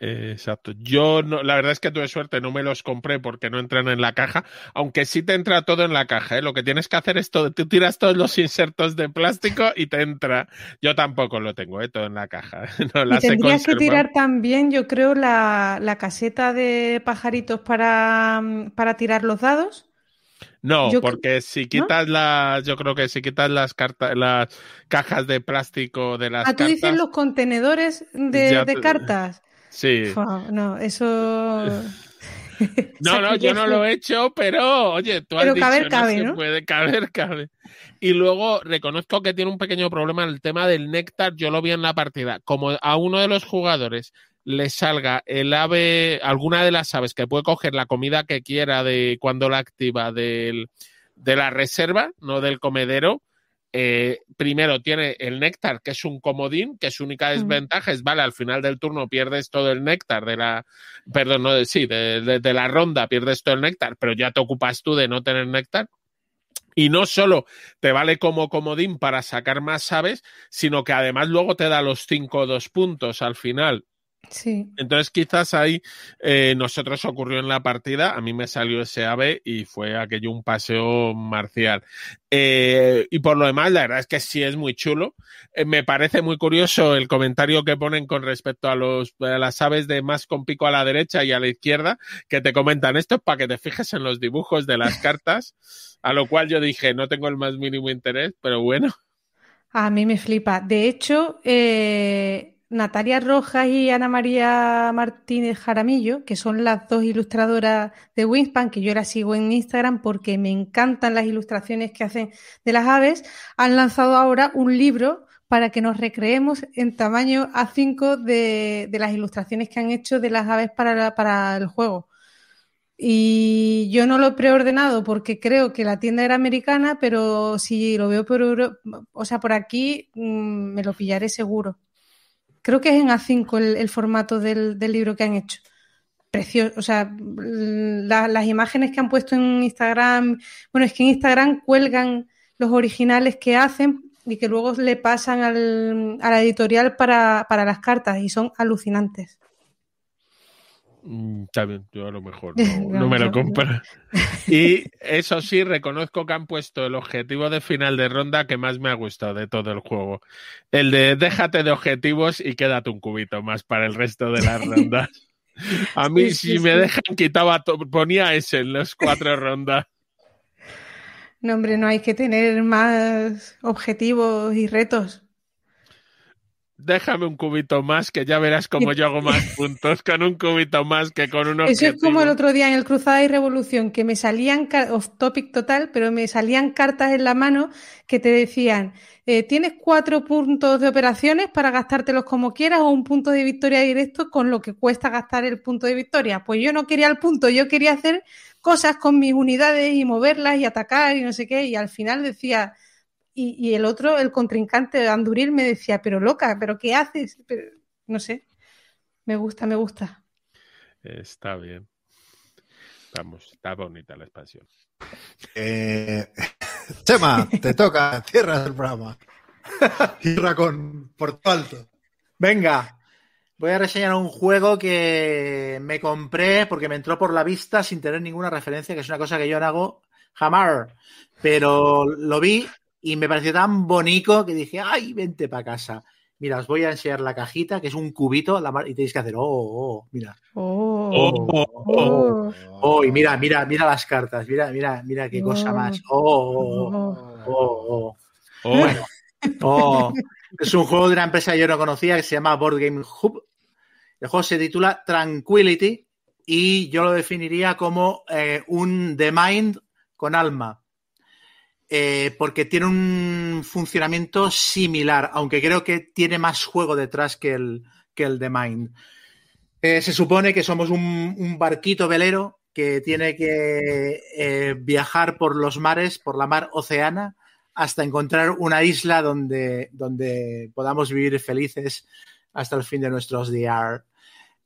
exacto. Yo no, la verdad es que tuve suerte, no me los compré porque no entran en la caja, aunque sí te entra todo en la caja. ¿eh? Lo que tienes que hacer es todo, tú tiras todos los insertos de plástico y te entra. Yo tampoco lo tengo, ¿eh? todo en la caja. No y tendrías que tirar también, yo creo, la, la caseta de pajaritos para, para tirar los dados. No, porque si quitas las, yo creo que si quitas las cartas, las cajas de plástico de las ah, tú dices los contenedores de, de cartas. Sí. no, eso. no, no, yo no lo he hecho, pero oye, tú has pero caber, cabe, ¿no? puede caber, cabe. Y luego reconozco que tiene un pequeño problema el tema del néctar, yo lo vi en la partida. Como a uno de los jugadores le salga el ave, alguna de las aves que puede coger la comida que quiera de cuando la activa del, de la reserva, no del comedero, eh, primero tiene el néctar, que es un comodín, que su única desventaja es, vale, al final del turno pierdes todo el néctar de la, perdón, no, de, sí, de, la ronda pierdes todo el néctar, pero ya te ocupas tú de no tener néctar. Y no solo te vale como comodín para sacar más aves, sino que además luego te da los 5 o 2 puntos al final. Sí. Entonces quizás ahí eh, nosotros ocurrió en la partida, a mí me salió ese ave y fue aquello un paseo marcial. Eh, y por lo demás, la verdad es que sí es muy chulo. Eh, me parece muy curioso el comentario que ponen con respecto a, los, a las aves de más con pico a la derecha y a la izquierda, que te comentan esto para que te fijes en los dibujos de las cartas, a lo cual yo dije, no tengo el más mínimo interés, pero bueno. A mí me flipa. De hecho, eh Natalia Rojas y Ana María Martínez Jaramillo, que son las dos ilustradoras de Winspan, que yo las sigo en Instagram porque me encantan las ilustraciones que hacen de las aves, han lanzado ahora un libro para que nos recreemos en tamaño A5 de, las ilustraciones que han hecho de las aves para, para el juego. Y yo no lo he preordenado porque creo que la tienda era americana, pero si lo veo por o sea, por aquí mm, me lo pillaré seguro. Creo que es en A5 el, formato del, libro que han hecho. Precioso, o sea, las imágenes que han puesto en Instagram, bueno, es que en Instagram cuelgan los originales que hacen y que luego le pasan al, a la editorial para, para las cartas y son alucinantes. Mm, bien, yo a lo mejor no, me lo compro. Y eso sí, reconozco que han puesto el objetivo de final de ronda que más me ha gustado de todo el juego. El de déjate de objetivos y quédate un cubito más para el resto de las rondas. A mí, si me dejan, quitaba, ponía ese en las cuatro rondas. No, hombre, no hay que tener más objetivos y retos. Déjame un cubito más que ya verás cómo yo hago más puntos con un cubito más que con uno. Eso es como el otro día en el Cruzada y Revolución, que me salían, off topic total, pero me salían cartas en la mano que te decían, eh, tienes cuatro puntos de operaciones para gastártelos como quieras o un punto de victoria directo con lo que cuesta gastar el punto de victoria. Pues yo no quería el punto, yo quería hacer cosas con mis unidades y moverlas y atacar y no sé qué, y al final decía y, el otro, el contrincante de Anduril, me decía, pero loca, ¿pero qué haces? Pero, no sé. Me gusta, me gusta. Está bien. Vamos, está bonita la expansión. Eh, Chema, te toca, cierra el programa. Cierra con Porto Alto. Venga, voy a reseñar un juego que me compré porque me entró por la vista sin tener ninguna referencia, que es una cosa que yo no hago jamás. Pero lo vi y me pareció tan bonito que dije, ay, vente para casa. Mira, os voy a enseñar la cajita, que es un cubito, y tenéis que hacer, oh, oh, mira. Oh, oh, oh, oh, y mira, mira, mira las cartas, mira, mira, mira qué cosa más. Oh, oh, oh, oh. Bueno, oh. Es un juego de una empresa que yo no conocía que se llama Board Game Hub. El juego se titula Tranquility y yo lo definiría como eh, un The Mind con alma. Eh, porque tiene un funcionamiento similar, aunque creo que tiene más juego detrás que el, que el de Mind. Eh, se supone que somos un, barquito velero que tiene que eh, viajar por los mares, por la mar oceana, hasta encontrar una isla donde, donde podamos vivir felices hasta el fin de nuestros días.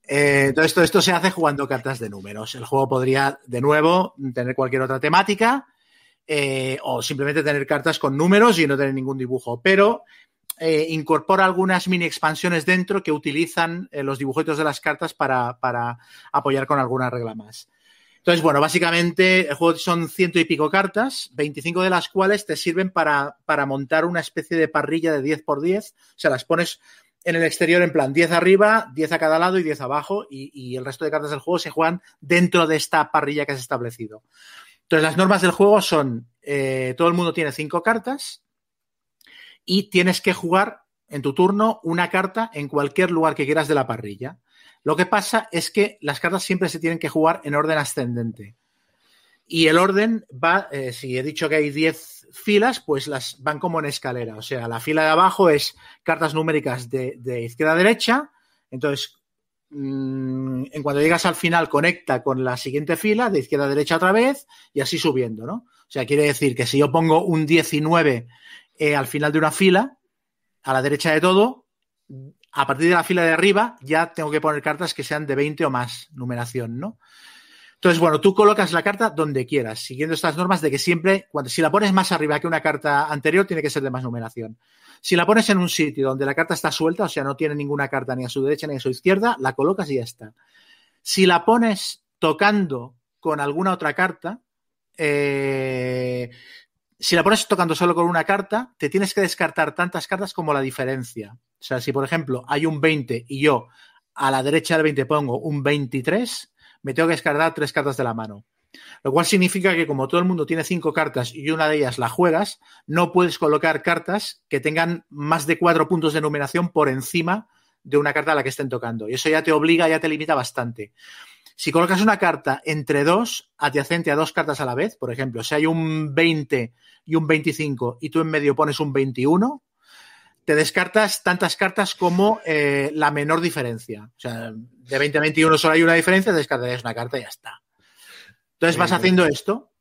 todo esto, esto se hace jugando cartas de números. El juego podría, de nuevo, tener cualquier otra temática, eh, o simplemente tener cartas con números y no tener ningún dibujo. Pero eh, incorpora algunas mini expansiones dentro que utilizan eh, los dibujitos de las cartas para, apoyar con alguna regla más. Entonces, bueno, básicamente el juego son ciento y pico cartas, 25 de las cuales te sirven para, montar una especie de parrilla de 10 por 10. O sea, las pones en el exterior en plan 10 arriba, 10 a cada lado y 10 abajo, y, y el resto de cartas del juego se juegan dentro de esta parrilla que has establecido. Entonces, las normas del juego son, eh, todo el mundo tiene cinco cartas y tienes que jugar en tu turno una carta en cualquier lugar que quieras de la parrilla. Lo que pasa es que las cartas siempre se tienen que jugar en orden ascendente. Y el orden va, eh, si he dicho que hay 10 filas, pues las van como en escalera. O sea, la fila de abajo es cartas numéricas de, de izquierda a derecha. Entonces, Mm, en cuanto llegas al final, conecta con la siguiente fila, de izquierda a derecha otra vez, y así subiendo, ¿no? O sea, quiere decir que si yo pongo un 19 eh, al final de una fila, a la derecha de todo, a partir de la fila de arriba ya tengo que poner cartas que sean de 20 o más numeración, ¿no? Entonces, bueno, tú colocas la carta donde quieras, siguiendo estas normas de que siempre, si la pones más arriba que una carta anterior, tiene que ser de más numeración. Si la pones en un sitio donde la carta está suelta, o sea, no tiene ninguna carta ni a su derecha ni a su izquierda, la colocas y ya está. Si la pones tocando con alguna otra carta, eh, si la pones tocando solo con una carta, te tienes que descartar tantas cartas como la diferencia. O sea, si por ejemplo hay un 20 y yo a la derecha del 20 pongo un 23, me tengo que descartar tres cartas de la mano. Lo cual significa que como todo el mundo tiene cinco cartas y una de ellas la juegas, no puedes colocar cartas que tengan más de cuatro puntos de numeración por encima de una carta a la que estén tocando. Y eso ya te obliga, ya te limita bastante. Si colocas una carta entre dos, adyacente a dos cartas a la vez, por ejemplo, si hay un 20 y un 25 y tú en medio pones un 21, te descartas tantas cartas como eh, la menor diferencia. O sea, de 20 a 21 solo hay una diferencia, descartarías una carta y ya está. Entonces vas haciendo esto.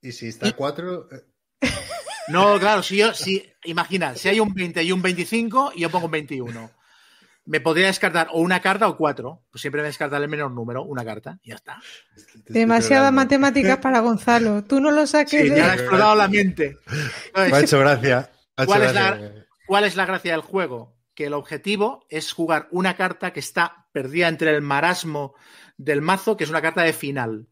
Y si está cuatro. Eh. No, claro, si yo, si, imagina, si hay un 20 y un 25 y yo pongo un 21, me podría descartar o una carta o cuatro. Pues siempre me descartar el menor número, una carta, y ya está. Demasiadas matemáticas para Gonzalo. Tú no lo saques. Sí, me ha explotado la mente. me ha hecho gracia. ¿Cuál, Es la, ¿Cuál es la gracia del juego? Que el objetivo es jugar una carta que está perdida entre el marasmo del mazo, que es una carta de final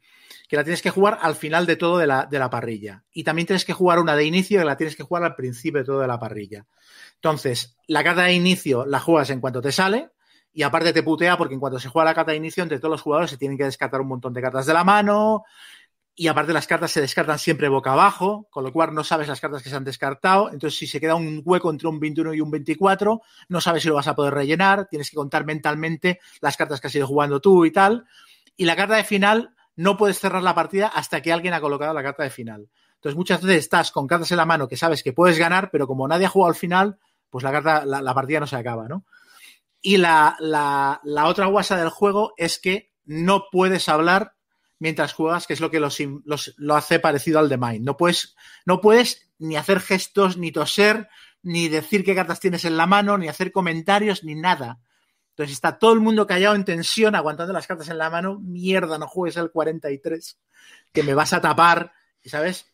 que la tienes que jugar al final de todo de la, de la parrilla. Y también tienes que jugar una de inicio que la tienes que jugar al principio de todo de la parrilla. Entonces, la carta de inicio la juegas en cuanto te sale y aparte te putea porque en cuanto se juega la carta de inicio, entre todos los jugadores se tienen que descartar un montón de cartas de la mano y aparte las cartas se descartan siempre boca abajo, con lo cual no sabes las cartas que se han descartado. Entonces, si se queda un hueco entre un 21 y un 24, no sabes si lo vas a poder rellenar. Tienes que contar mentalmente las cartas que has ido jugando tú y tal. Y la carta de final no puedes cerrar la partida hasta que alguien ha colocado la carta de final. Entonces, muchas veces estás con cartas en la mano que sabes que puedes ganar, pero como nadie ha jugado al final, pues la, carta, la, partida no se acaba, ¿no? Y la, la, la otra guasa del juego es que no puedes hablar mientras juegas, que es lo que los, lo hace parecido al de Mind. No puedes, no puedes ni hacer gestos, ni toser, ni decir qué cartas tienes en la mano, ni hacer comentarios, ni nada. Entonces está todo el mundo callado en tensión, aguantando las cartas en la mano. Mierda, no juegues el 43, que me vas a tapar, ¿sabes?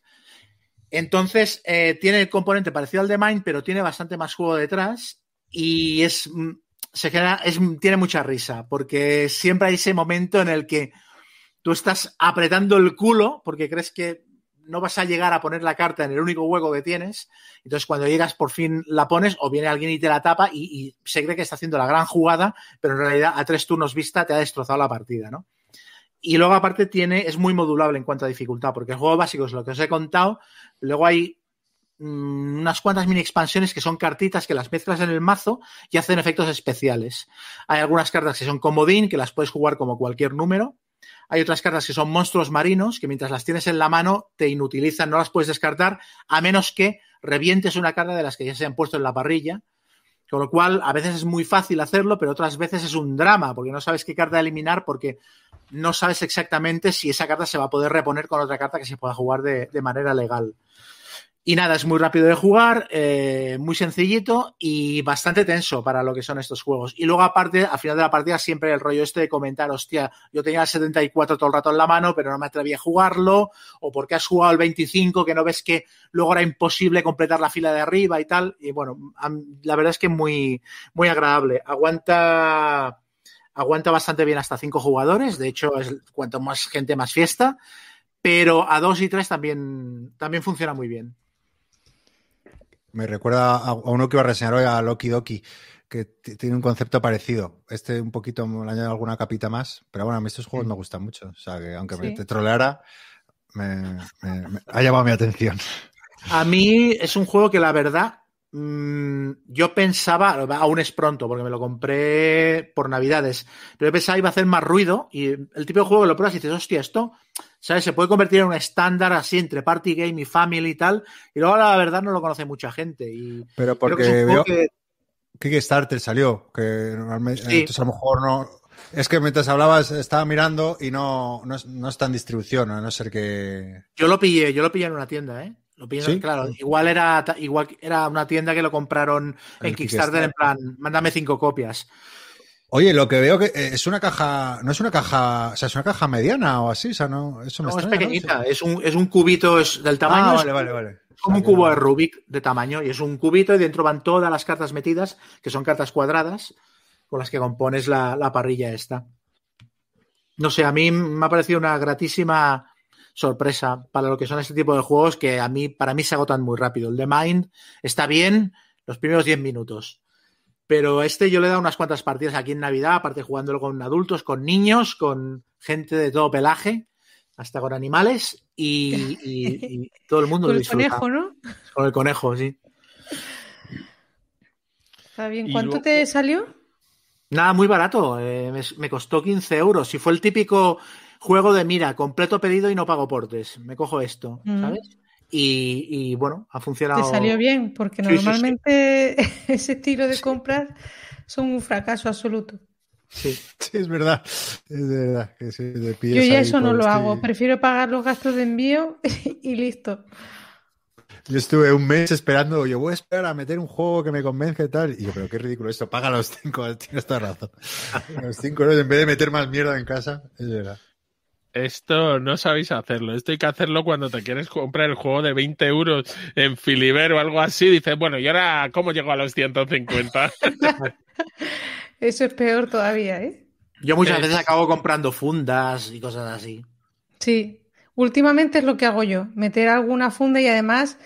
Entonces, eh, tiene el componente parecido al de Mind, pero tiene bastante más juego detrás y es, mm, se genera, es, tiene mucha risa, porque siempre hay ese momento en el que tú estás apretando el culo porque crees que no vas a llegar a poner la carta en el único hueco que tienes. Entonces, cuando llegas, por fin la pones o viene alguien y te la tapa y, se cree que está haciendo la gran jugada, pero en realidad a tres turnos vista te ha destrozado la partida, ¿no? Y luego, aparte, tiene, es muy modulable en cuanto a dificultad, porque el juego básico es lo que os he contado. Luego hay mm, unas cuantas mini expansiones que son cartitas que las mezclas en el mazo y hacen efectos especiales. Hay algunas cartas que son comodín, que las puedes jugar como cualquier número hay otras cartas que son monstruos marinos, que mientras las tienes en la mano te inutilizan, no las puedes descartar, a menos que revientes una carta de las que ya se han puesto en la parrilla. Con lo cual, a veces es muy fácil hacerlo, pero otras veces es un drama, porque no sabes qué carta eliminar, porque no sabes exactamente si esa carta se va a poder reponer con otra carta que se pueda jugar de, de manera legal. Y nada, es muy rápido de jugar, eh, muy sencillito y bastante tenso para lo que son estos juegos. Y luego, aparte, al final de la partida, siempre el rollo este de comentar, hostia, yo tenía el 74 todo el rato en la mano, pero no me atreví a jugarlo, o porque has jugado el 25, que no ves que luego era imposible completar la fila de arriba y tal. Y bueno, la verdad es que muy, muy agradable. Aguanta, aguanta bastante bien hasta cinco jugadores, de hecho, es cuanto más gente, más fiesta. Pero a dos y tres también, también funciona muy bien. Me recuerda a, uno que iba a reseñar hoy, a Loki Doki, que tiene un concepto parecido. Este un poquito le añade alguna capita más, pero bueno, a mí estos juegos me gustan mucho. O sea, que aunque me te troleara, me, ha llamado mi atención. A mí es un juego que la verdad mm, yo pensaba, aún es pronto porque me lo compré por Navidades, pero yo pensaba iba a hacer más ruido y el tipo de juego que lo pruebas y dices, hostia, esto ¿sabes? Se puede convertir en un estándar así entre party game y family y tal. Y luego la verdad no lo conoce mucha gente. Y Pero porque veo que... Kickstarter salió, que normalmente entonces a lo mejor no. Es que mientras hablabas estaba mirando y no, no, está en distribución, a no ser que. Yo lo pillé, yo lo pillé en una tienda, ¿eh? Lo pillé, claro. Igual era, igual era una tienda que lo compraron en Kickstarter, en plan, mándame cinco copias. Oye, lo que veo que eh, es una caja, no es una caja, o sea, es una caja mediana o así, o sea, no, eso no, es pequeñita, es un, es un cubito es del tamaño. Ah, vale, vale, vale. como un cubo de Rubik de tamaño y es un cubito y dentro van todas las cartas metidas, que son cartas cuadradas, con las que compones la, la parrilla esta. No sé, a mí me ha parecido una gratísima sorpresa para lo que son este tipo de juegos que a mí, para mí se agotan muy rápido. El de Mind está bien los primeros 10 minutos pero este yo le he dado unas cuantas partidas aquí en Navidad, aparte jugándolo con adultos, con niños, con gente de todo pelaje, hasta con animales y, todo el mundo con lo el conejo, ¿no? Con el conejo, sí. Está bien. ¿Cuánto te salió? Nada, muy barato. Eh, me, costó 15 euros. Si fue el típico juego de mira, completo pedido y no pago portes. Me cojo esto, mm. ¿sabes? Y, bueno, ha funcionado. Te salió bien, porque normalmente ese estilo de compras son un fracaso absoluto. Sí. sí, es verdad. Es verdad. Yo ya eso no lo hago. Prefiero pagar los gastos de envío y listo. Yo estuve un mes esperando, yo voy a esperar a meter un juego que me convence y tal. Y yo, pero qué ridículo esto, paga los cinco, tienes toda razón. Los cinco euros en vez de meter más mierda en casa, es verdad. Esto no sabéis hacerlo. Esto hay que hacerlo cuando te quieres comprar el juego de 20 euros en Filiber o algo así. Dices, bueno, ¿y ahora cómo llego a los 150? Eso es peor todavía, ¿eh? Yo muchas veces acabo comprando fundas y cosas así. Sí, últimamente es lo que hago yo, meter alguna funda y además,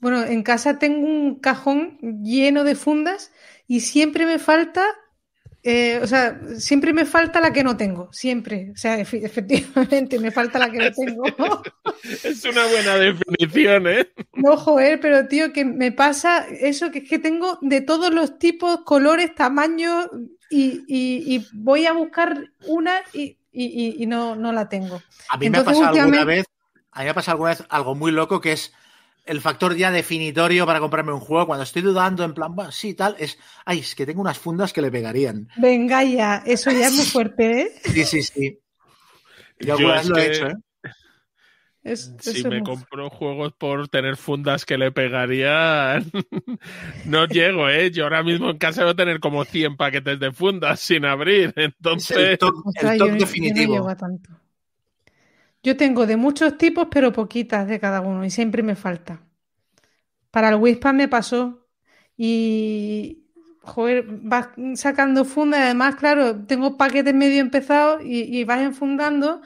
bueno, en casa tengo un cajón lleno de fundas y siempre me falta eh, o sea, siempre me falta la que no tengo, siempre. O sea, efectivamente, me falta la que no tengo. es una buena definición, ¿eh? No, joder, pero tío, que me pasa eso, que es que tengo de todos los tipos, colores, tamaños, y, voy a buscar una y, no, no, la tengo. A mí me ha pasado alguna vez, a mí me ha pasado alguna vez algo muy loco que es el factor ya definitorio para comprarme un juego, cuando estoy dudando en plan, bueno, sí, tal, es, ay, es que tengo unas fundas que le pegarían. Venga ya, eso ya es muy fuerte, ¿eh? Sí, sí, sí. Yo, Yo lo he hecho, ¿eh? si me compro juegos por tener fundas que le pegarían, no llego, ¿eh? Yo ahora mismo en casa voy a tener como 100 paquetes de fundas sin abrir, entonces... el top, definitivo. tanto. Yo tengo de muchos tipos, pero poquitas de cada uno y siempre me falta. Para el Wispan me pasó y, joder, vas sacando fundas. Además, claro, tengo paquetes medio empezados y, vas enfundando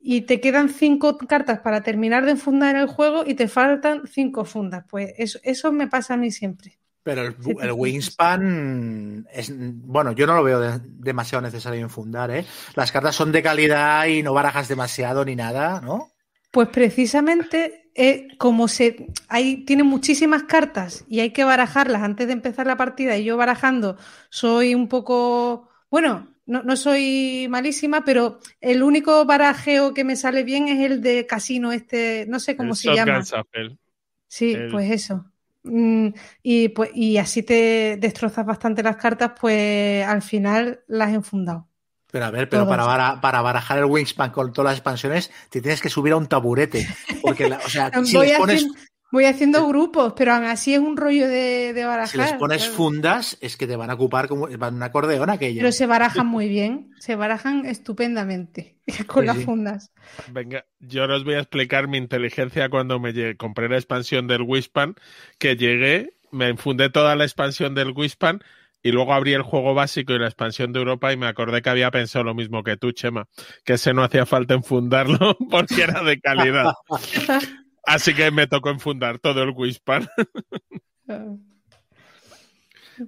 y te quedan cinco cartas para terminar de enfundar el juego y te faltan cinco fundas. Pues eso, eso me pasa a mí siempre. Pero el, Wingspan es bueno, yo no lo veo demasiado necesario enfundar, ¿eh? Las cartas son de calidad y no barajas demasiado ni nada, ¿no? Pues precisamente eh, como se hay tiene muchísimas cartas y hay que barajarlas antes de empezar la partida y yo barajando soy un poco bueno, no, soy malísima, pero el único barajeo que me sale bien es el de casino, este, no sé cómo se llama. Sí, pues eso. Mm, y, pues, y así te destrozas bastante las cartas, pues al final las he enfundado. Pero a ver, pero para, para, barajar el Wingspan con todas las expansiones, te tienes que subir a un taburete. Porque, o sea, si les pones, Voy haciendo grupos, pero aún así es un rollo de, de barajar. Si les pones fundas, es que te van a ocupar como un acordeón aquello. Pero se barajan muy bien, se barajan estupendamente con las fundas. Venga, yo os voy a explicar mi inteligencia cuando me compré la expansión del Wispan, que llegué, me enfundé toda la expansión del Wispan y luego abrí el juego básico y la expansión de Europa y me acordé que había pensado lo mismo que tú, Chema, que ese no hacía falta enfundarlo porque era de calidad. Así que me tocó enfundar todo el Wispan.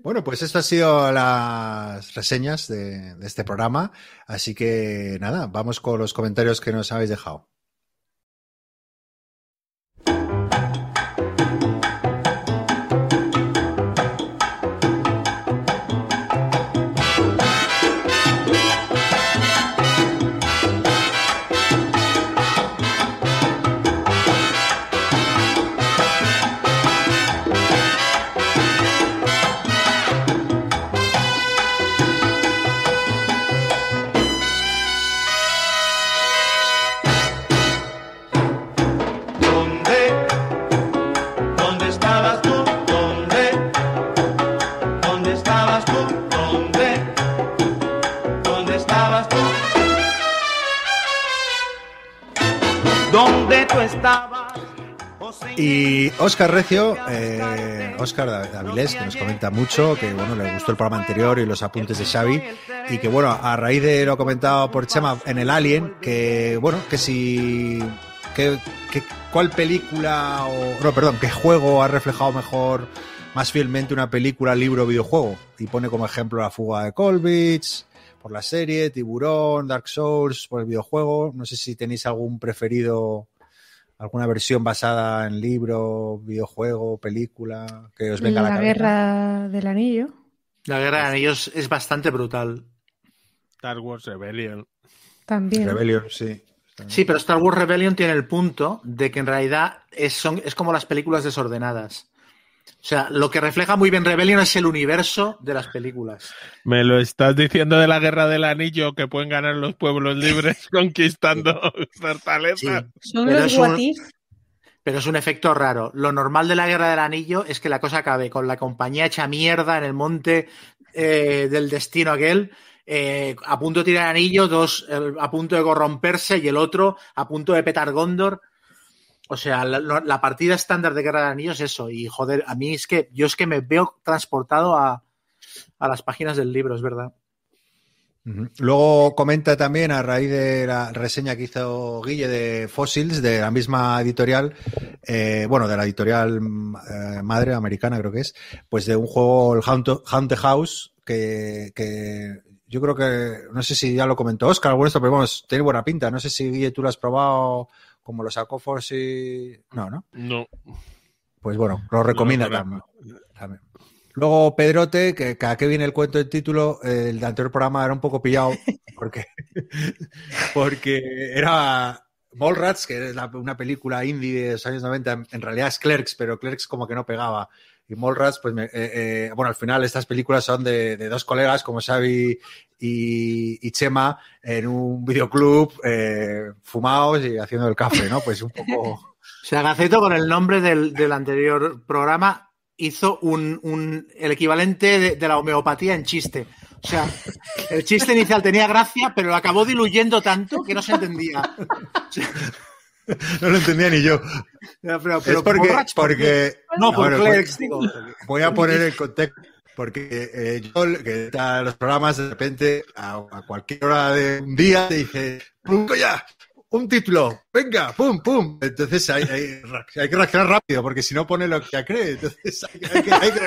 Bueno, pues esto ha sido las reseñas de, este programa. Así que nada, vamos con los comentarios que nos habéis dejado. Y Oscar Recio, eh, Oscar Avilés, que nos comenta mucho, que bueno, le gustó el programa anterior y los apuntes de Xavi, y que bueno, a raíz de lo comentado por Chema en el Alien, que bueno, que si que, cuál película o no, perdón, qué juego ha reflejado mejor más fielmente una película, libro, videojuego, y pone como ejemplo la fuga de Colbits, por la serie, Tiburón, Dark Souls, por el videojuego. No sé si tenéis algún preferido alguna versión basada en libro, videojuego, película que os venga la a la, Guerra del Anillo. La Guerra del Anillo es bastante brutal. Star Wars Rebellion. También. Rebellion, sí. Sí, pero Star Wars Rebellion tiene el punto de que en realidad es, son, es como las películas desordenadas. O sea, lo que refleja muy bien Rebellion es el universo de las películas. Me lo estás diciendo de la Guerra del Anillo, que pueden ganar los pueblos libres conquistando fortalezas. Son pero los es pero es un efecto raro. Lo normal de la Guerra del Anillo es que la cosa acabe con la compañía hecha mierda en el monte eh, del destino aquel, eh, a punto de tirar anillo, dos a punto de corromperse y el otro a punto de petar Gondor. O sea, la, partida estándar de Guerra de Anillos es eso. Y joder, a mí es que yo es que me veo transportado a, las páginas del libro, es verdad. Luego comenta también a raíz de la reseña que hizo Guille de Fossils, de la misma editorial, eh, bueno, de la editorial eh, madre americana creo que es, pues de un juego, el Haunted House, que, que yo creo que, no sé si ya lo comentó Oscar, bueno, esto, pero vamos, tiene buena pinta. No sé si Guille tú lo has probado como los Acofors y... No, ¿no? No. Pues bueno, lo recomienda también. Luego Pedrote, que, que a qué viene el cuento del título, el de anterior programa era un poco pillado porque, porque era Mallrats, que es una película indie de los años 90, en realidad es Clerks, pero Clerks como que no pegaba. Y Mallrats, pues, me, eh, eh, bueno, al final estas películas son de, de dos colegas como Xavi y, y, Chema en un videoclub, eh, fumados y haciendo el café, ¿no? Pues un poco... O sea, Gaceto, con el nombre del, del anterior programa, hizo un, un el equivalente de, de, la homeopatía en chiste. O sea, el chiste inicial tenía gracia, pero lo acabó diluyendo tanto que no se entendía. O sea, no lo entendía ni yo. pero, pero es porque, borracho, porque no, por bueno, Clerks, pues, digo. voy a poner el contexto. Porque eh, yo, que está en los programas, de repente, a, a, cualquier hora de un día, te dice, ¡punto ya! Un título, venga, pum, pum. Entonces hay, hay, hay que reaccionar rápido, porque si no pone lo que ya cree. Entonces hay, hay que, hay que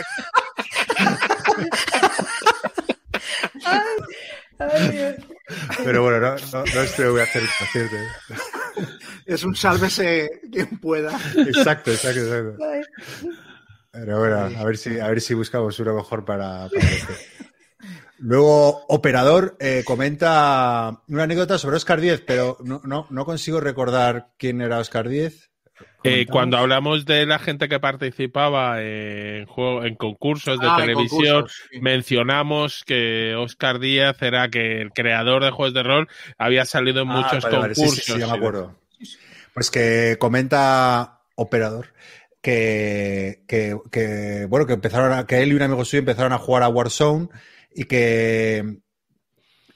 Ay, ay, Dios. Pero bueno, no, no, no esto voy a hacer cierto. Es un sálvese quien pueda. Exacto, exacto, exacto. Pero bueno, a ver si, a ver si buscamos uno mejor para, para este. Luego, Operador eh, comenta una anécdota sobre Oscar 10, pero no, no, no consigo recordar quién era Oscar 10. Eh, cuando hablamos de la gente que participaba en, juego, en concursos de Ah, televisión, concursos, sí. mencionamos que Oscar Díaz era que el creador de juegos de rol había salido en Ah, muchos vale, vale, sí, concursos. sí, sí, ya me acuerdo. Pues que comenta Operador que, que, bueno, que empezaron a, que él y un amigo suyo empezaron a jugar a Warzone y que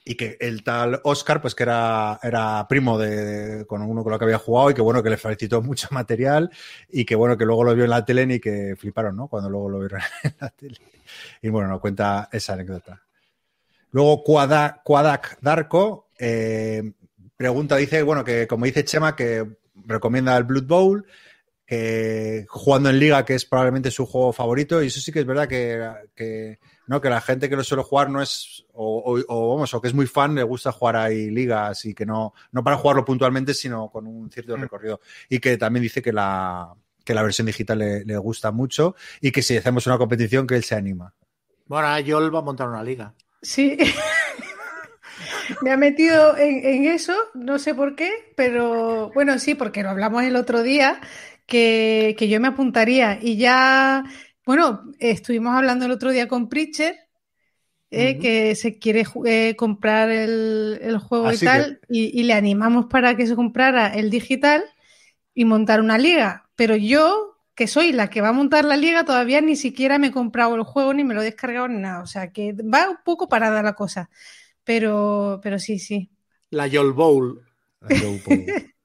y que el tal Oscar, pues que era, era primo de, con uno con lo que había jugado y que bueno, que le felicitó mucho material y que bueno, que luego lo vio en la tele y que fliparon, ¿no? Cuando luego lo vieron en la tele. Y bueno, nos cuenta esa anécdota. Luego Quada- Quadak Darko eh, pregunta, dice, bueno, que como dice Chema, que recomienda el Blood Bowl, que jugando en liga, que es probablemente su juego favorito, y eso sí que es verdad que, que, no, que la gente que lo suele jugar no es, o, o- o, vamos, o que es muy fan, le gusta jugar ahí ligas y que no, no para jugarlo puntualmente, sino con un cierto Mm. recorrido. Y que también dice que la, que la versión digital le, le gusta mucho y que si hacemos una competición que él se anima. Bueno, Joel va a montar una liga. Sí. Me ha metido en, en eso, no sé por qué, pero bueno, sí, porque lo hablamos el otro día, que, que yo me apuntaría. Y ya, bueno, estuvimos hablando el otro día con Preacher, eh, que se quiere eh, comprar el, el juego y tal, y, y le animamos para que se comprara el digital y montar una liga. Pero yo, que soy la que va a montar la liga, todavía ni siquiera me he comprado el juego, ni me lo he descargado, ni nada. O sea, que va un poco parada la cosa. Pero, pero sí, sí. La Joel Bowl.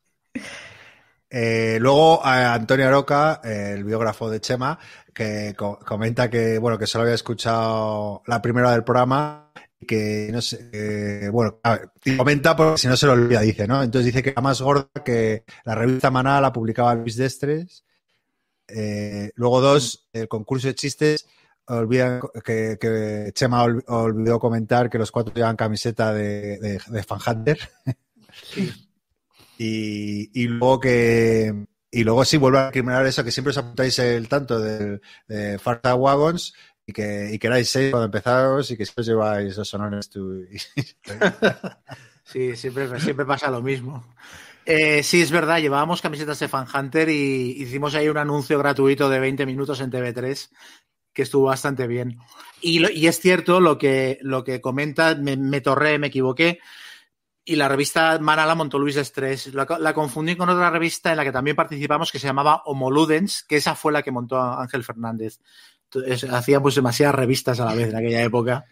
Eh, luego eh, Antonio Aroca, eh, el biógrafo de Chema, que co- comenta que bueno que solo había escuchado la primera del programa y que no sé, eh, bueno, ver, y comenta porque si no se lo olvida, dice, ¿no? Entonces dice que era más gorda que la revista Maná la publicaba Luis Destres. Eh, luego dos, el concurso de chistes olvidan que, que Chema ol- olvidó comentar que los cuatro llevan camiseta de, de, de Fan Hunter. Y, y luego que. Y luego sí vuelvo a recriminar eso, que siempre os apuntáis el tanto del- de, Farta Wagons y que, y que erais seis cuando empezaros y que siempre os lleváis los honores tú. Sí, siempre, siempre pasa lo mismo. Eh, sí, es verdad, llevábamos camisetas de Fan Hunter y hicimos ahí un anuncio gratuito de 20 minutos en TV3 que estuvo bastante bien. Y, lo- es cierto lo que, lo que comenta, me, torré, me equivoqué. Y la revista Mana la montó Luis Estrés. La, la confundí con otra revista en la que también participamos que se llamaba Homoludens, que esa fue la que montó Ángel Fernández. Entonces, demasiadas revistas a la vez en aquella época.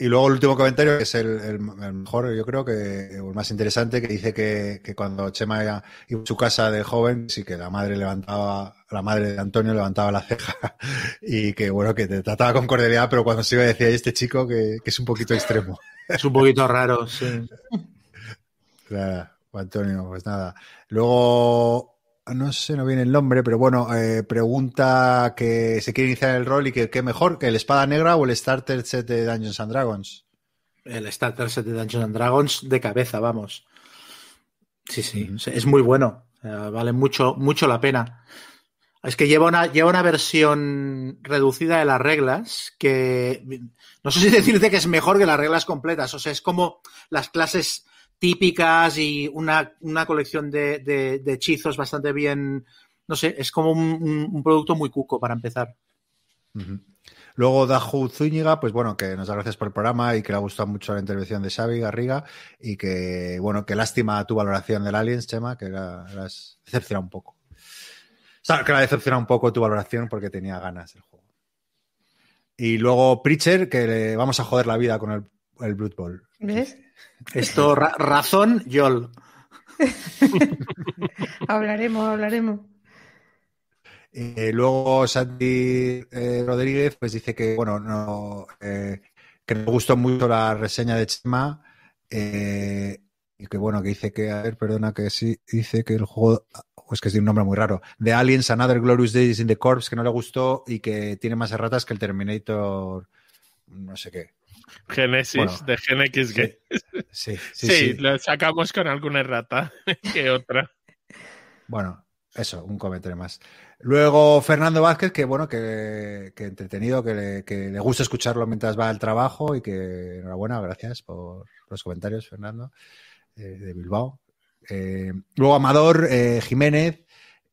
Y luego el último comentario, que es el, el- el mejor, yo creo que o el más interesante, que dice que, que cuando Chema iba a su casa de joven, sí que la madre levantaba, la madre de Antonio levantaba la ceja y que bueno, que te trataba con cordialidad, pero cuando se iba decía, "Y este chico que, que es un poquito extremo. Es un poquito raro, sí. Nada, Antonio, pues nada. Luego no sé, no viene el nombre, pero bueno, eh, pregunta que se quiere iniciar el rol y que qué mejor, que el Espada Negra o el Starter Set de Dungeons and Dragons. El Starter Set de Dungeons and Dragons de cabeza, vamos. Sí, sí, es muy bueno. vale mucho, mucho la pena. Es que lleva una, lleva una versión reducida de las reglas que no sé si decirte que es mejor que las reglas completas. O sea, es como las clases típicas y una, colección de, hechizos bastante bien. No sé, es como un, producto muy cuco para empezar. Luego Daju Zúñiga, pues bueno, que nos da gracias por el programa y que le ha gustado mucho la intervención de Xavi Garriga y que, bueno, que lástima tu valoración del Aliens, Chema, que la, has decepcionado un poco. O sea, que la ha decepcionado un poco tu valoración porque tenía ganas del juego. Y luego Preacher, que le vamos a joder la vida con el, el Blood Bowl. ¿Ves? Esto, razón, Yol. hablaremos, hablaremos. Eh, luego Santi eh, Rodríguez pues dice que bueno no eh, que le gustó mucho la reseña de Chema y que bueno que dice que a ver perdona que sí dice que el juego pues que es de un nombre muy raro de Aliens Another Glorious Days in the Corps que no le gustó y que tiene más erratas que el Terminator no sé qué Genesis de Genex Sí, sí, sí, lo sacamos con alguna errata que otra. Bueno, eso, un comentario más. Luego Fernando Vázquez, que bueno, que, entretenido, que le, que le, gusta escucharlo mientras va al trabajo y que enhorabuena, gracias por los comentarios, Fernando, eh, de Bilbao. Eh, luego Amador eh, Jiménez,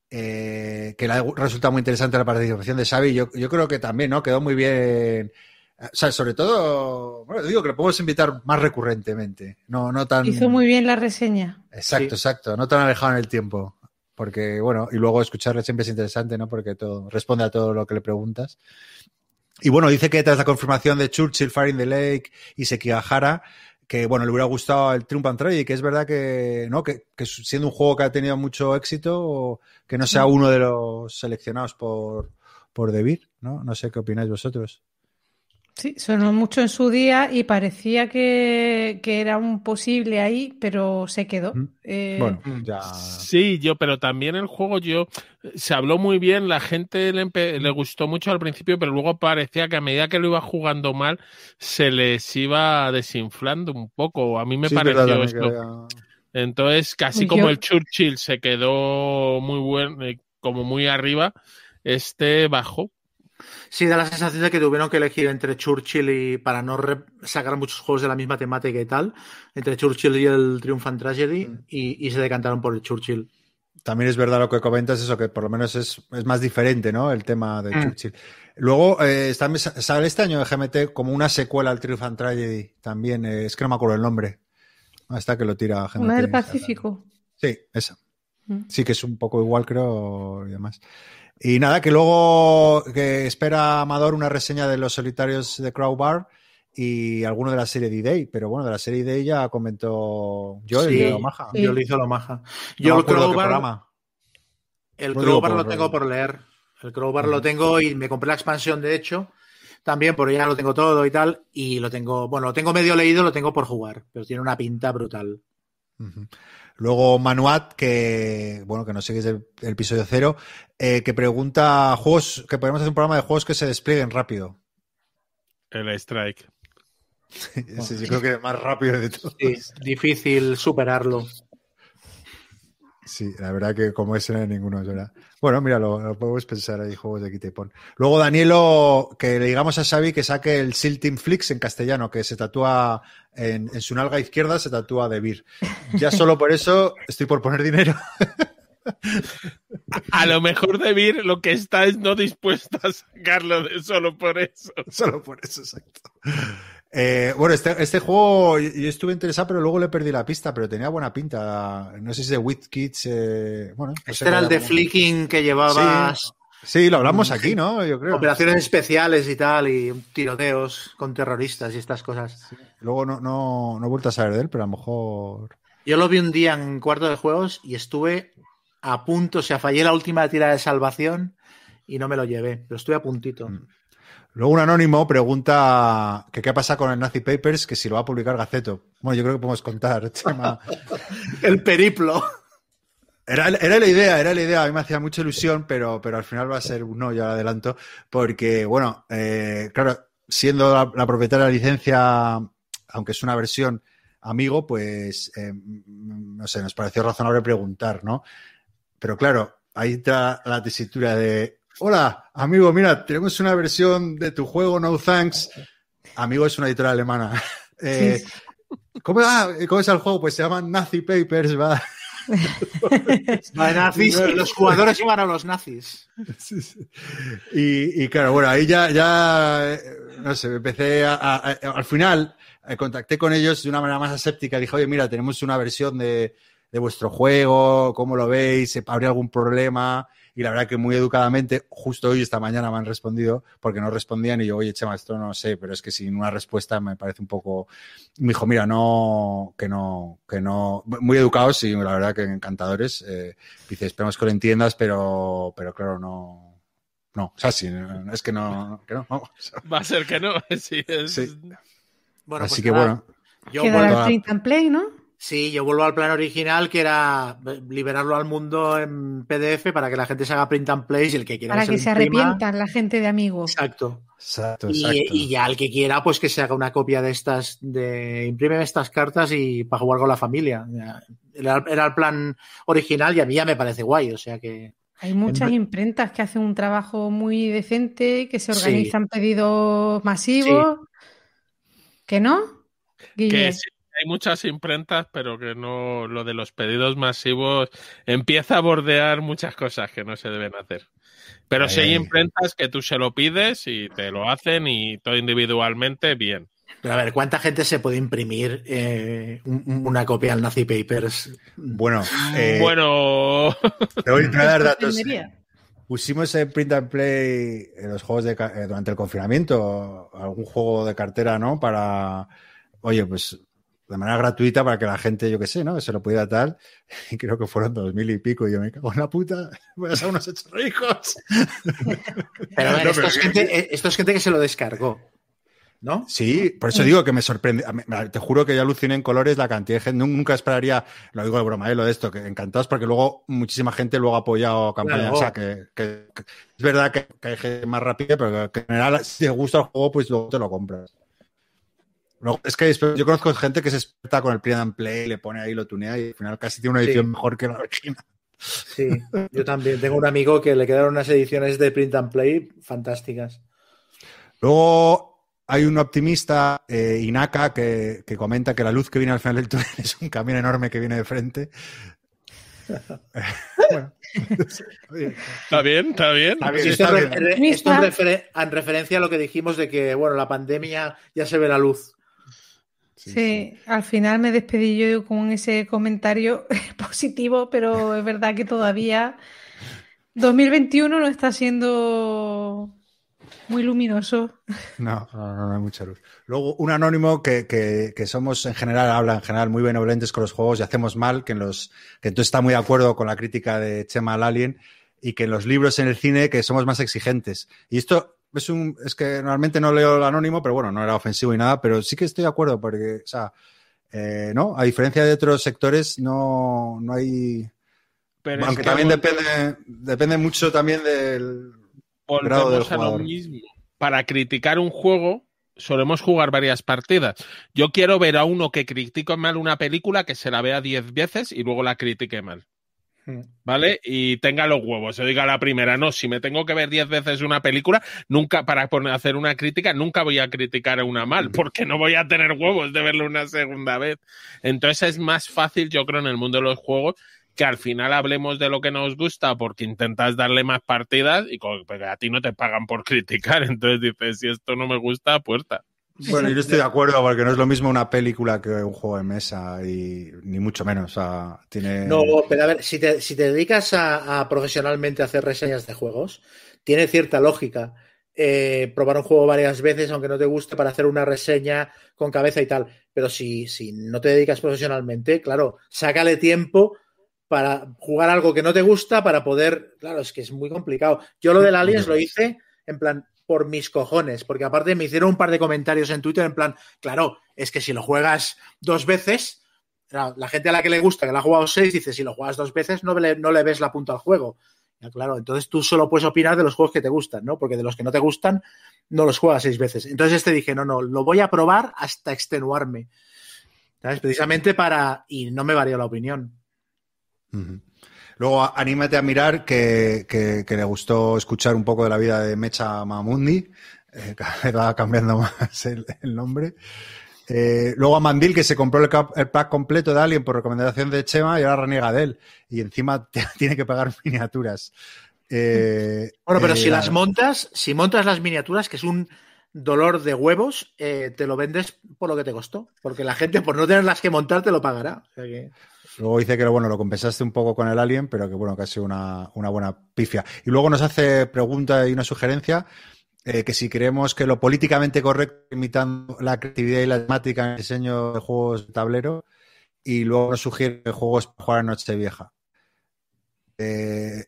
que le ha resultado muy interesante la participación de Xavi. Yo, yo creo que también, ¿no? Quedó muy bien o sea, sobre todo, bueno, digo que lo podemos invitar más recurrentemente. No, no tan. Hizo muy bien la reseña. Exacto, exacto. No tan alejado en el tiempo. Porque, bueno, y luego escucharle siempre es interesante, ¿no? Porque todo, responde a todo lo que le preguntas. Y bueno, dice que tras la confirmación de Churchill, Fire in the Lake y Sekigahara, que bueno, le hubiera gustado el Triumph and y que es verdad que, ¿no? Que, que, siendo un juego que ha tenido mucho éxito, que no sea uno de los seleccionados por, por Debir, ¿no? No sé qué opináis vosotros. Sí, sonó mucho en su día y parecía que, era un posible ahí, pero se quedó. Eh, bueno, ya. Sí, yo, pero también el juego, yo se habló muy bien, la gente le, gustó mucho al principio, pero luego parecía que a medida que lo iba jugando mal, se les iba desinflando un poco. A mí me pareció esto. Entonces, casi como el Churchill se quedó muy bueno, eh, como muy arriba, este bajó Sí, da la sensación de que tuvieron que elegir entre Churchill y, para no sacar muchos juegos de la misma temática y tal, entre Churchill y el Triumphant Tragedy, mm. y, se decantaron por el Churchill. También es verdad lo que comentas, eso que por lo menos es, más diferente, ¿no? El tema de mm. Churchill. Luego, eh, sale este año de GMT como una secuela al Triumphant Tragedy, también, eh, es que no me acuerdo el nombre. Hasta que lo tira GMT. Una del Pacífico. Sí, esa. Mm. Sí, que es un poco igual, creo, y demás. Y nada, que luego que espera Amador una reseña de los solitarios de Crowbar y alguno de la serie D-Day, pero bueno, de la serie D-Day ya comentó yo sí, el Omaha. Yo le hizo lo Maja. Yo el Crowbar, el Crowbar lo tengo por leer. El Crowbar lo tengo y me compré la expansión, de hecho, también, porque ya lo tengo todo y tal. Y lo tengo, bueno, lo tengo medio leído, lo tengo por jugar, pero tiene una pinta brutal. Luego Manuat, que bueno, que no sé qué es el, episodio cero, eh, que pregunta juegos, que podemos hacer un programa de juegos que se desplieguen rápido. El Strike. sí, yo creo que es más rápido de todos. Sí, difícil superarlo. Sí, la verdad que como ese no hay ninguno, ¿verdad? Bueno, mira, lo, podemos pensar ahí, juegos de quita Luego, Danielo, que le digamos a Xavi que saque el Silting Flix en castellano, que se tatúa en, su nalga izquierda, se tatúa de Vir. Ya solo por eso estoy por poner dinero. A lo mejor de Vir lo que está es no dispuesto a sacarlo de solo por eso. Solo por eso, exacto. Eh, bueno, este, este, juego yo estuve interesado, pero luego le perdí la pista, pero tenía buena pinta. No sé si de With Kids. Eh, bueno, este era el de Flicking que llevabas. Sí, lo hablamos aquí, ¿no? Yo creo. Operaciones especiales y tal, y tiroteos con terroristas y estas cosas. Luego no, no, no he vuelto a saber de él, pero a lo mejor. Yo lo vi un día en cuarto de juegos y estuve a punto, o sea, fallé la última tira de salvación y no me lo llevé, pero estuve a puntito. Mm. Luego un anónimo pregunta que qué pasa con el Nazi Papers, que si lo va a publicar Gaceto. Bueno, yo creo que podemos contar, el periplo. Era, la idea, era la idea. A mí me hacía mucha ilusión, pero, pero al final va a ser un no, ya lo adelanto, porque, bueno, eh, claro, siendo la, propietaria de la licencia, aunque es una versión amigo, pues, eh, no sé, nos pareció razonable preguntar, ¿no? Pero claro, ahí está la tesitura de, hola, amigo, mira, tenemos una versión de tu juego, No Thanks. Amigo es una editora alemana. Eh, ¿cómo, ¿Cómo es el juego? Pues se llama Nazi Papers, va. nazis, y los jugadores iban a los nazis. Y, claro, bueno, ahí ya, ya no sé, empecé a, al final eh, contacté con ellos de una manera más aséptica. Dije, oye, mira, tenemos una versión de, de vuestro juego, ¿cómo lo veis? ¿Habría algún problema? Y la verdad que muy educadamente, justo hoy, esta mañana me han respondido porque no respondían y yo, oye, Chema, esto no sé, pero es que sin una respuesta me parece un poco... Me dijo, mira, no, que no, que no... Muy educados y la verdad que encantadores. Eh, dice, esperamos que lo entiendas, pero, pero claro, no... No, o sea, sí, es que no, que no, vamos. Va a ser que no, sí. Es... Bueno, Así pues que bueno. Yo Queda el print and play, ¿no? Sí, yo vuelvo al plan original, que era liberarlo al mundo en PDF para que la gente se haga print and play y el que quiera. Para que se arrepientan la gente de amigos. Exacto. Exacto, y, ya el que quiera, pues que se haga una copia de estas, de imprime estas cartas y para jugar con la familia. Era, el plan original y a mí ya me parece guay, o sea que. Hay muchas imprentas que hacen un trabajo muy decente, que se organizan pedidos masivos. ¿Que no? Que hay muchas imprentas, pero que no lo de los pedidos masivos empieza a bordear muchas cosas que no se deben hacer. Pero si hay imprentas que tú se lo pides y te lo hacen y todo individualmente, bien. Pero a ver, ¿cuánta gente se puede imprimir eh, una copia al Nazi Papers? Bueno, eh, bueno. Te voy a dar datos. Pusimos en print and play en los juegos de, eh, durante el confinamiento, algún juego de cartera, ¿no? Para, oye, pues de manera gratuita para que la gente, yo qué sé, ¿no? Se lo pudiera tal. Y creo que fueron dos mil y pico. Y yo me cago en la puta. Voy a ser unos hechos ricos. Pero a ver, esto, es gente, eh, esto, es gente, que se lo descargó. ¿No? Sí, por eso digo que me sorprende. Te juro que ya aluciné en colores la cantidad de gente. Nunca esperaría, lo digo de broma, ¿eh? lo de esto, que encantados porque luego muchísima gente luego ha apoyado campañas. O sea, que, es verdad que, hay gente más rápida, pero que en general, si te gusta el juego, pues luego te lo compras es que yo conozco gente que se experta con el print and play, le pone ahí, lo tunea y al final casi tiene una edición mejor que la original. Sí, yo también. Tengo un amigo que le quedaron unas ediciones de print and play fantásticas. Luego hay un optimista, eh, Inaka, que, comenta que la luz que viene al final del túnel es un camión enorme que viene de frente. está bien, está bien. esto, Es en referencia a lo que dijimos de que, bueno, la pandemia ya se ve la luz. Sí, al final me despedí yo con ese comentario positivo, pero es verdad que todavía 2021 no está siendo muy luminoso. No, no, no, hay mucha luz. Luego, un anónimo que, que, somos en general, habla en general muy benevolentes con los juegos y hacemos mal, que en los, que tú estás muy de acuerdo con la crítica de Chema al Alien y que en los libros en el cine que somos más exigentes. Y esto es, un, es que normalmente no leo el anónimo, pero bueno, no era ofensivo y nada, pero sí que estoy de acuerdo porque, o sea, eh, ¿no? A diferencia de otros sectores, no, no hay... Pero Aunque también depende, depende mucho también del grado del jugador. mismo. Para criticar un juego, solemos jugar varias partidas. Yo quiero ver a uno que critique mal una película que se la vea diez veces y luego la critique mal. ¿Vale? Y tenga los huevos. Se diga la primera, no, si me tengo que ver diez veces una película, nunca, para hacer una crítica, nunca voy a criticar a una mal, porque no voy a tener huevos de verla una segunda vez. Entonces es más fácil, yo creo, en el mundo de los juegos, que al final hablemos de lo que nos gusta porque intentas darle más partidas y a ti no te pagan por criticar. Entonces dices, si esto no me gusta, puerta. Bueno, yo estoy de acuerdo porque no es lo mismo una película que un juego de mesa y ni mucho menos. tiene... No, pero a ver, si te, dedicas a, profesionalmente a hacer reseñas de juegos, tiene cierta lógica eh, probar un juego varias veces, aunque no te guste, para hacer una reseña con cabeza y tal. Pero si, si no te dedicas profesionalmente, claro, sácale tiempo para jugar algo que no te gusta para poder. Claro, es que es muy complicado. Yo lo del Aliens lo hice en plan, por mis cojones, porque aparte me hicieron un par de comentarios en Twitter en plan, claro, es que si lo juegas dos veces, la gente a la que le gusta, que la ha jugado seis, dice, si lo juegas dos veces no le, no le ves la punta al juego. claro, entonces tú solo puedes opinar de los juegos que te gustan, ¿no? Porque de los que no te gustan, no los juegas seis veces. Entonces este dije, no, no, lo voy a probar hasta extenuarme. ¿Sabes? Precisamente para... Y no me varía la opinión. Luego, anímate a mirar que, que, le gustó escuchar un poco de la vida de Mecha Mamundi. Eh, va cambiando más el, nombre. Eh, luego a Mandil, que se compró el, pack completo de Alien por recomendación de Chema y ahora reniega de él. Y encima tiene que pagar miniaturas. Eh, bueno, pero si las montas, si montas las miniaturas, que es un dolor de huevos, te lo vendes por lo que te costó. Porque la gente, por no tenerlas que montar, te lo pagará. Luego dice que bueno, lo compensaste un poco con el Alien, pero que bueno, ha sido una, buena pifia. Y luego nos hace pregunta y una sugerencia. Eh, que si creemos que lo políticamente correcto, imitando la creatividad y la temática en el diseño de juegos de tablero, y luego nos sugiere juegos para jugar a Nochevieja. Eh,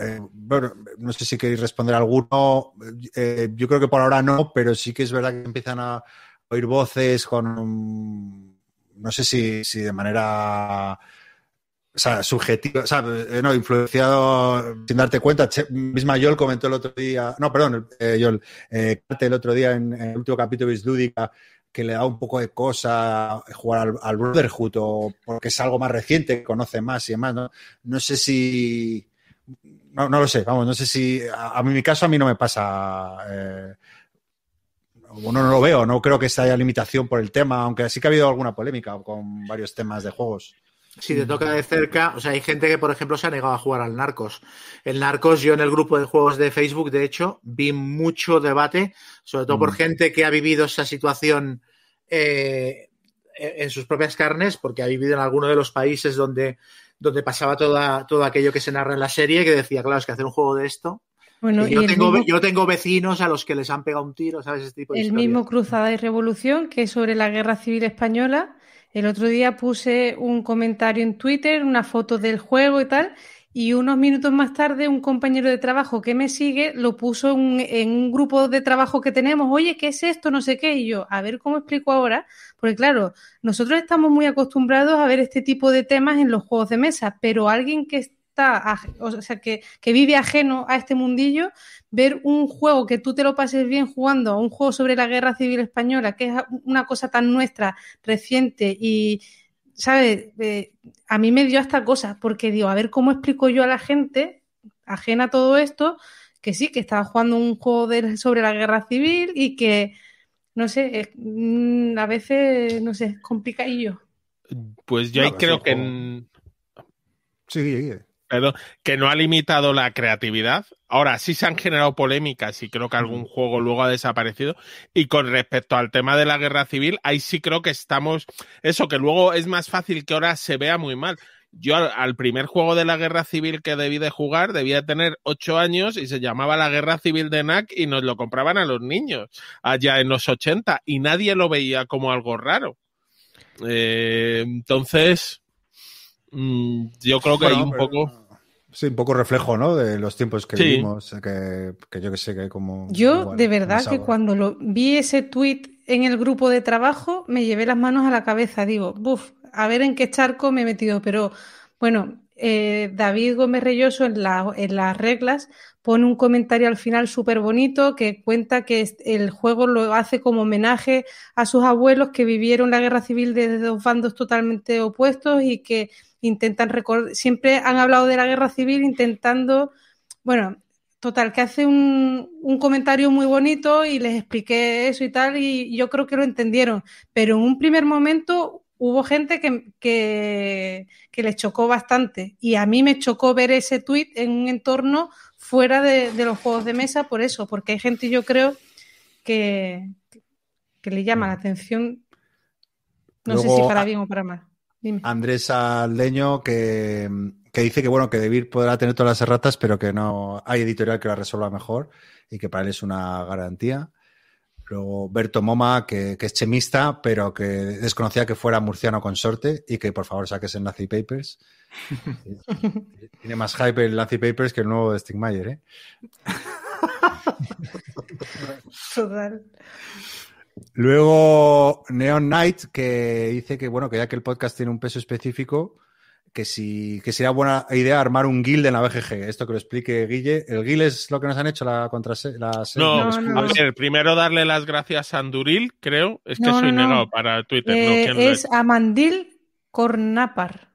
eh, bueno, no sé si queréis responder alguno. yo creo que por ahora no, pero sí que es verdad que empiezan a oír voces con no sé si, si de manera o sea, subjetivo, o sea, eh, no, influenciado sin darte cuenta. misma Yol comentó el otro día, no, perdón, eh, Yol, eh, el otro día en, el último capítulo de Lúdica que le da un poco de cosa jugar al, Brotherhood o porque es algo más reciente, conoce más y demás, ¿no? No sé si... No, no lo sé, vamos, no sé si... A, mí, en mi caso, a mí no me pasa... Eh, bueno, no lo veo, no creo que haya limitación por el tema, aunque sí que ha habido alguna polémica con varios temas de juegos. Si te toca de cerca, o sea, hay gente que, por ejemplo, se ha negado a jugar al Narcos. El Narcos, yo en el grupo de juegos de Facebook, de hecho, vi mucho debate, sobre todo por mm. gente que ha vivido esa situación eh, en sus propias carnes, porque ha vivido en alguno de los países donde, donde pasaba toda, todo aquello que se narra en la serie, que decía, claro, es que hacer un juego de esto bueno, yo, tengo, yo tengo vecinos a los que les han pegado un tiro, ¿sabes? Ese tipo de el mismo Cruzada y Revolución, que es sobre la Guerra Civil Española. El otro día puse un comentario en Twitter, una foto del juego y tal, y unos minutos más tarde un compañero de trabajo que me sigue lo puso en, un grupo de trabajo que tenemos, oye, ¿qué es esto? No sé qué, y yo, a ver cómo explico ahora, porque claro, nosotros estamos muy acostumbrados a ver este tipo de temas en los juegos de mesa, pero alguien que o sea, que, vive ajeno a este mundillo, ver un juego que tú te lo pases bien jugando, un juego sobre la guerra civil española, que es una cosa tan nuestra, reciente y, ¿sabes? Eh, a mí me dio esta cosa, porque digo, a ver cómo explico yo a la gente, ajena a todo esto, que sí, que estaba jugando un juego sobre la guerra civil y que, no sé, mm, a veces, no sé, es complicadillo. Pues yo ahí creo que... Sí, que no ha limitado la creatividad. Ahora sí se han generado polémicas y creo que algún juego luego ha desaparecido. Y con respecto al tema de la guerra civil, ahí sí creo que estamos. Eso, que luego es más fácil que ahora se vea muy mal. Yo al, primer juego de la guerra civil que debí de jugar debía tener ocho años y se llamaba la guerra civil de NAC y nos lo compraban a los niños allá en los 80 y nadie lo veía como algo raro. Eh, entonces, mm, yo creo que hay un poco Sí, un poco reflejo, ¿no? De los tiempos que vivimos, que, yo que sé, que como... Yo, de verdad, que cuando lo, vi ese tweet en el grupo de trabajo, me llevé las manos a la cabeza. Digo, buf, a ver en qué charco me he metido. Pero, bueno, eh, David Gómez Reyoso en, en las reglas pone un comentario al final súper bonito que cuenta que el juego lo hace como homenaje a sus abuelos que vivieron la guerra civil desde dos bandos totalmente opuestos y que intentan recordar, siempre han hablado de la guerra civil intentando, bueno, total, que hace un, comentario muy bonito y les expliqué eso y tal y yo creo que lo entendieron, pero en un primer momento hubo gente que, que, que les chocó bastante y a mí me chocó ver ese tweet en un entorno fuera de, los juegos de mesa por eso, porque hay gente yo creo que, que le llama la atención, no sé si para bien o para mal. Andrés Aldeño que, dice que bueno, que Debir podrá tener todas las erratas, pero que no hay editorial que la resuelva mejor y que para él es una garantía. Luego Berto Moma, que, es chemista, pero que desconocía que fuera murciano consorte y que por favor saques el Nazi Papers. Tiene más hype el Nazi Papers que el nuevo de Stigmayer, ¿eh? Luego Neon Knight, que dice que bueno, que ya que el podcast tiene un peso específico, que si que sería buena idea armar un guild en la BGG. Esto que lo explique Guille. ¿El guild es lo que nos han hecho la contra la no, no, a ver, primero darle las gracias a Anduril, creo. Es que soy negado para Twitter. Eh, es Amandil Cornapar.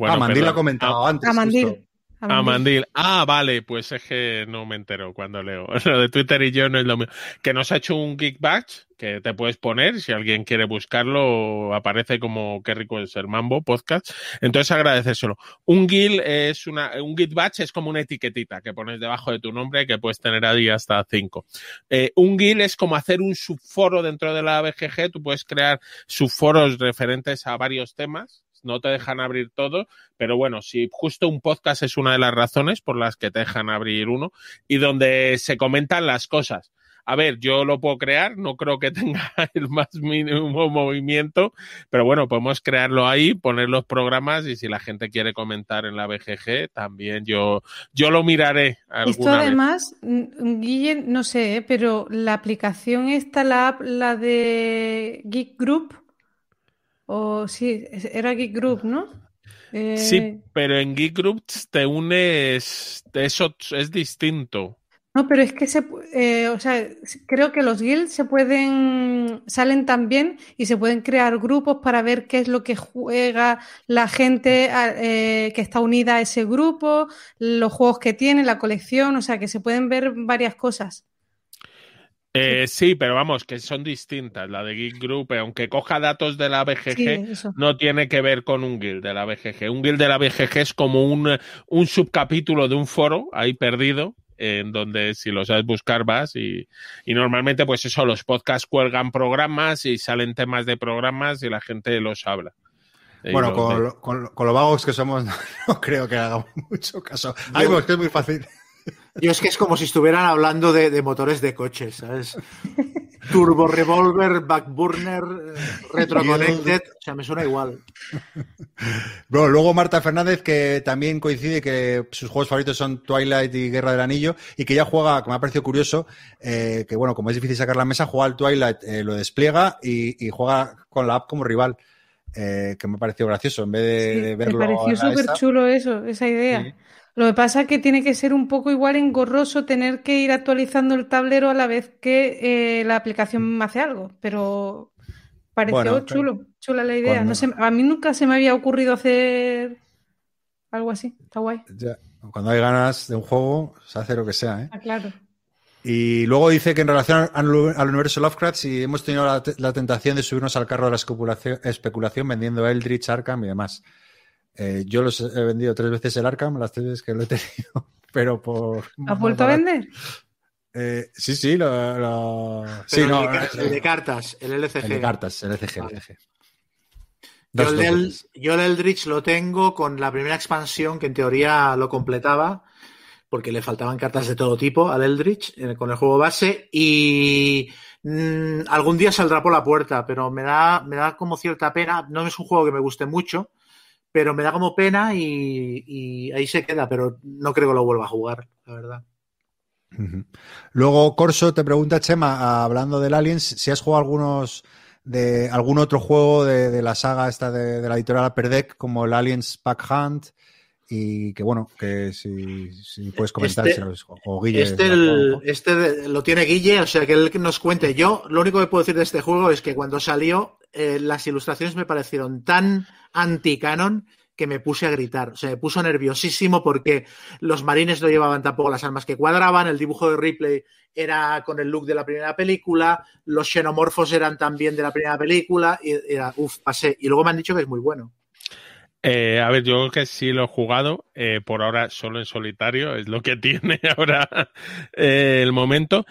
Bueno, Amandil lo ha comentado antes. Amandil. Amandil. Ah, vale, pues es que no me entero cuando leo. Lo de Twitter y yo no es lo mismo. Que nos ha hecho un Geek Batch que te puedes poner. Si alguien quiere buscarlo, aparece como Qué rico es el mambo podcast. Entonces agradecérselo. Un guild es una, un Git Batch es como una etiquetita que pones debajo de tu nombre que puedes tener ahí hasta cinco. Eh, un guild es como hacer un subforo dentro de la BGG. Tú puedes crear subforos referentes a varios temas no te dejan abrir todo, pero bueno, si justo un podcast es una de las razones por las que te dejan abrir uno y donde se comentan las cosas. A ver, yo lo puedo crear, no creo que tenga el más mínimo movimiento, pero bueno, podemos crearlo ahí, poner los programas y si la gente quiere comentar en la BGG, también yo, yo lo miraré. Esto además, Guille, no sé, ¿eh? pero la aplicación esta, la app, la de Geek Group, o sí, era Geek Group, ¿no? Sí, eh, pero en Geek Group te unes, eso es distinto. No, pero es que se, eh, o sea, creo que los guilds se pueden, salen también y se pueden crear grupos para ver qué es lo que juega la gente eh, que está unida a ese grupo, los juegos que tiene, la colección, o sea, que se pueden ver varias cosas. Eh, sí, pero vamos, que son distintas. La de Geek Group, aunque coja datos de la BGG, no tiene que ver con un guild de la BGG. Un guild de la BGG es como un, un subcapítulo de un foro ahí perdido, en donde si lo sabes buscar vas y, y, normalmente pues eso, los podcasts cuelgan programas y salen temas de programas y la gente los habla. Bueno, con, lo, con, lo vagos que somos, no creo que hagamos mucho caso. Ay, pues que es muy fácil. Yo es que es como si estuvieran hablando de, motores de coches, ¿sabes? Turbo Revolver, Backburner, Retro Connected, o sea, me suena igual. Bueno, luego Marta Fernández, que también coincide que sus juegos favoritos son Twilight y Guerra del Anillo, y que ya juega, que me ha parecido curioso, eh, que bueno, como es difícil sacar la mesa, juega al Twilight, eh, lo despliega y, juega con la app como rival. Eh, que me ha parecido gracioso en vez de, verlo. Me pareció súper chulo eso, esa idea. Lo que pasa es que tiene que ser un poco igual engorroso tener que ir actualizando el tablero a la vez que eh, la aplicación hace algo, pero pareció chulo, chula la idea. No sé, a mí nunca se me había ocurrido hacer algo así, está guay. Cuando hay ganas de un juego, se hace lo que sea, ¿eh? Ah, claro. Y luego dice que en relación al, universo Lovecraft, si hemos tenido la, la, tentación de subirnos al carro de la especulación vendiendo Eldritch, Arkham y demás. Eh, yo los he vendido tres veces el Arkham, las tres veces que lo he tenido, pero por. ¿Has vuelto a vender? Eh, sí, sí, lo. Sí, no, el, de, cartas, el LCG. El de cartas, el LCG. El LCG. Yo el, yo el Eldritch lo tengo con la primera expansión que en teoría lo completaba, porque le faltaban cartas de todo tipo al Eldritch eh, con el juego base y mm, algún día saldrá por la puerta, pero me da, me da como cierta pena. No es un juego que me guste mucho, pero me da como pena y, ahí se queda, pero no creo que lo vuelva a jugar, la verdad. Luego, Corso te pregunta, Chema, hablando del Aliens, si has jugado algunos de algún otro juego de, la saga esta de, la editorial Upper Deck, como el Aliens Pack Hunt, y que bueno, que si, puedes comentar este, o Guille. Este, este, lo tiene Guille, o sea que él nos cuente. Yo lo único que puedo decir de este juego es que cuando salió eh, las ilustraciones me parecieron tan anti-canon que me puse a gritar. O sea, me puso nerviosísimo porque los marines no llevaban tampoco las armas que cuadraban, el dibujo de Ripley era con el look de la primera película, los xenomorfos eran también de la primera película, y era, uff, pasé. Y luego me han dicho que es muy bueno. Eh, a ver, yo creo que sí lo he jugado, eh, por ahora solo en solitario, es lo que tiene ahora eh, el momento.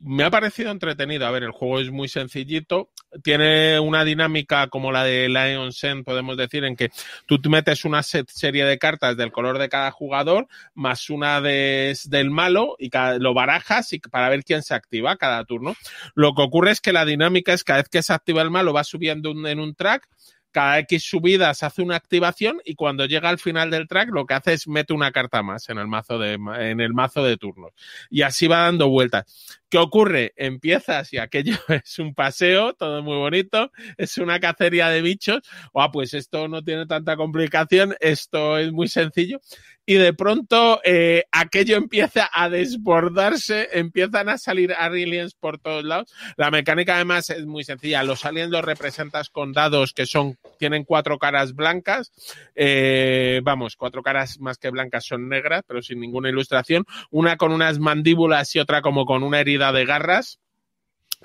me ha parecido entretenido, a ver, el juego es muy sencillito, tiene una dinámica como la de Lion Sen, podemos decir, en que tú metes una serie de cartas del color de cada jugador, más una de, del malo, y lo barajas y para ver quién se activa cada turno. Lo que ocurre es que la dinámica es cada vez que se activa el malo va subiendo en un track, cada X subidas hace una activación y cuando llega al final del track lo que hace es mete una carta más en el mazo de, en el mazo de turnos. Y así va dando vueltas. ¿Qué ocurre? Empiezas y aquello es un paseo, todo muy bonito, es una cacería de bichos. Ah, pues esto no tiene tanta complicación, esto es muy sencillo. Y de pronto eh, aquello empieza a desbordarse, empiezan a salir aliens por todos lados. La mecánica además es muy sencilla. Los aliens los representas con dados que son, tienen cuatro caras blancas. Eh, vamos, cuatro caras más que blancas son negras, pero sin ninguna ilustración. Una con unas mandíbulas y otra como con una herida de garras.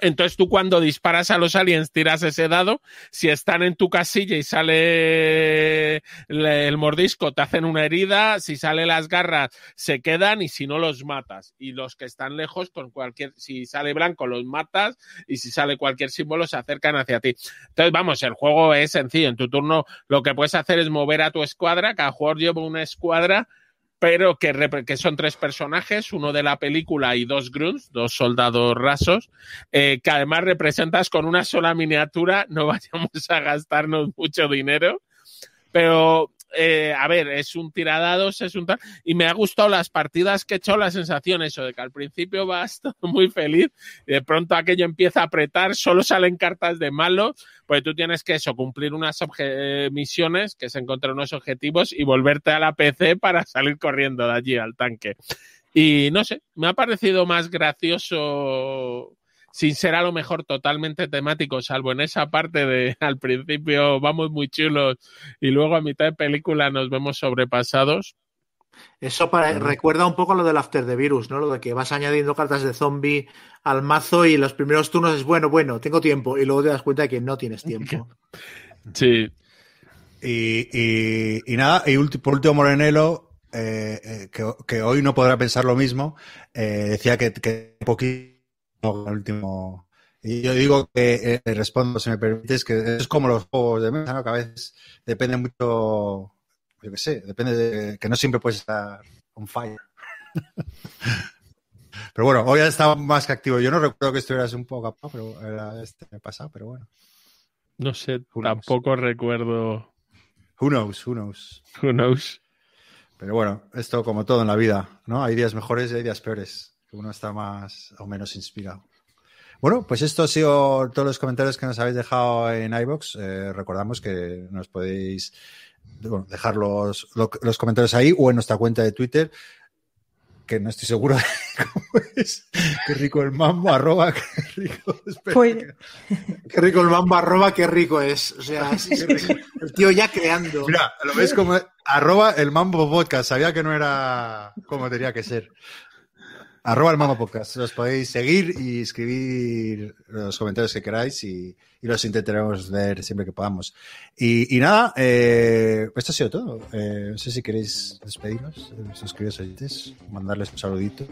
Entonces tú cuando disparas a los aliens tiras ese dado, si están en tu casilla y sale el mordisco te hacen una herida, si sale las garras se quedan y si no los matas. Y los que están lejos con cualquier, si sale blanco los matas y si sale cualquier símbolo se acercan hacia ti. Entonces vamos, el juego es sencillo. En tu turno lo que puedes hacer es mover a tu escuadra, cada jugador lleva una escuadra pero que, que, son tres personajes, uno de la película y dos grunts, dos soldados rasos, eh, que además representas con una sola miniatura, no vayamos a gastarnos mucho dinero, pero eh, a ver, es un tiradados, es un tal, y me ha gustado las partidas que he hecho, la sensación eso de que al principio vas muy feliz y de pronto aquello empieza a apretar, solo salen cartas de malo, pues tú tienes que eso, cumplir unas misiones, que es encontrar unos objetivos y volverte a la PC para salir corriendo de allí al tanque. Y no sé, me ha parecido más gracioso sin ser a lo mejor totalmente temático, salvo en esa parte de al principio vamos muy chulos y luego a mitad de película nos vemos sobrepasados. Eso recuerda un poco a lo del After the Virus, ¿no? Lo de que vas añadiendo cartas de zombie al mazo y los primeros turnos es bueno, bueno, tengo tiempo y luego te das cuenta de que no tienes tiempo. Sí. Y, nada, y por último Morenelo, eh, eh, que, hoy no podrá pensar lo mismo, eh, decía que, que poquito último. Y yo digo que eh, respondo, si me permites, que es como los juegos de mesa, que a veces depende mucho, yo qué sé, depende de que no siempre puedes estar on fire. pero bueno, hoy ya estaba más que activo. Yo no recuerdo que estuvieras un poco apagado, pero era este me pasado, pero bueno. No sé, tampoco recuerdo. Who knows, who knows. Who knows. Pero bueno, esto como todo en la vida, ¿no? Hay días mejores y hay días peores uno está más o menos inspirado. Bueno, pues esto ha sido todos los comentarios que nos habéis dejado en iBox. Eh, recordamos que nos podéis dejar los, los, comentarios ahí o en nuestra cuenta de Twitter, que no estoy seguro de cómo es. Qué rico el mambo, arroba, qué rico. Pues qué rico el mambo, arroba, qué rico es. O sea, el tío ya creando. Mira, lo ves como arroba el mambo podcast. Sabía que no era como tenía que ser. Arroba el Mama Podcast. Los podéis seguir y escribir los comentarios que queráis y, los intentaremos leer siempre que podamos. Y, nada, eh, esto ha sido todo. Eh, no sé si queréis despediros de nuestros queridos oyentes, mandarles un saludito.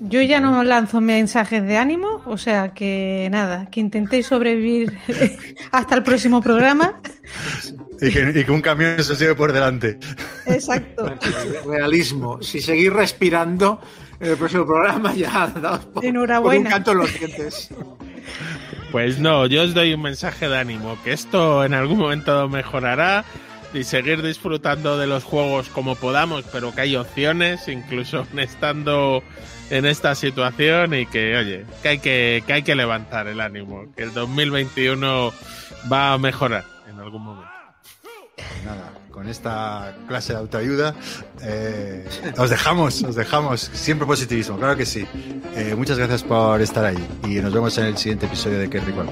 Yo ya no lanzo mensajes de ánimo, o sea que nada, que intentéis sobrevivir hasta el próximo programa. Y que, un camión se sigue por delante. Exacto. Realismo. Si seguís respirando en el próximo programa, ya daos por, Enhorabuena. un canto en los dientes. Pues no, yo os doy un mensaje de ánimo, que esto en algún momento mejorará y seguir disfrutando de los juegos como podamos, pero que hay opciones, incluso estando en esta situación y que, oye, que hay que, que hay que levantar el ánimo, que el 2021 va a mejorar en algún momento. Nada, con esta clase de autoayuda eh, os dejamos, os dejamos. Siempre positivismo, claro que sí. Eh, muchas gracias por estar ahí y nos vemos en el siguiente episodio de Qué Rico.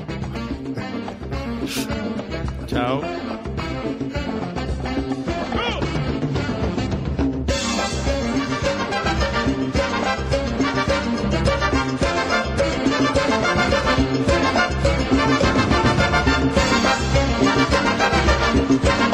Chao. Oh!